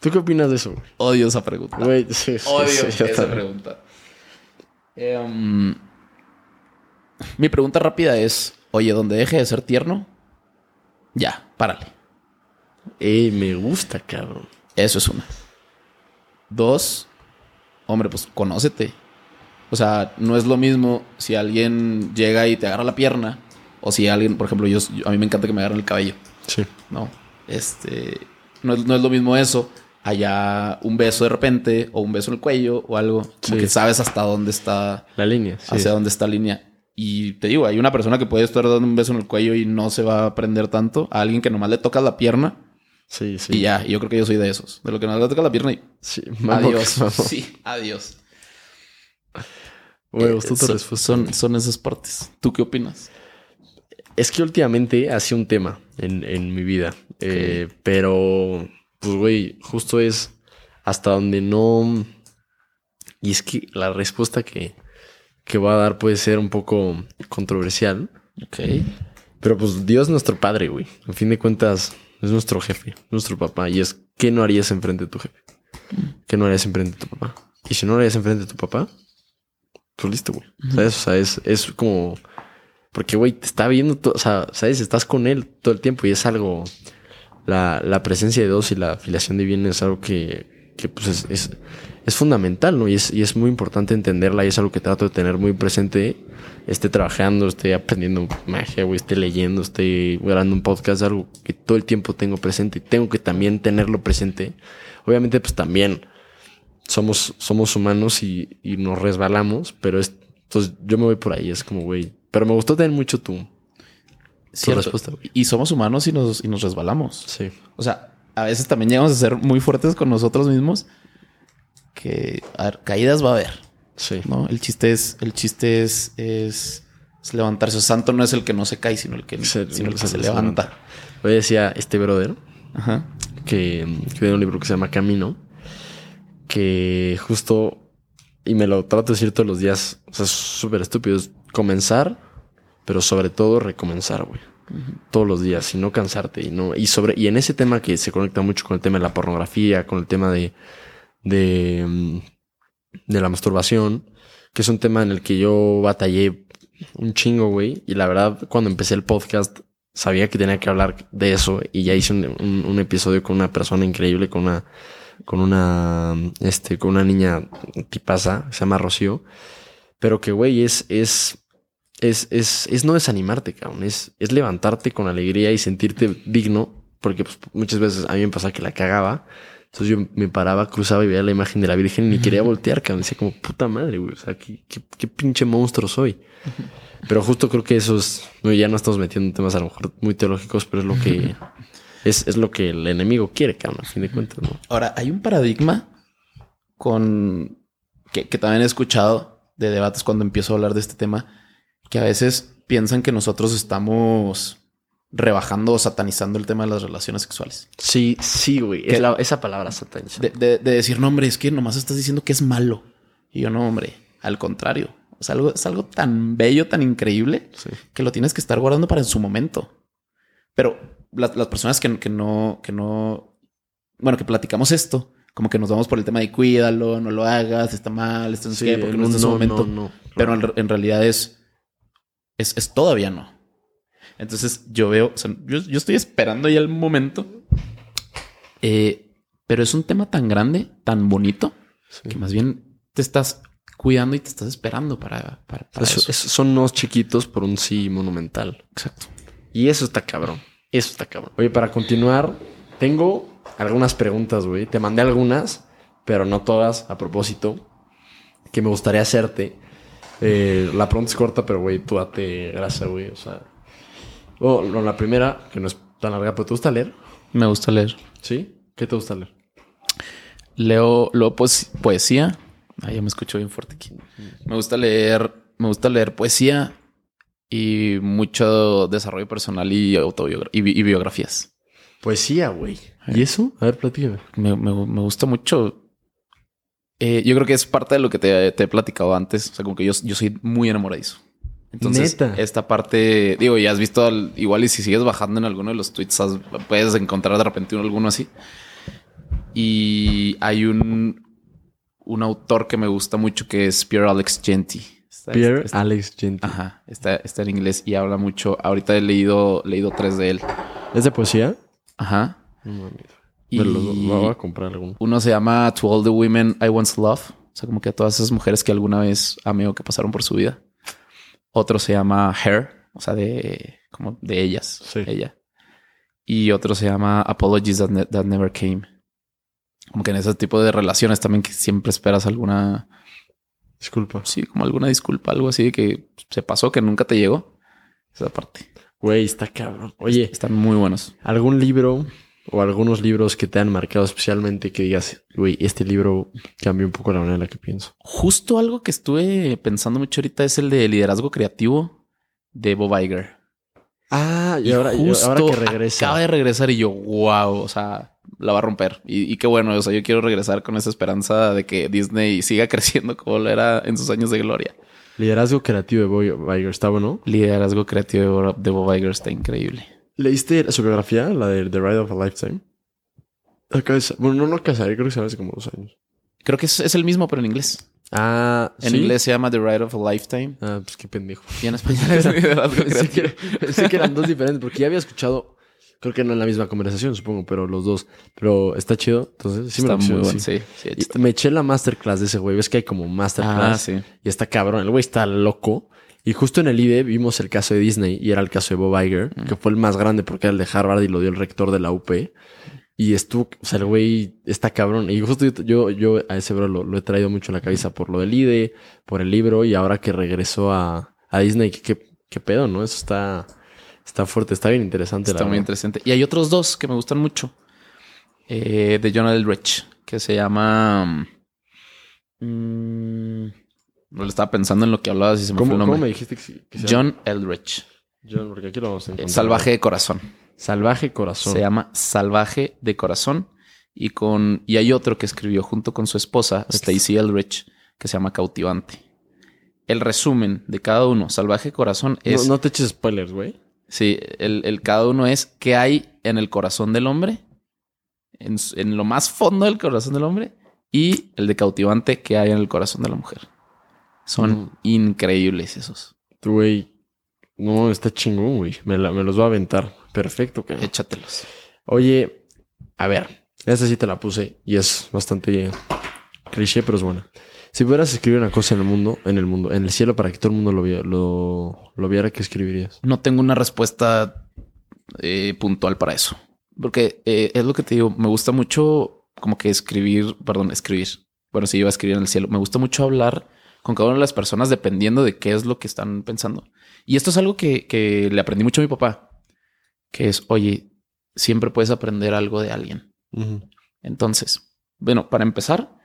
¿Tú qué opinas de eso? Odio esa pregunta. Odio esa pregunta. Em, mi pregunta rápida es, oye, donde deje de ser tierno, ya, párale. Eh, me gusta, cabrón. Eso es una. Dos, hombre, pues conócete. O sea, no es lo mismo si alguien llega y te agarra la pierna o si alguien, por ejemplo, yo, a mí me encanta que me agarren el cabello. Sí. ¿no? Este, no es, no es lo mismo eso, allá un beso de repente, o un beso en el cuello, o algo, como Sí. que sabes hasta dónde está, La línea. Sí. hacia dónde está la línea. Y te digo, hay una persona que puede estar dando un beso en el cuello y no se va a prender tanto, a alguien que nomás le toca la pierna Sí, sí. y ya, y yo creo que yo soy de esos, de lo que nomás le toca la pierna y Sí. adiós. Sí, adiós. Güey, Eh, son, son, son esas partes. ¿Tú qué opinas? Es que últimamente ha sido un tema en, en mi vida. Eh, pero, pues, güey, justo es hasta donde no. Y es que la respuesta que, que voy a dar puede ser un poco controversial. Ok. Pero pues Dios es nuestro padre, güey. A fin de cuentas, es nuestro jefe, nuestro papá. Y es, ¿qué no harías enfrente de tu jefe? ¿Qué no harías enfrente de tu papá? Y si no lo harías enfrente de tu papá, pues listo, güey. ¿Sabes? O sea, es, es como... Porque, güey, te está viendo, todo, o sea, ¿sabes? Estás con él todo el tiempo y es algo... La, la presencia de Dios y la afiliación divina es algo que, que pues es, es, es fundamental, ¿no? Y es, y es muy importante entenderla y es algo que trato de tener muy presente. Esté trabajando, esté aprendiendo magia, güey, esté leyendo, esté grabando un podcast, algo que todo el tiempo tengo presente y tengo que también tenerlo presente. Obviamente, pues también somos, somos humanos y, y nos resbalamos, pero es, entonces yo me voy por ahí, es como, güey. Pero me gustó tener mucho tu Cierto. respuesta, güey. Y somos humanos y nos, y nos resbalamos. Sí. O sea, a veces también llegamos a ser muy fuertes con nosotros mismos. Que, a ver, caídas va a haber, Sí. ¿no? El chiste es, el chiste es, es, es levantarse. O santo no es el que no se cae, sino el que, Se- sino el que se- se, se levanta. Hoy decía este brother Ajá. que, que de un libro que se llama Camino, que justo, y me lo trato de decir todos los días, o sea, es súper estúpido, es comenzar, pero sobre todo recomenzar, güey. Todos los días y no cansarte y no y sobre y en ese tema que se conecta mucho con el tema de la pornografía, con el tema de de mm, de la masturbación, que es un tema en el que yo batallé un chingo, güey, y la verdad cuando empecé el podcast sabía que tenía que hablar de eso. Y ya hice un, un- episodio con una persona increíble, con una, con una, este, con una niña tipaza, se llama Rocío, pero que, güey, es, es, es, es, es no desanimarte, cabrón, es, es levantarte con alegría y sentirte digno, porque pues, muchas veces a mí me pasaba que la cagaba. Entonces yo me paraba, cruzaba y veía la imagen de la Virgen y ni quería voltear, cabrón. Decía como, puta madre, güey. O sea, qué, qué, qué pinche monstruo soy. Pero justo creo que eso es, no, ya no estamos metiendo en temas a lo mejor muy teológicos, pero es lo que es, es lo que el enemigo quiere, cabrón, a fin de cuentas, ¿no? Ahora, hay un paradigma con que, que también he escuchado de debates cuando empiezo a hablar de este tema, que a veces piensan que nosotros estamos rebajando o satanizando el tema de las relaciones sexuales. Sí, sí, güey. ¿Qué? Es la- esa palabra satánica. De, de- de decir, no, hombre, es que nomás estás diciendo que es malo. Y yo, no, hombre, al contrario. Es algo, es algo tan bello, tan increíble, Sí. que lo tienes que estar guardando para en su momento. Pero las, las personas que, que no, que no, bueno, que platicamos esto, como que nos vamos por el tema de cuídalo, no lo hagas, está mal, está en Sí, qué, porque no, no, está en su no, momento. no, no. Pero en, en realidad es, es, es todavía no. Entonces yo veo, o sea, yo, yo estoy esperando ya el momento. Eh, pero es un tema tan grande, tan bonito, Sí. que más bien te estás cuidando y te estás esperando para, para, para Eso- eso. eso- son unos chiquitos por un sí monumental. Exacto. Y eso está cabrón. Eso está cabrón. Oye, para continuar, tengo algunas preguntas, güey. Te mandé algunas, pero no todas a propósito, que me gustaría hacerte. Eh, la pregunta es corta, pero, güey, tú date grasa, güey. O sea. Oh, no, la primera, que no es tan larga, pero ¿te gusta leer? Me gusta leer. ¿Sí? ¿Qué te gusta leer? Leo, leo poes- poesía. Ay, ya me escucho bien fuerte aquí. Me gusta leer, me gusta leer poesía y mucho desarrollo personal y autobiogra- y, bi- y biografías. Poesía, güey. ¿Y eso? A ver, platícame. Me, me- me gusta mucho. Eh, yo creo que es parte de lo que te, te he platicado antes. O sea, como que yo, yo soy muy enamoradizo. Entonces, Neta. esta parte, digo, ya has visto al- igual y si sigues bajando en alguno de los tweets, has- puedes encontrar de repente uno- alguno así. Y hay un, un autor que me gusta mucho que es Pierre Alex Genty. Está- Pierre está- Alex Genty. Ajá, está, está en inglés y habla mucho. Ahorita he leído, leído tres de él. ¿Es de poesía? Ajá. No mames. Y- Me lo, lo voy a comprar alguno. Uno se llama To All the Women I Once Loved. O sea, como que a todas esas mujeres que alguna vez amé o que pasaron por su vida. Otro se llama Her. O sea, de como de ellas. Sí. Ella. Y otro se llama Apologies That, Ne- That Never Came. Como que en ese tipo de relaciones también que siempre esperas alguna, Disculpa. sí, como alguna disculpa, algo así de que se pasó, que nunca te llegó. Esa parte. Güey, está cabrón. Oye, Están muy buenos. ¿algún libro o algunos libros que te han marcado especialmente que digas, güey, este libro cambió un poco la manera en la que pienso? Justo algo que estuve pensando mucho ahorita es el de liderazgo creativo de Bob Iger. Ah, y, Y ahora, justo ahora que regresa. Acaba de regresar y yo, wow, o sea, la va a romper. Y, y qué bueno, o sea, yo quiero regresar con esa esperanza de que Disney siga creciendo como lo era en sus años de gloria. Liderazgo creativo de Bob Iger, ¿está bueno? Liderazgo creativo de Bob Iger está increíble. ¿Leíste su biografía, la de The Ride of a Lifetime? Sa- Bueno, no, no salir, creo que salió hace como dos años. Creo que es, es el mismo, pero en inglés. Ah, En ¿sí? inglés se llama The Ride of a Lifetime. Ah, pues qué pendejo. Y en español es pensé, que, pensé que eran dos diferentes, porque ya había escuchado, creo que no en la misma conversación, supongo, pero los dos. Pero está chido, entonces sí me lo muy bueno, sí. sí. sí, me eché la masterclass de ese güey. Ves que hay como Ah, masterclass sí. y está cabrón. El güey está loco. Y justo en el IDE vimos el caso de Disney y era el caso de Bob Iger, que fue el más grande porque era el de Harvard y lo dio el rector de la UP. Y estuvo, o sea, el güey está cabrón. Y justo yo, yo, a ese bro lo, lo he traído mucho en la cabeza por lo del IDE, por el libro y ahora que regresó a, a Disney, ¿qué, qué, pedo, ¿no? Eso está, está fuerte, está bien interesante. Está la muy verdad. interesante. Y hay otros dos que me gustan mucho. Eh, de John Eldridge, que se llama... mm, no le estaba pensando en lo que hablabas y se me fue ¿Cómo, el cómo nombre. me dijiste que? John Eldridge. John, porque aquí lo vamos a eh, encontrar. Salvaje de corazón. Salvaje corazón. Se llama Salvaje de corazón. Y con y hay otro que escribió junto con su esposa, Stacy Eldridge, que se llama Cautivante. El resumen de cada uno, Salvaje corazón, es... No, no te eches spoilers, güey. Sí, el, el cada uno es qué hay en el corazón del hombre, en, en lo más fondo del corazón del hombre, y el de cautivante qué hay en el corazón de la mujer. Son Mm. increíbles esos. Güey, no, está chingón, güey. Me, la- me los va a aventar. Perfecto, cabrón. Échatelos. Oye, a ver, esta sí te la puse y es bastante cliché, pero es buena. Si pudieras escribir una cosa en el mundo, en el mundo, en el cielo para que todo el mundo lo, viera, lo, lo viera, ¿qué escribirías? No tengo una respuesta eh, puntual para eso. Porque eh, es lo que te digo, me gusta mucho como que escribir, perdón, escribir. Bueno, si iba a escribir en el cielo, me gusta mucho hablar con cada una de las personas dependiendo de qué es lo que están pensando. Y esto es algo que, que le aprendí mucho a mi papá, que es, oye, siempre puedes aprender algo de alguien. Entonces, bueno, para empezar,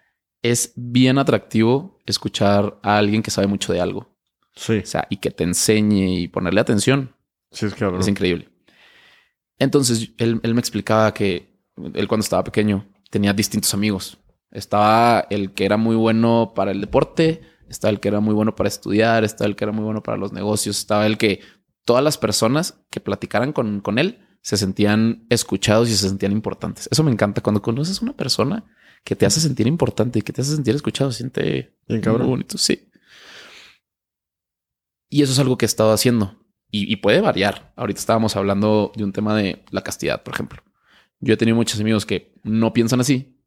es bien atractivo escuchar a alguien que sabe mucho de algo. Sí, O sea, y que te enseñe y ponerle atención. sí, es cabrón. Es increíble. Entonces, él, él me explicaba que él cuando estaba pequeño tenía distintos amigos. Estaba el que era muy bueno para el deporte, estaba el que era muy bueno para estudiar, estaba el que era muy bueno para los negocios, estaba el que todas las personas que platicaran con, con él se sentían escuchados y se sentían importantes. Eso me encanta. Cuando conoces a una persona que te hace sentir importante y que te hace sentir escuchado, siente Bien cabrón. muy bonito. Sí. Y eso es algo que he estado haciendo. Y, y puede variar. Ahorita estábamos hablando de un tema de la castidad, por ejemplo. Yo he tenido muchos amigos que no piensan así,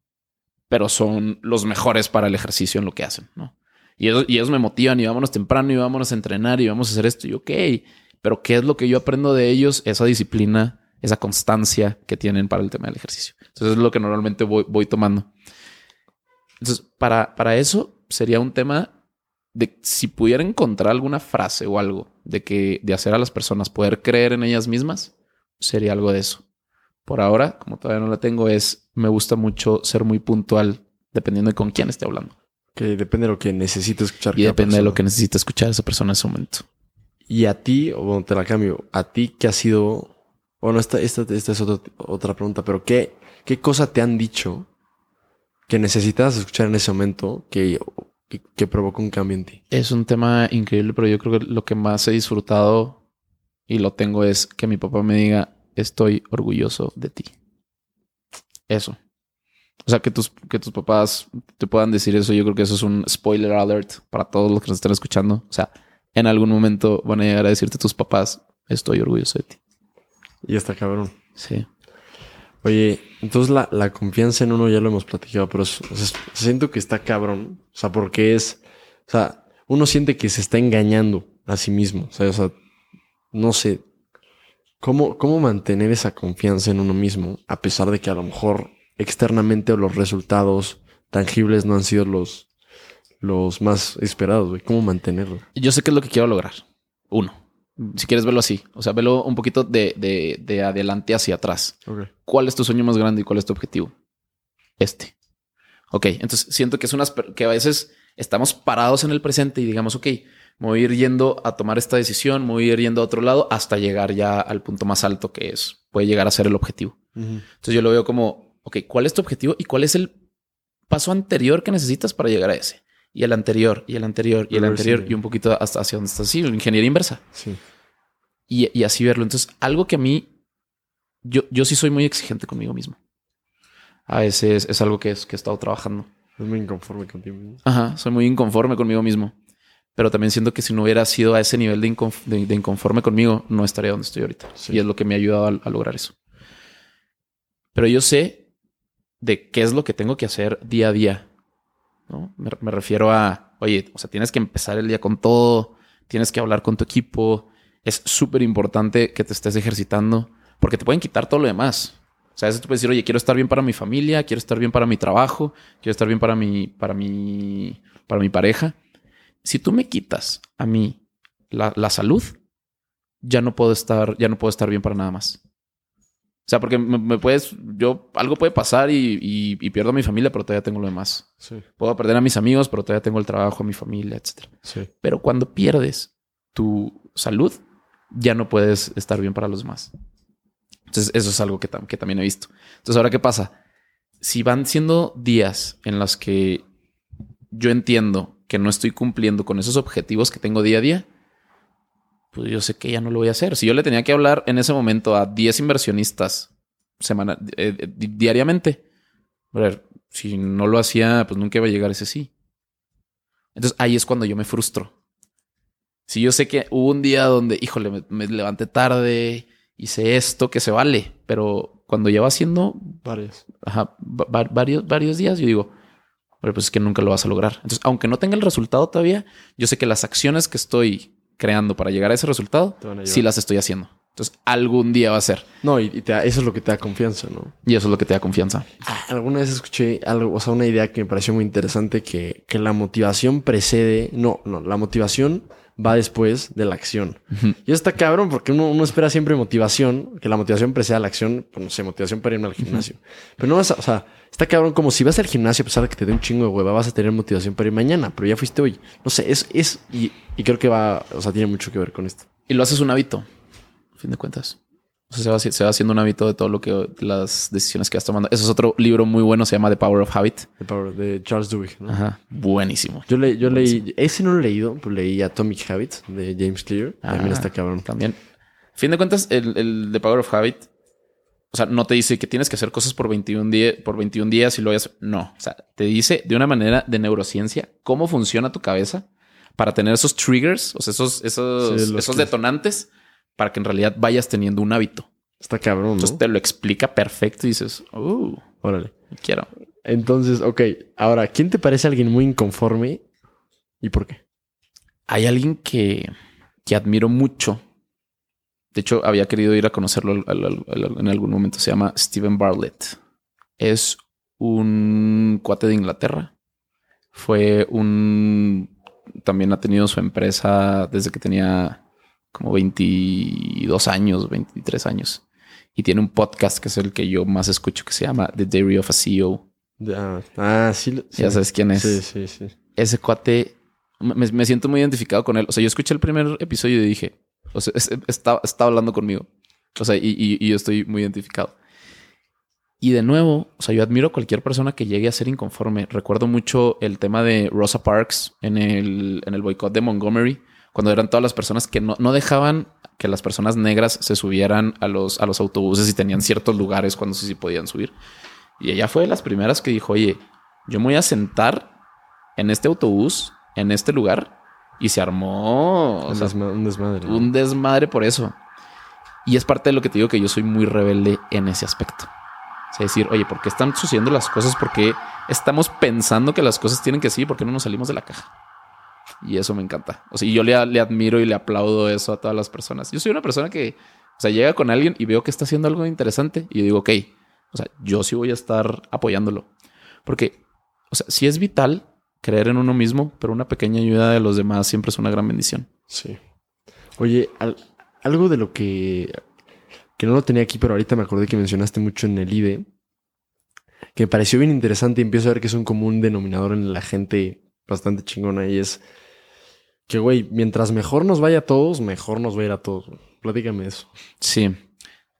pero son los mejores para el ejercicio en lo que hacen, ¿no? Y ellos, me motivan y vámonos temprano y vámonos a entrenar y vamos a hacer esto. Y ok, pero ¿qué es lo que yo aprendo de ellos? Esa disciplina, esa constancia que tienen para el tema del ejercicio. Entonces es lo que normalmente voy, voy tomando. Entonces, para, para eso sería un tema de si pudiera encontrar alguna frase o algo de que de hacer a las personas poder creer en ellas mismas, sería algo de eso. Por ahora, como todavía no la tengo, es me gusta mucho ser muy puntual dependiendo de con quién esté hablando. Que depende de lo que necesite escuchar. Y depende de lo que necesita escuchar esa persona en ese momento. Y a ti, o bueno, te la cambio, a ti que ha sido, bueno, esta, esta, esta es otra, otra pregunta, pero ¿qué, ¿qué cosa te han dicho que necesitabas escuchar en ese momento que, que, que provocó un cambio en ti? Es un tema increíble, pero yo creo que lo que más he disfrutado y lo tengo es que mi papá me diga, estoy orgulloso de ti. Eso. O sea, que tus, que tus papás te puedan decir eso, yo creo que eso es un spoiler alert para todos los que nos están escuchando. O sea, en algún momento van a llegar a decirte tus papás, estoy orgulloso de ti. Y está cabrón. Sí. Oye, entonces la, la confianza en uno ya lo hemos platicado, pero es- es- siento que está cabrón. O sea, porque es, o sea, uno siente que se está engañando a sí mismo. O sea, o sea, no sé. ¿Cómo, ¿Cómo mantener esa confianza en uno mismo a pesar de que a lo mejor externamente los resultados tangibles no han sido los, los más esperados, güey? ¿Cómo mantenerlo? Yo sé qué es lo que quiero lograr. Uno. Si quieres verlo así. O sea, velo un poquito de, de, de adelante hacia atrás. ¿Cuál es tu sueño más grande y cuál es tu objetivo? Este. Ok, entonces siento que es unas que a veces estamos parados en el presente y digamos, ok, me voy a ir yendo a tomar esta decisión, me voy a ir yendo a otro lado hasta llegar ya al punto más alto que es, puede llegar a ser el objetivo. Entonces yo lo veo como, ok, ¿cuál es tu objetivo y cuál es el paso anterior que necesitas para llegar a ese? Y el anterior, y el anterior, y el anterior, y un poquito hasta hacia donde estás. Sí, ingeniería inversa. Sí. Y, y así verlo. Entonces, algo que a mí, yo, yo sí soy muy exigente conmigo mismo. A veces es algo que, es, que he estado trabajando. Es muy inconforme contigo. mismo. Ajá, soy muy inconforme conmigo mismo. Pero también siento que si no hubiera sido a ese nivel de, inconf- de- de inconforme conmigo, no estaría donde estoy ahorita. Sí. Y es lo que me ha ayudado a, a lograr eso. Pero yo sé de qué es lo que tengo que hacer día a día. ¿no? Me, refiero a, oye, o sea, tienes que empezar el día con todo, tienes que hablar con tu equipo. Es súper importante que te estés ejercitando porque te pueden quitar todo lo demás. O sea, a veces tú puedes decir, oye, quiero estar bien para mi familia, quiero estar bien para mi trabajo, quiero estar bien para mi, para mi, para mi pareja. Si tú me quitas a mí la, la salud, ya no puedo estar, ya no puedo estar bien para nada más. O sea, porque me, me puedes, yo, algo puede pasar y, y- y pierdo a mi familia, pero todavía tengo lo demás. Sí. Puedo perder a mis amigos, pero todavía tengo el trabajo, a mi familia, etcétera. Sí. Pero cuando pierdes tu salud, ya no puedes estar bien para los demás. Entonces, eso es algo que, tam- que también he visto. Entonces, ahora, ¿qué pasa? Si van siendo días en los que yo entiendo que no estoy cumpliendo con esos objetivos que tengo día a día, pues yo sé que ya no lo voy a hacer. Si yo le tenía que hablar en ese momento a 10 inversionistas semana, eh, eh, di- diariamente, a ver, si no lo hacía, pues nunca iba a llegar ese sí. Entonces ahí es cuando yo me frustro. Si yo sé que hubo un día donde, híjole, me, me levanté tarde, hice esto, que se vale, pero cuando ya va haciendo Varias. ajá, va- va- varios, varios días, yo digo, "Hombre, pues es que nunca lo vas a lograr. Entonces, aunque no tenga el resultado todavía, yo sé que las acciones que estoy creando para llegar a ese resultado, a sí las estoy haciendo. Entonces, algún día va a ser. No, y, y te da- eso es lo que te da confianza, ¿no? Y eso es lo que te da confianza. Ah, alguna vez escuché algo, o sea, una idea que me pareció muy interesante que, que la motivación precede, no, no, la motivación va después de la acción. Ujú. Y eso está cabrón porque uno, uno espera siempre motivación, que la motivación preceda a la acción, pues no sé, motivación para irme al gimnasio. Pero no vas a, o sea, está cabrón como si vas al gimnasio a pesar de que te dé un chingo de hueva, vas a tener motivación para ir mañana, pero ya fuiste hoy. No sé, es, es, y, y creo que va, o sea, tiene mucho que ver con esto. Y lo haces un hábito, a fin de cuentas. O sea, se va, haci- se va haciendo un hábito de todo lo que las decisiones que vas tomando. Ese es otro libro muy bueno, se llama The Power of Habit. The Power de Charles Duhigg, ¿no? Ajá. Buenísimo. Yo, le, yo leí, ese no lo he leído, pero leí Atomic Habits de James Clear. También Ah. está cabrón. También. A fin de cuentas, el, el The Power of Habit, o sea, no te dice que tienes que hacer cosas por 21, días por 21 días y lo. No. O sea, te dice de una manera de neurociencia cómo funciona tu cabeza para tener esos triggers, o sea, esos, esos, Sí, esos que- detonantes para que en realidad vayas teniendo un hábito. Está cabrón, ¿no? Entonces te lo explica perfecto y dices, uh, Órale. quiero. Entonces, ok. Ahora, ¿quién te parece alguien muy inconforme y por qué? Hay alguien que, que admiro mucho. De hecho, había querido ir a conocerlo al- al- al- al- en algún momento. Se llama Steven Bartlett. Es un cuate de Inglaterra. Fue un... También ha tenido su empresa desde que tenía como 22 años, 23 años. Y tiene un podcast que es el que yo más escucho que se llama The Diary of a CEO. Ah, ah, sí. Ya sabes quién es. Sí, sí, sí. ese cuate, me, me siento muy identificado con él. O sea, yo escuché el primer episodio y dije, o sea, es- está, está hablando conmigo. O sea, y, y- y yo estoy muy identificado. Y de nuevo, o sea, yo admiro a cualquier persona que llegue a ser inconforme. Recuerdo mucho el tema de Rosa Parks en el, en el boicot de Montgomery, cuando eran todas las personas que no, no dejaban que las personas negras se subieran a los, a los autobuses y tenían ciertos lugares cuando sí, sí podían subir. Y ella fue de las primeras que dijo, oye, yo me voy a sentar en este autobús, en este lugar, y se armó o un, sea, desma- un desmadre. ¿no? un desmadre por eso. Y es parte de lo que te digo que yo soy muy rebelde en ese aspecto. O sea, decir, oye, ¿por qué están sucediendo las cosas? ¿Por qué estamos pensando que las cosas tienen que sí? ¿Por qué no nos salimos de la caja? Y eso me encanta. O sea, y yo le, le admiro y le aplaudo eso a todas las personas. Yo soy una persona que O sea, llega con alguien y veo que está haciendo algo interesante y digo, ok, o sea, yo sí voy a estar apoyándolo. Porque, o sea, sí es vital creer en uno mismo, pero una pequeña ayuda de los demás siempre es una gran bendición. Sí. Oye, algo de lo que, que no lo tenía aquí, pero ahorita me acordé que mencionaste mucho en el IDE, que me pareció bien interesante y empiezo a ver que es un común denominador en la gente bastante chingona y es que, güey, mientras mejor nos vaya a todos, mejor nos va a ir a todos. Platícame eso. Sí,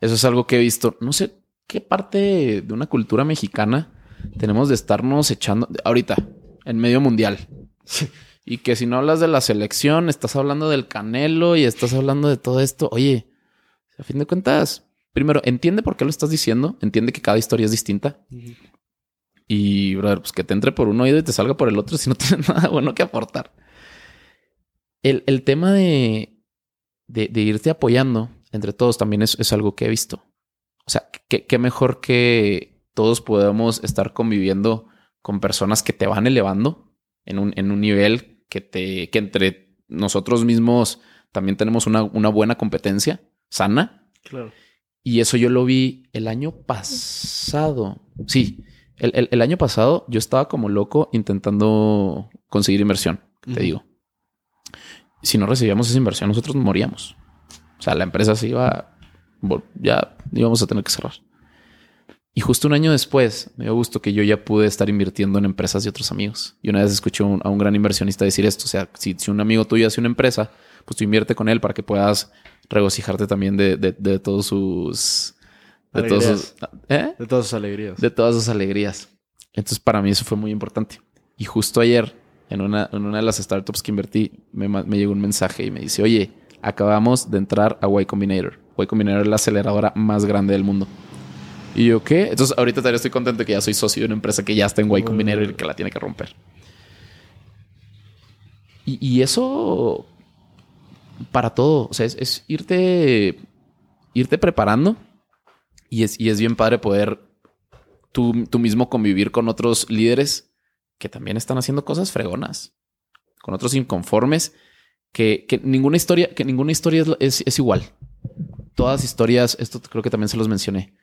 eso es algo que he visto. No sé qué parte de una cultura mexicana tenemos de estarnos echando ahorita en medio mundial. Y que si no hablas de la selección, estás hablando del canelo y estás hablando de todo esto. Oye, a fin de cuentas, primero, entiende por qué lo estás diciendo. Entiende que cada historia es distinta. Y, brother, pues que te entre por un oído y te salga por el otro si no tienes nada bueno que aportar. El, tema de, de, irte apoyando entre todos también es, algo que he visto. O sea, qué mejor que todos podamos estar conviviendo con personas que te van elevando en un, en un nivel que te, que entre nosotros mismos también tenemos una, una buena competencia sana. Claro. Y eso yo lo vi el año pasado. Sí, el, año pasado yo estaba como loco intentando conseguir inversión, te digo. Si no recibíamos esa inversión, nosotros moríamos. O sea, la empresa se iba, ya íbamos a tener que cerrar. Y justo un año después, me dio gusto que yo ya pude estar invirtiendo en empresas de otros amigos. Y una vez escuché a un gran inversionista decir esto. O sea, si, si, un amigo tuyo hace una empresa, pues tú invierte con él para que puedas regocijarte también de, de, todos sus... De, todos ¿eh? de todas sus alegrías. De todas sus alegrías. Entonces, para mí eso fue muy importante. Y justo ayer, en una, en una de las startups que invertí, me, me llegó un mensaje y me dice, oye, acabamos de entrar a Y Combinator. Y Combinator es la aceleradora más grande del mundo. Y yo, ¿qué? Entonces, ahorita todavía estoy contento que ya soy socio de una empresa que ya está en Y Combinator y que la tiene que romper. Y, eso para todo, o sea, es, irte, irte preparando y es, y es bien padre poder tú, tú, mismo convivir con otros líderes que también están haciendo cosas fregonas, con otros inconformes, que, que ninguna historia, que ninguna historia es, es, igual. Todas historias, esto creo que también se los mencioné,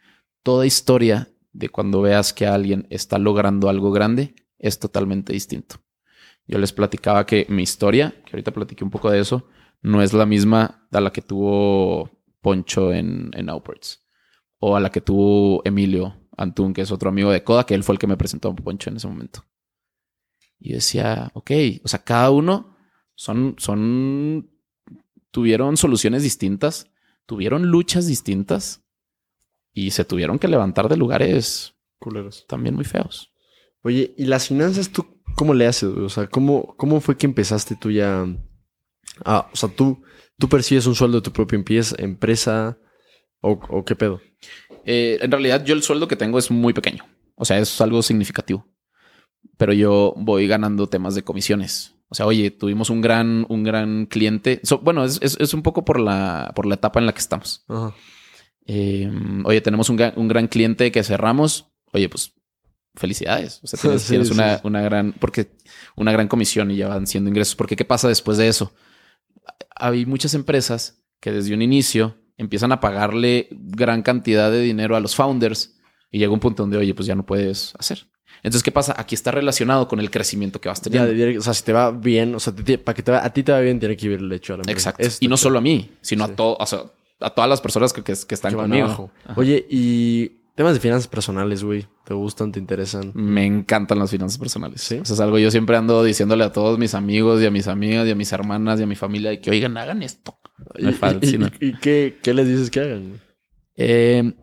toda historia de cuando veas que alguien está logrando algo grande es totalmente distinto. Yo les platicaba que mi historia, que ahorita platiqué un poco de eso, no es la misma a la que tuvo Poncho en, en o a la que tuvo Emilio Antún, que es otro amigo de Coda, que él fue el que me presentó a Poncho en ese momento. Y decía, ok, o sea, cada uno son, son, tuvieron soluciones distintas, tuvieron luchas distintas y se tuvieron que levantar de lugares culeros también muy feos. Oye, ¿y las finanzas tú cómo le haces? O sea, ¿cómo, cómo fue que empezaste tú ya? Ah, o sea, tú, tú percibes un sueldo de tu propia empresa o, qué pedo? Eh, en realidad, yo el sueldo que tengo es muy pequeño. O sea, es algo significativo. Pero yo voy ganando temas de comisiones. O sea, oye, tuvimos un gran, un gran cliente. bueno, es, es, un poco por la, por la etapa en la que estamos. Ajá. Em, oye, tenemos un, gran cliente que cerramos. Oye, pues felicidades. O sea, tienes, una, una, gran, porque una gran comisión y ya van siendo ingresos. Porque ¿qué pasa después de eso? Hay muchas empresas que desde un inicio empiezan a pagarle gran cantidad de dinero a los founders y llega un punto donde, oye, pues ya no puedes hacer. Entonces, ¿qué pasa? Aquí está relacionado con el crecimiento que vas teniendo. Ya, o sea, si te va bien, o sea, para que te a ti te va bien, tiene que ir el hecho a la empresa. Exacto. y no solo a mí, sino a todo, o sea, a todas las personas que, que, están conmigo. Oye, y temas de finanzas personales, güey, ¿te gustan, te interesan? Me encantan las finanzas personales. Sí. O sea, es algo yo siempre ando diciéndole a todos mis amigos y a mis amigas y a mis hermanas y a mi familia de que, oigan, hagan esto. ¿Y, y, qué, les dices que hagan? Eh,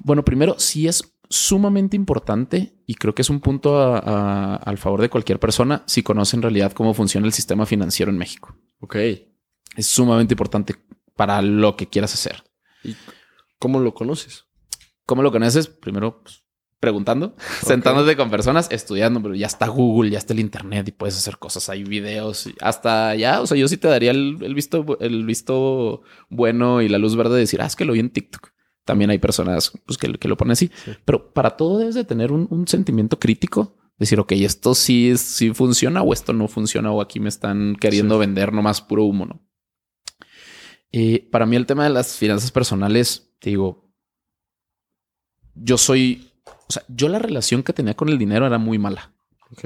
bueno, primero, sí es sumamente importante y creo que es un punto al favor de cualquier persona si conoce en realidad cómo funciona el sistema financiero en México. Ok. Es sumamente importante para lo que quieras hacer. ¿Y cómo lo conoces? ¿Cómo lo conoces? Primero, pues, preguntando, sentándote con personas, estudiando, pero ya está Google, ya está el Internet y puedes hacer cosas, hay videos, hasta ya, o sea, yo sí te daría el, visto, el visto bueno y la luz verde de decir, ah, es que lo vi en TikTok. También hay personas pues, que, lo ponen así, pero para todo debes de tener un, sentimiento crítico decir, ok, esto sí, sí funciona o esto no funciona o aquí me están queriendo vender nomás puro humo, ¿no? Eh, para mí el tema de las finanzas personales, te digo, yo soy, o sea, yo la relación que tenía con el dinero era muy mala. Ok.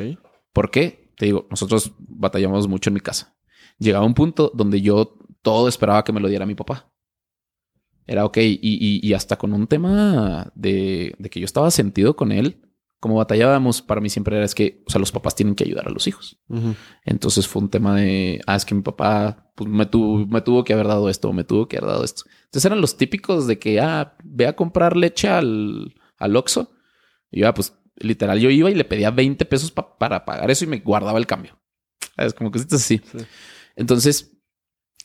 ¿Por qué? Te digo, nosotros batallamos mucho en mi casa. Llegaba un punto donde yo todo esperaba que me lo diera mi papá. Era ok, y, y- y hasta con un tema de, de que yo estaba sentido con él, como batallábamos, para mí siempre era es que, o sea, los papás tienen que ayudar a los hijos. Entonces fue un tema de, ah, es que mi papá pues, me, tuvo, me tuvo que haber dado esto, me tuvo que haber dado esto. Entonces eran los típicos de que, ah, ve a comprar leche al, al Oxxo. Y yo, ah, pues literal, yo iba y le pedía 20 pesos pa- para pagar eso y me guardaba el cambio. Es como cositas así. Sí. Entonces,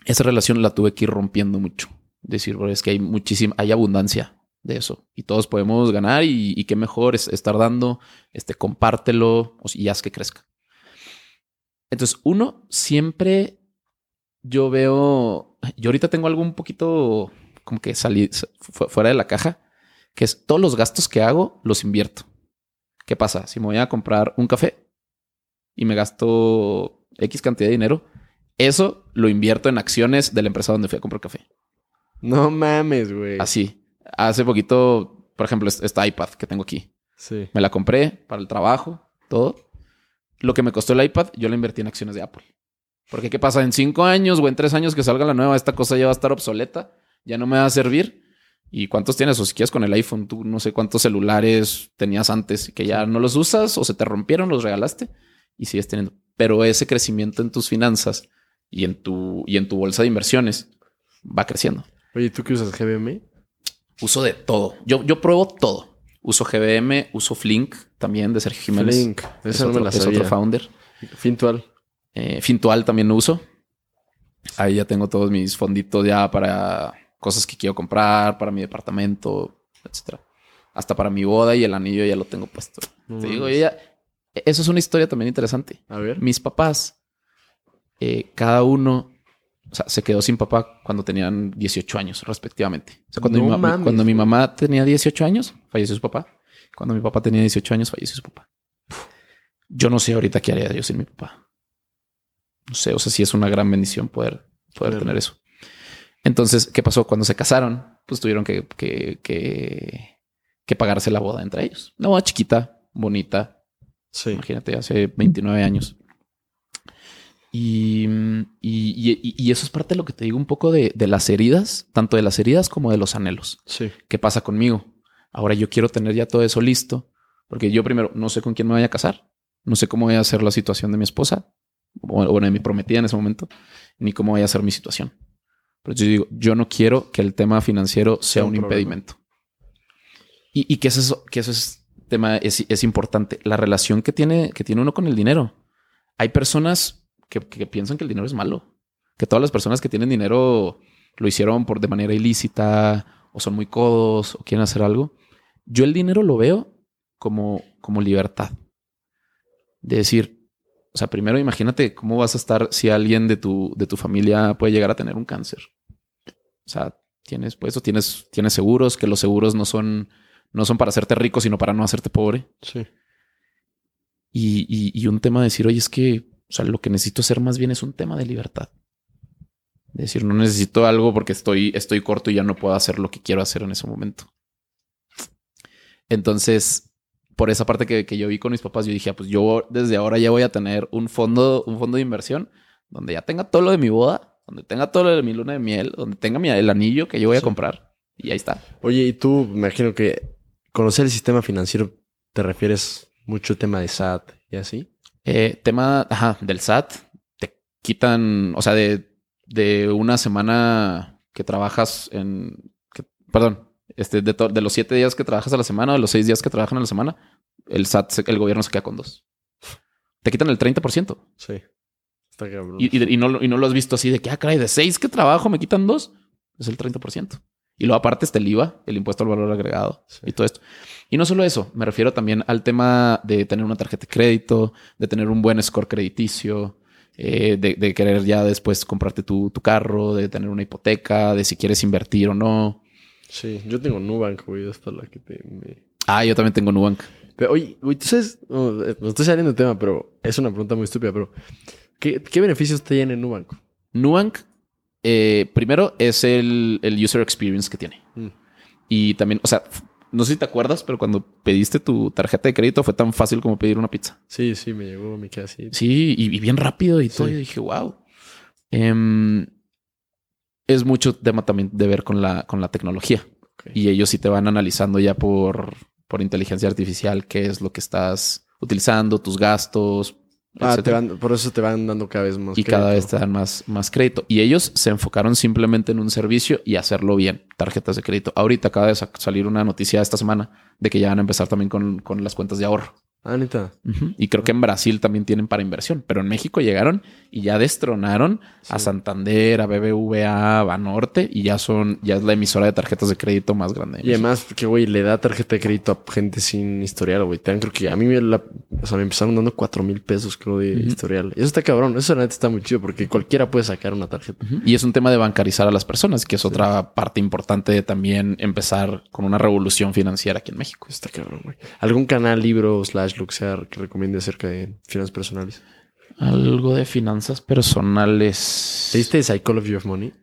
esa relación la tuve que ir rompiendo mucho. Decir, "Bro, es que hay muchísima, hay abundancia de eso y todos podemos ganar y, y qué mejor es estar dando, este, compártelo o si- y haz que crezca. Entonces, uno, siempre yo veo, yo ahorita tengo algo un poquito como que salí fu- fuera de la caja, que es todos los gastos que hago los invierto. ¿Qué pasa? Si me voy a comprar un café y me gasto X cantidad de dinero, eso lo invierto en acciones de la empresa donde fui a comprar café. No mames, güey. Así. Hace poquito, por ejemplo, es- esta iPad que tengo aquí. Sí. Me la compré para el trabajo, todo. Lo que me costó el iPad, yo la invertí en acciones de Apple. Porque ¿qué pasa? En cinco años o en tres años que salga la nueva, esta cosa ya va a estar obsoleta, ya no me va a servir. ¿Y cuántos tienes? O si quieres con el iPhone, tú no sé cuántos celulares tenías antes que ya no los usas o se te rompieron, los regalaste y sigues teniendo. Pero ese crecimiento en tus finanzas y en tu, y en tu bolsa de inversiones va creciendo. Oye, ¿tú qué usas GBM? Uso de todo. Yo, yo pruebo todo. Uso GBM, uso Flink también de Sergio Jiménez. Flink. Es no me otro, es otro founder. Fintual. Eh, Fintual también lo uso. Ahí ya tengo todos mis fonditos ya para cosas que quiero comprar, para mi departamento, etcétera. Hasta para mi boda y el anillo ya lo tengo puesto. Te digo, mames. yo ya- Eso es una historia también interesante. A ver. Mis papás, eh, cada uno, o sea, se quedó sin papá cuando tenían 18 años, respectivamente. O sea, cuando, No mi, cuando mamá tenía 18 años, falleció su papá. Cuando mi papá tenía 18 años, falleció su papá. Yo no sé ahorita qué haría yo sin mi papá. No sé, o sea, sí es una gran bendición poder, poder Claro. tener eso. Entonces, ¿qué pasó? Cuando se casaron, pues tuvieron que, que, que, que pagarse la boda entre ellos. Una boda chiquita, bonita, Sí. Imagínate, hace 29 años. Y, y- y- y eso es parte de lo que te digo un poco de, de las heridas, tanto de las heridas como de los anhelos. Sí. ¿Qué pasa conmigo? Ahora yo quiero tener ya todo eso listo, porque yo primero no sé con quién me voy a casar, no sé cómo voy a ser la situación de mi esposa, o bueno, de mi prometida en ese momento, ni cómo voy a ser mi situación. Pero yo digo, yo no quiero que el tema financiero sea un impedimento. Y, y que eso es, que eso es tema, es, es importante. La relación que tiene, que tiene uno con el dinero. Hay personas que, que piensan que el dinero es malo. Que todas las personas que tienen dinero lo hicieron por de manera ilícita o son muy codos o quieren hacer algo. Yo el dinero lo veo como, como libertad. De decir, o sea, primero imagínate cómo vas a estar si alguien de tu, de tu familia puede llegar a tener un cáncer. O sea, tienes, pues, o tienes, tienes seguros, que los seguros no son, no son para hacerte rico, sino para no hacerte pobre. Sí. Y, y- y un tema de decir, oye, es que, o sea, lo que necesito hacer más bien es un tema de libertad. De decir, no necesito algo porque estoy, estoy corto y ya no puedo hacer lo que quiero hacer en ese momento. Entonces, por esa parte que, que yo vi con mis papás, yo dije, ah, pues yo desde ahora ya voy a tener un fondo, un fondo de inversión donde ya tenga todo lo de mi boda, donde tenga todo lo de mi luna de miel, donde tenga mi, el anillo que yo voy a Sí. comprar. Y ahí está. Oye, y tú, me imagino que conocer el sistema financiero te refieres mucho al tema de SAT y así. Eh, tema ajá, del SAT, te quitan, o sea, de, de una semana que trabajas en, que- perdón, este, de, de los siete días que trabajas a la semana o de los seis días que trabajan a la semana, el SAT, se- el gobierno se queda con dos. Te quitan el 30%. Sí. Está cabrón. Y, y- y no, lo- y no lo has visto así de que, ah, caray, de seis que trabajo me quitan dos. Es el 30%. Y luego aparte está el IVA, el impuesto al valor agregado Sí. y todo esto. Y no solo eso, me refiero también al tema de tener una tarjeta de crédito, de tener un buen score crediticio, eh, de, de querer ya después comprarte tu, tu carro, de tener una hipoteca, de si quieres invertir o no. Sí, yo tengo Nubank, güey, es la que te... me- Ah, yo también tengo Nubank. Pero, oye, güey, tú sabes, no, me estoy saliendo de tema, pero es una pregunta muy estúpida, pero ¿qué, qué beneficios te tiene Nubank? Nubank eh, primero es el, el user experience que tiene. Mm. Y también, o sea, no sé si te acuerdas, pero cuando pediste tu tarjeta de crédito fue tan fácil como pedir una pizza. Sí, sí, me llegó, me quedé así. Sí, y, y bien rápido y todo. Yo dije, wow. Em, es mucho tema también de ver con la, con la tecnología. Y ellos sí te van analizando ya por, por inteligencia artificial qué es lo que estás utilizando, tus gastos. Ah, te van- por eso te van dando cada vez más. y cada vez te dan más, más crédito. Y ellos se enfocaron simplemente en un servicio y hacerlo bien, tarjetas de crédito. Ahorita acaba de sa- salir una noticia esta semana de que ya van a empezar también con, con las cuentas de ahorro. Ah, neta. Y creo que en Brasil también tienen para inversión, pero en México llegaron y ya destronaron a. Santander, a BBVA, a Banorte y ya son, ya es la emisora de tarjetas de crédito más grande. de Y además, porque, güey, le da tarjeta de crédito a gente sin historial, güey. Te dan, creo que a mí me, la- o sea, me empezaron dando cuatro mil pesos, creo, de historial. Eso está cabrón. Eso, neta, está muy chido porque cualquiera puede sacar una tarjeta. Y es un tema de bancarizar a las personas, que es otra parte importante de también empezar con una revolución financiera aquí en México. Está cabrón, güey. ¿Algún canal, libro, slash, lo que sea, que recomiende acerca de finanzas personales? Algo de finanzas personales. ¿Te diste Psychology of Money?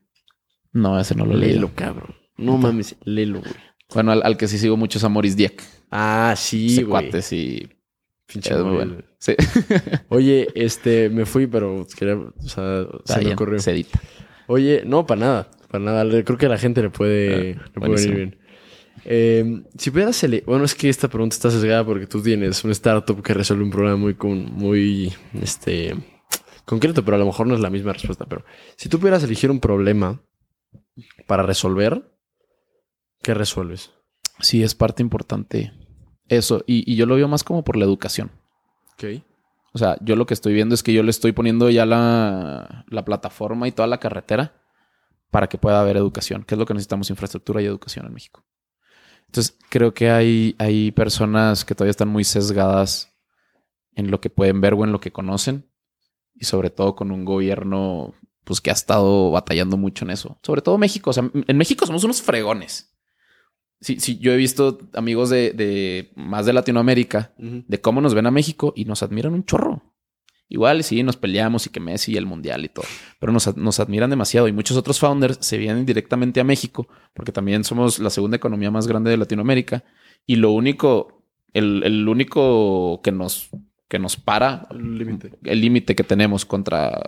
No, ese no lo leí. Léelo, cabrón. No mames, léelo, güey. Bueno, al, al que sí sigo mucho es a Maurice Dieck. Ah, sí, güey. sí. Pinche Es muy bueno. Sí. Oye, este, me fui, pero quería, o sea, Está se me ocurrió. se edita. Oye, no, para nada, para nada. Creo que a la gente le puede, Ah, le puede venir bien. Eh, si pudieras ele- bueno, es que esta pregunta está sesgada porque tú tienes un startup que resuelve un problema muy, con- muy, este, concreto, pero a lo mejor no es la misma respuesta. Pero si tú pudieras elegir un problema para resolver, ¿qué resuelves? Sí, es parte importante. Eso. Y, y yo lo veo más como por la educación. Ok. O sea, yo lo que estoy viendo es que yo le estoy poniendo ya la, la plataforma y toda la carretera para que pueda haber educación, que es lo que necesitamos, infraestructura y educación en México. Entonces, creo que hay, hay personas que todavía están muy sesgadas en lo que pueden ver o en lo que conocen, y sobre todo con un gobierno pues que ha estado batallando mucho en eso. Sobre todo México. O sea, en México somos unos fregones. Sí, sí, yo he visto amigos de, de más de Latinoamérica de cómo nos ven a México y nos admiran un chorro. Igual sí, nos peleamos y que Messi y el Mundial y todo, pero nos, nos admiran demasiado y muchos otros founders se vienen directamente a México porque también somos la segunda economía más grande de Latinoamérica y lo único, el, el único que nos, que nos para, El límite. que tenemos contra,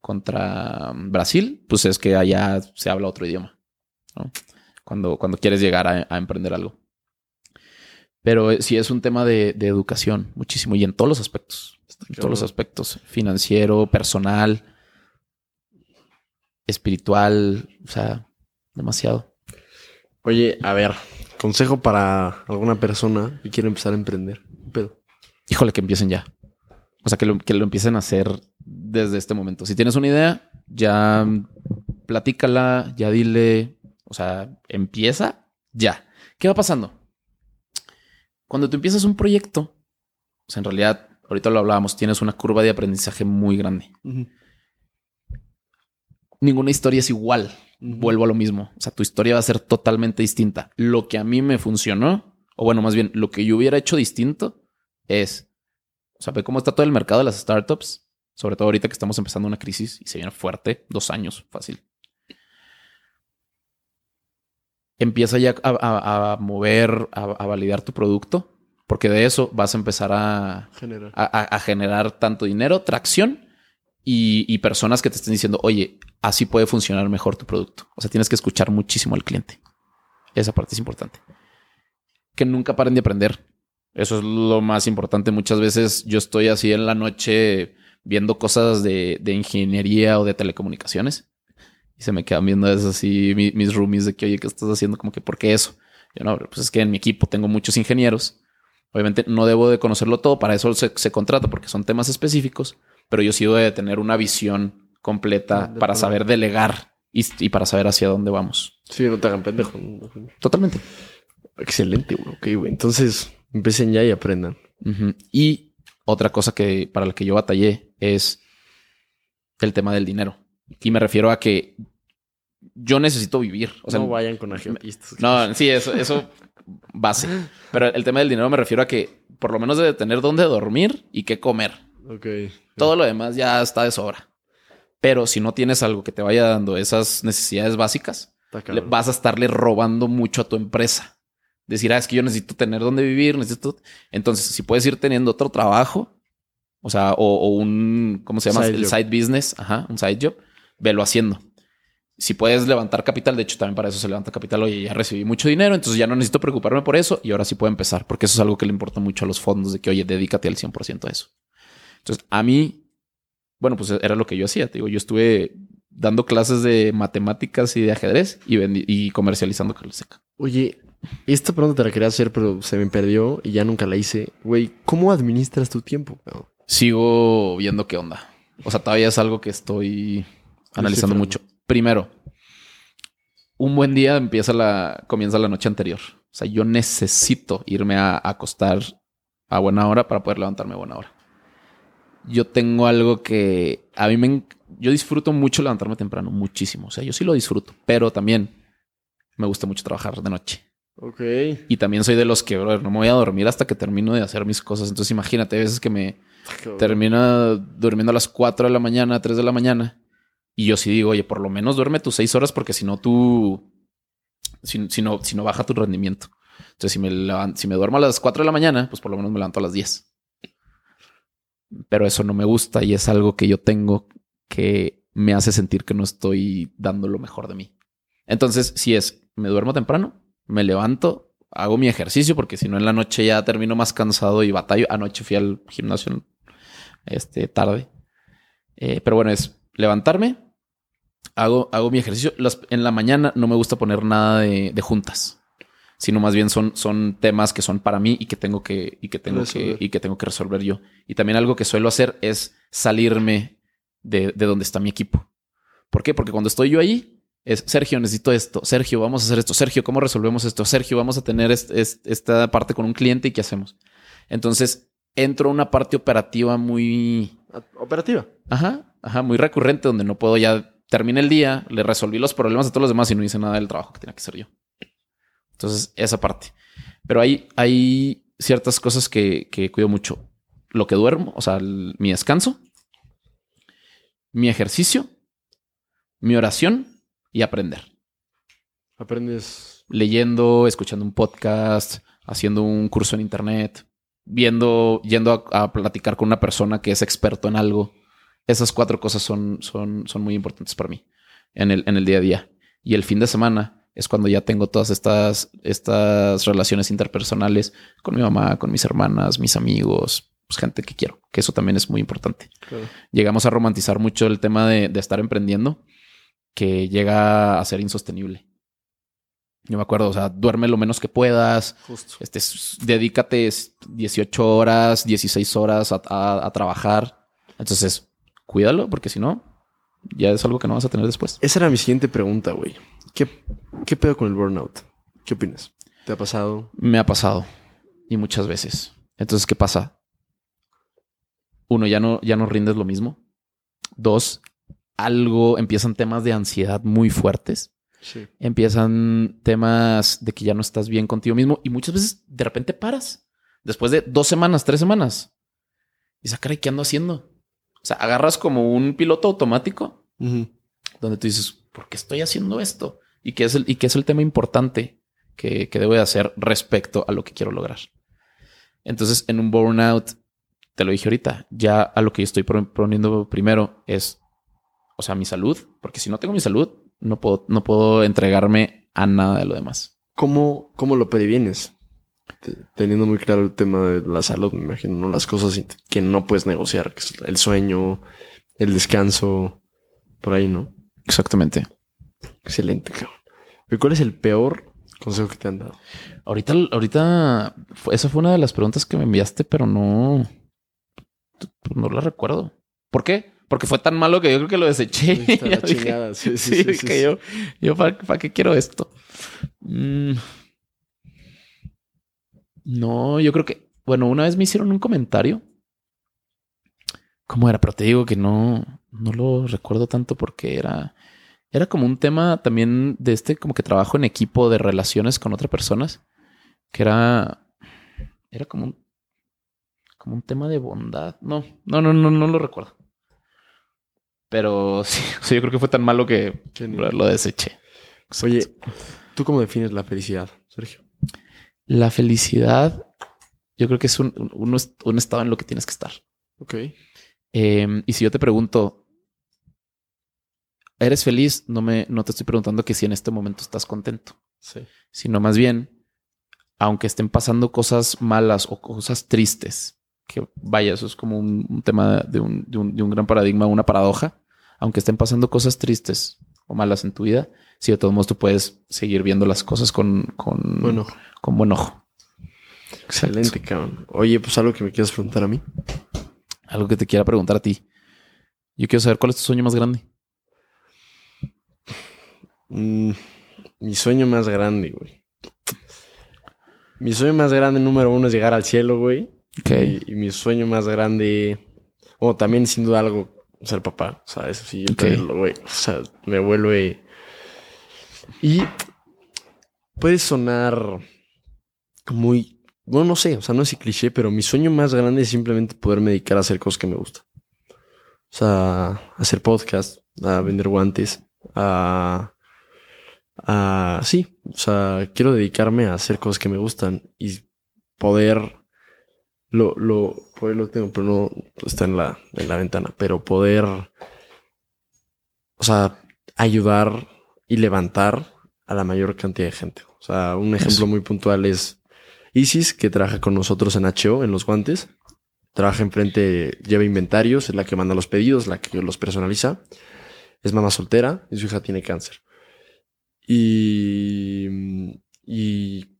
contra Brasil, pues es que allá se habla otro idioma, ¿no? Cuando, cuando quieres llegar a, a emprender algo. Pero eh, sí es un tema de, de educación, muchísimo, y en todos los aspectos. En todos los aspectos. Financiero, personal, espiritual, o sea, demasiado. Oye, a ver, consejo para alguna persona que quiere empezar a emprender. ¿Qué pedo? Híjole, que empiecen ya. O sea, que lo, que lo empiecen a hacer desde este momento. Si tienes una idea, ya platícala, ya dile, o sea, empieza ya. ¿Qué va pasando? Cuando tú empiezas un proyecto, o sea, en realidad, ahorita lo hablábamos, tienes una curva de aprendizaje muy grande. Ninguna historia es igual. Vuelvo a lo mismo. O sea, tu historia va a ser totalmente distinta. Lo que a mí me funcionó, o bueno, más bien, lo que yo hubiera hecho distinto es, o sea, ve cómo está todo el mercado de las startups, sobre todo ahorita que estamos empezando una crisis y se viene fuerte, dos años, fácil. Empieza ya a, a- a mover, a, a validar tu producto, porque de eso vas a empezar a, generar tanto dinero, tracción y, y personas que te estén diciendo, oye, así puede funcionar mejor tu producto. O sea, tienes que escuchar muchísimo al cliente. Esa parte es importante. Que nunca paren de aprender. Eso es lo más importante. Muchas veces yo estoy así en la noche viendo cosas de, de ingeniería o de telecomunicaciones y se me quedan viendo eso así mi- mis roomies de que, oye, ¿qué estás haciendo? Como que, ¿por qué eso? Yo no, pues es que en mi equipo tengo muchos ingenieros. Obviamente no debo de conocerlo todo, para eso se, se contrata porque son temas específicos, pero yo sí debo de tener una visión completa De para saber delegar y, y para saber hacia dónde vamos. Sí, no te hagan pendejo. Totalmente. Excelente, güey. Ok, güey. Entonces, empiecen ya y aprendan. Y otra cosa que para la que yo batallé es el tema del dinero. Y me refiero a que yo necesito vivir. O sea, no vayan con agiatistas. No, sí, eso, eso base. Pero el tema del dinero me refiero a que por lo menos debe tener dónde dormir y qué comer. Ok. Todo lo demás ya está de sobra. Pero si no tienes algo que te vaya dando esas necesidades básicas, le- vas a estarle robando mucho a tu empresa. Decir, ah, es que yo necesito tener dónde vivir, necesito. Entonces, si puedes ir teniendo otro trabajo, o sea, o, o un, ¿cómo se llama? Side El job. side business, ajá, un side job, velo haciendo. Si puedes levantar capital, de hecho, también para eso se levanta capital. Oye, ya recibí mucho dinero, entonces ya no necesito preocuparme por eso y ahora sí puedo empezar, porque eso es algo que le importa mucho a los fondos, de que, oye, dedícate al 100% a eso. Entonces, a mí, bueno, pues era lo que yo hacía. Te digo, yo estuve dando clases de matemáticas y de ajedrez y, y comercializando seca. Oye, esta pregunta te la quería hacer, pero se me perdió y ya nunca la hice. Güey, ¿cómo administras tu tiempo? Sigo viendo qué onda. O sea, todavía es algo que estoy analizando mucho. Primero, un buen día empieza la, comienza la noche anterior. O sea, yo necesito irme a, acostar a buena hora para poder levantarme a buena hora. Yo tengo algo que a mí me... Yo disfruto mucho levantarme temprano, muchísimo. O sea, yo sí lo disfruto, pero también me gusta mucho trabajar de noche. Ok. Y también soy de los que, brother, no me voy a dormir hasta que termino de hacer mis cosas. Entonces imagínate, hay veces que me, termina durmiendo a las 4 de la mañana, 3 de la mañana. Y yo sí digo, oye, por lo menos duerme tus 6 horas porque si no tú, si, no, si no baja tu rendimiento. Entonces, si me, si me duermo a las 4 de la mañana, pues por lo menos me levanto a las 10. Pero eso no me gusta y es algo que yo tengo que me hace sentir que no estoy dando lo mejor de mí. Entonces, si es, me duermo temprano, me levanto, hago mi ejercicio porque si no en la noche ya termino más cansado y batallo. Anoche fui al gimnasio este, tarde. Eh, pero bueno, es levantarme, hago, hago mi ejercicio. Las- en la mañana no me gusta poner nada de, de juntas, sino más bien son, son temas que son para mí y que tengo que, y que tengo que, Resolver. y que tengo que resolver yo. Y también algo que suelo hacer es salirme de, de donde está mi equipo. ¿Por qué? Porque cuando estoy yo ahí, es Sergio, necesito esto. Sergio, vamos a hacer esto. Sergio, ¿cómo resolvemos esto? Sergio, vamos a tener est- est- esta parte con un cliente y qué hacemos. Entonces entro a una parte operativa muy, Operativa. ajá, ajá, muy recurrente donde no puedo ya terminar el día, le resolví los problemas a todos los demás y no hice nada del trabajo que tenía que hacer yo. Entonces, esa parte. Pero hay, hay ciertas cosas que, que cuido mucho. Lo que duermo, o sea, el- mi descanso, mi ejercicio, mi oración y aprender Aprendes. leyendo, escuchando un podcast, haciendo un curso en internet, viendo, yendo a, a platicar con una persona que es experto en algo. Esas cuatro cosas son, son, son muy importantes para mí en el, en el día a día. Y el fin de semana es cuando ya tengo todas estas, estas relaciones interpersonales con mi mamá, con mis hermanas, mis amigos, pues gente que quiero, que eso también es muy importante Claro. llegamos a romantizar mucho el tema de, de estar emprendiendo, que llega a ser insostenible. Yo me acuerdo, o sea, duerme lo menos que puedas, Justo. este, dedícate 18 horas, 16 horas a, a- a trabajar. Entonces, cuídalo, porque si no, ya es algo que no vas a tener después. Esa era mi siguiente pregunta, güey. ¿Qué, ¿Qué pedo con el burnout? ¿Qué opinas? ¿Te ha pasado? Me ha pasado y muchas veces. Entonces, ¿qué pasa? Uno, ya no, ya no rindes lo mismo. Dos, algo, empiezan temas de ansiedad muy fuertes. Sí. empiezan temas de que ya no estás bien contigo mismo y muchas veces de repente paras después de dos semanas, tres semanas. Y dices, "Ah, ¿qué ando haciendo? O sea, agarras como un piloto automático donde tú dices, ¿por qué estoy haciendo esto? Y qué es el, y qué es el tema importante que, que debo de hacer respecto a lo que quiero lograr. Entonces, en un burnout, te lo dije ahorita, ya a lo que yo estoy pro- poniendo primero es, o sea, mi salud, porque si no tengo mi salud, no puedo, no puedo entregarme a nada de lo demás. ¿Cómo, ¿Cómo lo previenes? Te- Teniendo muy claro el tema de la salud, me imagino, ¿no? Las cosas que no puedes negociar, que es el sueño, el descanso, por ahí, ¿no? Exactamente. Excelente, cabrón. ¿Y cuál es el peor consejo que te han dado? Ahorita, ahorita, esa fue una de las preguntas que me enviaste, pero no, no la recuerdo. ¿Por qué? Porque fue tan malo que yo creo que lo deseché. Está la dije, chingada. Sí, sí, Sí, sí. yo, yo ¿para, para qué quiero esto? Mm. No, yo creo que, bueno, una vez me hicieron un comentario. ¿Cómo era? Pero te digo que no, no lo recuerdo tanto porque era, era como un tema también de este, como que trabajo en equipo de relaciones con otras personas, que era, era como un, como un tema de bondad. No, no, no, no, no lo recuerdo. Pero sí, o sea, yo creo que fue tan malo que lo deseché. Oye, ¿tú cómo defines la felicidad, Sergio? La felicidad, yo creo que es un, un, un estado en lo que tienes que estar. Ok. Eh, y si yo te pregunto, ¿eres feliz? No me, no te estoy preguntando que si en este momento estás contento, Sí. sino más bien, aunque estén pasando cosas malas o cosas tristes, que vaya, eso es como un, un tema de un, de, un, de un gran paradigma, una paradoja, aunque estén pasando cosas tristes o malas en tu vida, si de todos modos tú puedes seguir viendo las cosas con, con, Bueno, con buen ojo. excelente, cabrón. Oye, pues algo que me quieras preguntar a mí. Algo que te quiera preguntar a ti. Yo quiero saber cuál es tu sueño más grande. Mm, mi sueño más grande, güey. Mi sueño más grande, número uno, es llegar al cielo, güey. Y, y mi sueño más grande, o también sin duda algo, ser papá. O sea, eso sí, yo Ok. también lo, güey. O sea, me vuelve. Y puede sonar muy. Bueno, no sé, o sea, no es cliché, pero mi sueño más grande es simplemente poderme dedicar a hacer cosas que me gustan. O sea, a hacer podcast, a vender guantes, a. a sí, o sea, quiero dedicarme a hacer cosas que me gustan y poder lo, lo, lo tengo, pero no está en la, en la ventana. Pero poder, o sea, ayudar y levantar a la mayor cantidad de gente. O sea, un ejemplo Eso. muy puntual es Isis, que trabaja con nosotros en HO, en los guantes. Trabaja enfrente, lleva inventarios, es la que manda los pedidos, la que los personaliza. Es mamá soltera y su hija tiene cáncer. Y, y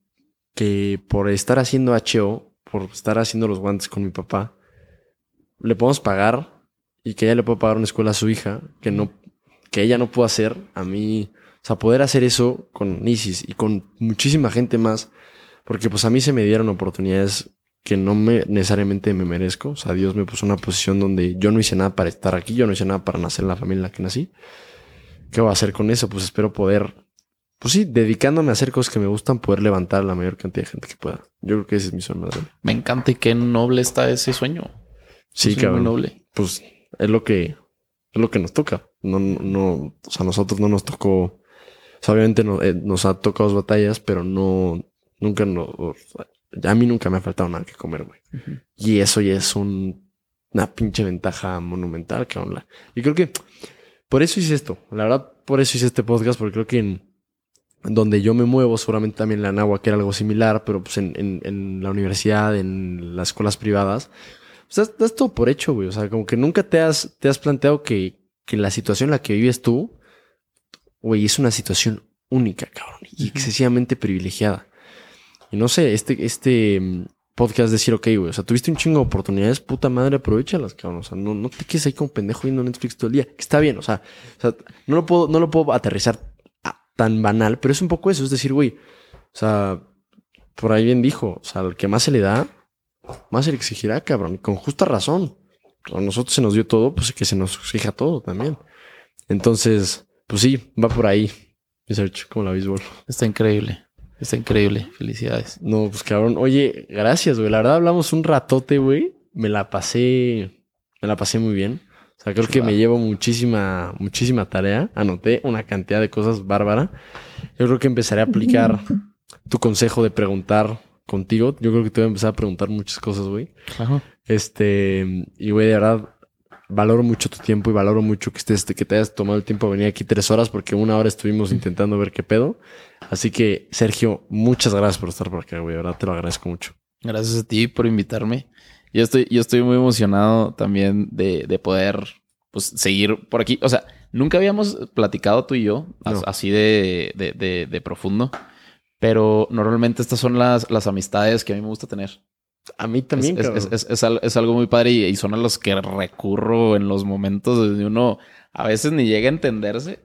que por estar haciendo HO, por estar haciendo los guantes con mi papá, le podemos pagar y que ella le pueda pagar una escuela a su hija que no, que ella no pudo hacer. A mí, sea, poder hacer eso con Isis y con muchísima gente más, porque pues a mí se me dieron oportunidades que no me necesariamente me merezco. O sea, Dios me puso en una posición donde yo no hice nada para estar aquí, yo no hice nada para nacer en la familia en la que nací. ¿Qué voy a hacer con eso? Pues espero poder, pues sí, dedicándome a hacer cosas que me gustan, poder levantar a la mayor cantidad de gente que pueda. Yo creo que ese es mi sueño más grande. Me encanta y qué noble está ese sueño. Sí, Es cabrón. noble. Pues es lo que, es lo que nos toca. No, no, no, o sea, a nosotros no nos tocó, o sea, obviamente no- eh, nos ha tocado dos batallas, pero no, nunca nos, o sea, a mí nunca me ha faltado nada que comer, güey. Y eso ya es un, una pinche ventaja monumental, cabrón. Y creo que por eso hice esto. La verdad, por eso hice este podcast, porque creo que en donde yo me muevo, seguramente también la Nahua, que era algo similar, pero pues en, en, en la universidad, en las escuelas privadas, pues das, das todo por hecho, güey. O sea, como que nunca te has, te has planteado que, que la situación en la que vives tú, güey, es una situación única, cabrón, y excesivamente privilegiada. Y no sé, este, este mm, podcast decir, ok, güey, o sea, tuviste un chingo de oportunidades, puta madre, aprovechalas, cabrón. O sea, no, no te quedes ahí como pendejo viendo Netflix todo el día. Que está bien, o sea, o sea, no lo puedo, no lo puedo aterrizar a- tan banal, pero es un poco eso, es decir, güey, o sea, por ahí bien dijo, o sea, al que más se le da, más se le exigirá, cabrón, y con justa razón. A nosotros se nos dio todo, pues que se nos exija todo también. Entonces, pues sí, va por ahí. Research, como la béisbol. Está increíble. Está increíble. Felicidades. No, pues cabrón. Oye, gracias, güey. La verdad hablamos un ratote, güey. Me la pasé, me la pasé muy bien. O sea, creo que me llevo muchísima, muchísima tarea. Anoté una cantidad de cosas bárbara. Yo creo que empezaré a aplicar tu consejo de preguntar contigo. Yo creo que te voy a empezar a preguntar muchas cosas, güey. Claro. Este, y güey, de verdad, valoro mucho tu tiempo y valoro mucho que estés, que te hayas tomado el tiempo de venir aquí tres horas porque una hora estuvimos intentando ver qué pedo. Así que, Sergio, muchas gracias por estar por acá, güey. De verdad te lo agradezco mucho. Gracias a ti por invitarme. Yo estoy, yo estoy muy emocionado también de, de poder pues, seguir por aquí. O sea, nunca habíamos platicado tú y yo No. así de, de, de- de profundo. Pero normalmente estas son las, las amistades que a mí me gusta tener. A mí también, es, es- es- es- es al- es algo muy padre y, y son a los que recurro en los momentos donde uno a veces ni llega a entenderse.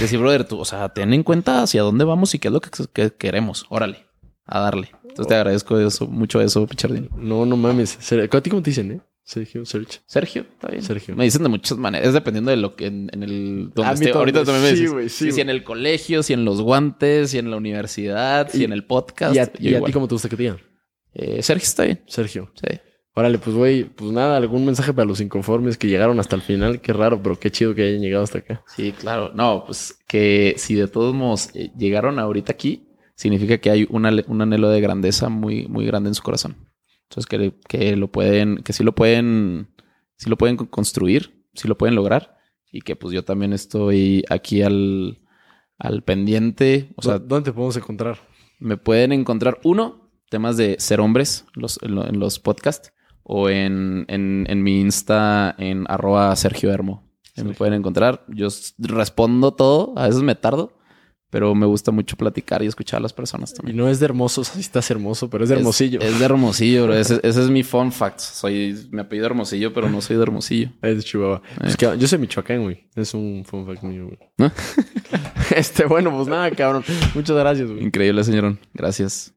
Decir, brother, tú, o sea, ten en cuenta hacia dónde vamos y qué es lo que, que queremos. Órale, a darle. Entonces te agradezco eso, mucho eso, Pichardín. No, no mames. ¿A ti cómo te dicen, eh? Sergio, Sergio. Sergio, está bien. Sergio. Me dicen de muchas maneras. Es dependiendo de lo que en, en el donde A mí esté. Ahorita también me Sí, dices. sí, si, en el colegio, si en los guantes, si en la universidad, si en el podcast. ¿Y a, y a igual. ti cómo te gusta que te digan? Eh, Sergio está bien. Sergio. Sí. Órale, pues güey, pues nada, algún mensaje para los inconformes que llegaron hasta el final. Qué raro, pero qué chido que hayan llegado hasta acá. Sí, claro. No, pues que si de todos modos eh, llegaron ahorita aquí, significa que hay una, un anhelo de grandeza muy, muy grande en su corazón. Entonces que, que lo pueden, que sí lo pueden, sí lo pueden construir, sí lo pueden lograr. Y que pues yo también estoy aquí al, al pendiente. O sea, ¿dónde te podemos encontrar? Me pueden encontrar, uno, temas de ser hombres los, en, en los podcasts o en, en, en mi Insta en arroba Sergio Hermo. Me pueden encontrar. Yo respondo todo. A veces me tardo. Pero me gusta mucho platicar y escuchar a las personas también. Y no es de hermoso, así estás hermoso, pero es de hermosillo. Es, de hermosillo, bro. Ese, ese, es mi fun fact. Soy, me apellido hermosillo, pero no soy de hermosillo. Es de Chihuahua. Eh. que yo soy Michoacán, güey. Es un fun fact mío, güey. ¿No? este, bueno, pues nada, cabrón. Muchas gracias, güey. Increíble, señorón. Gracias.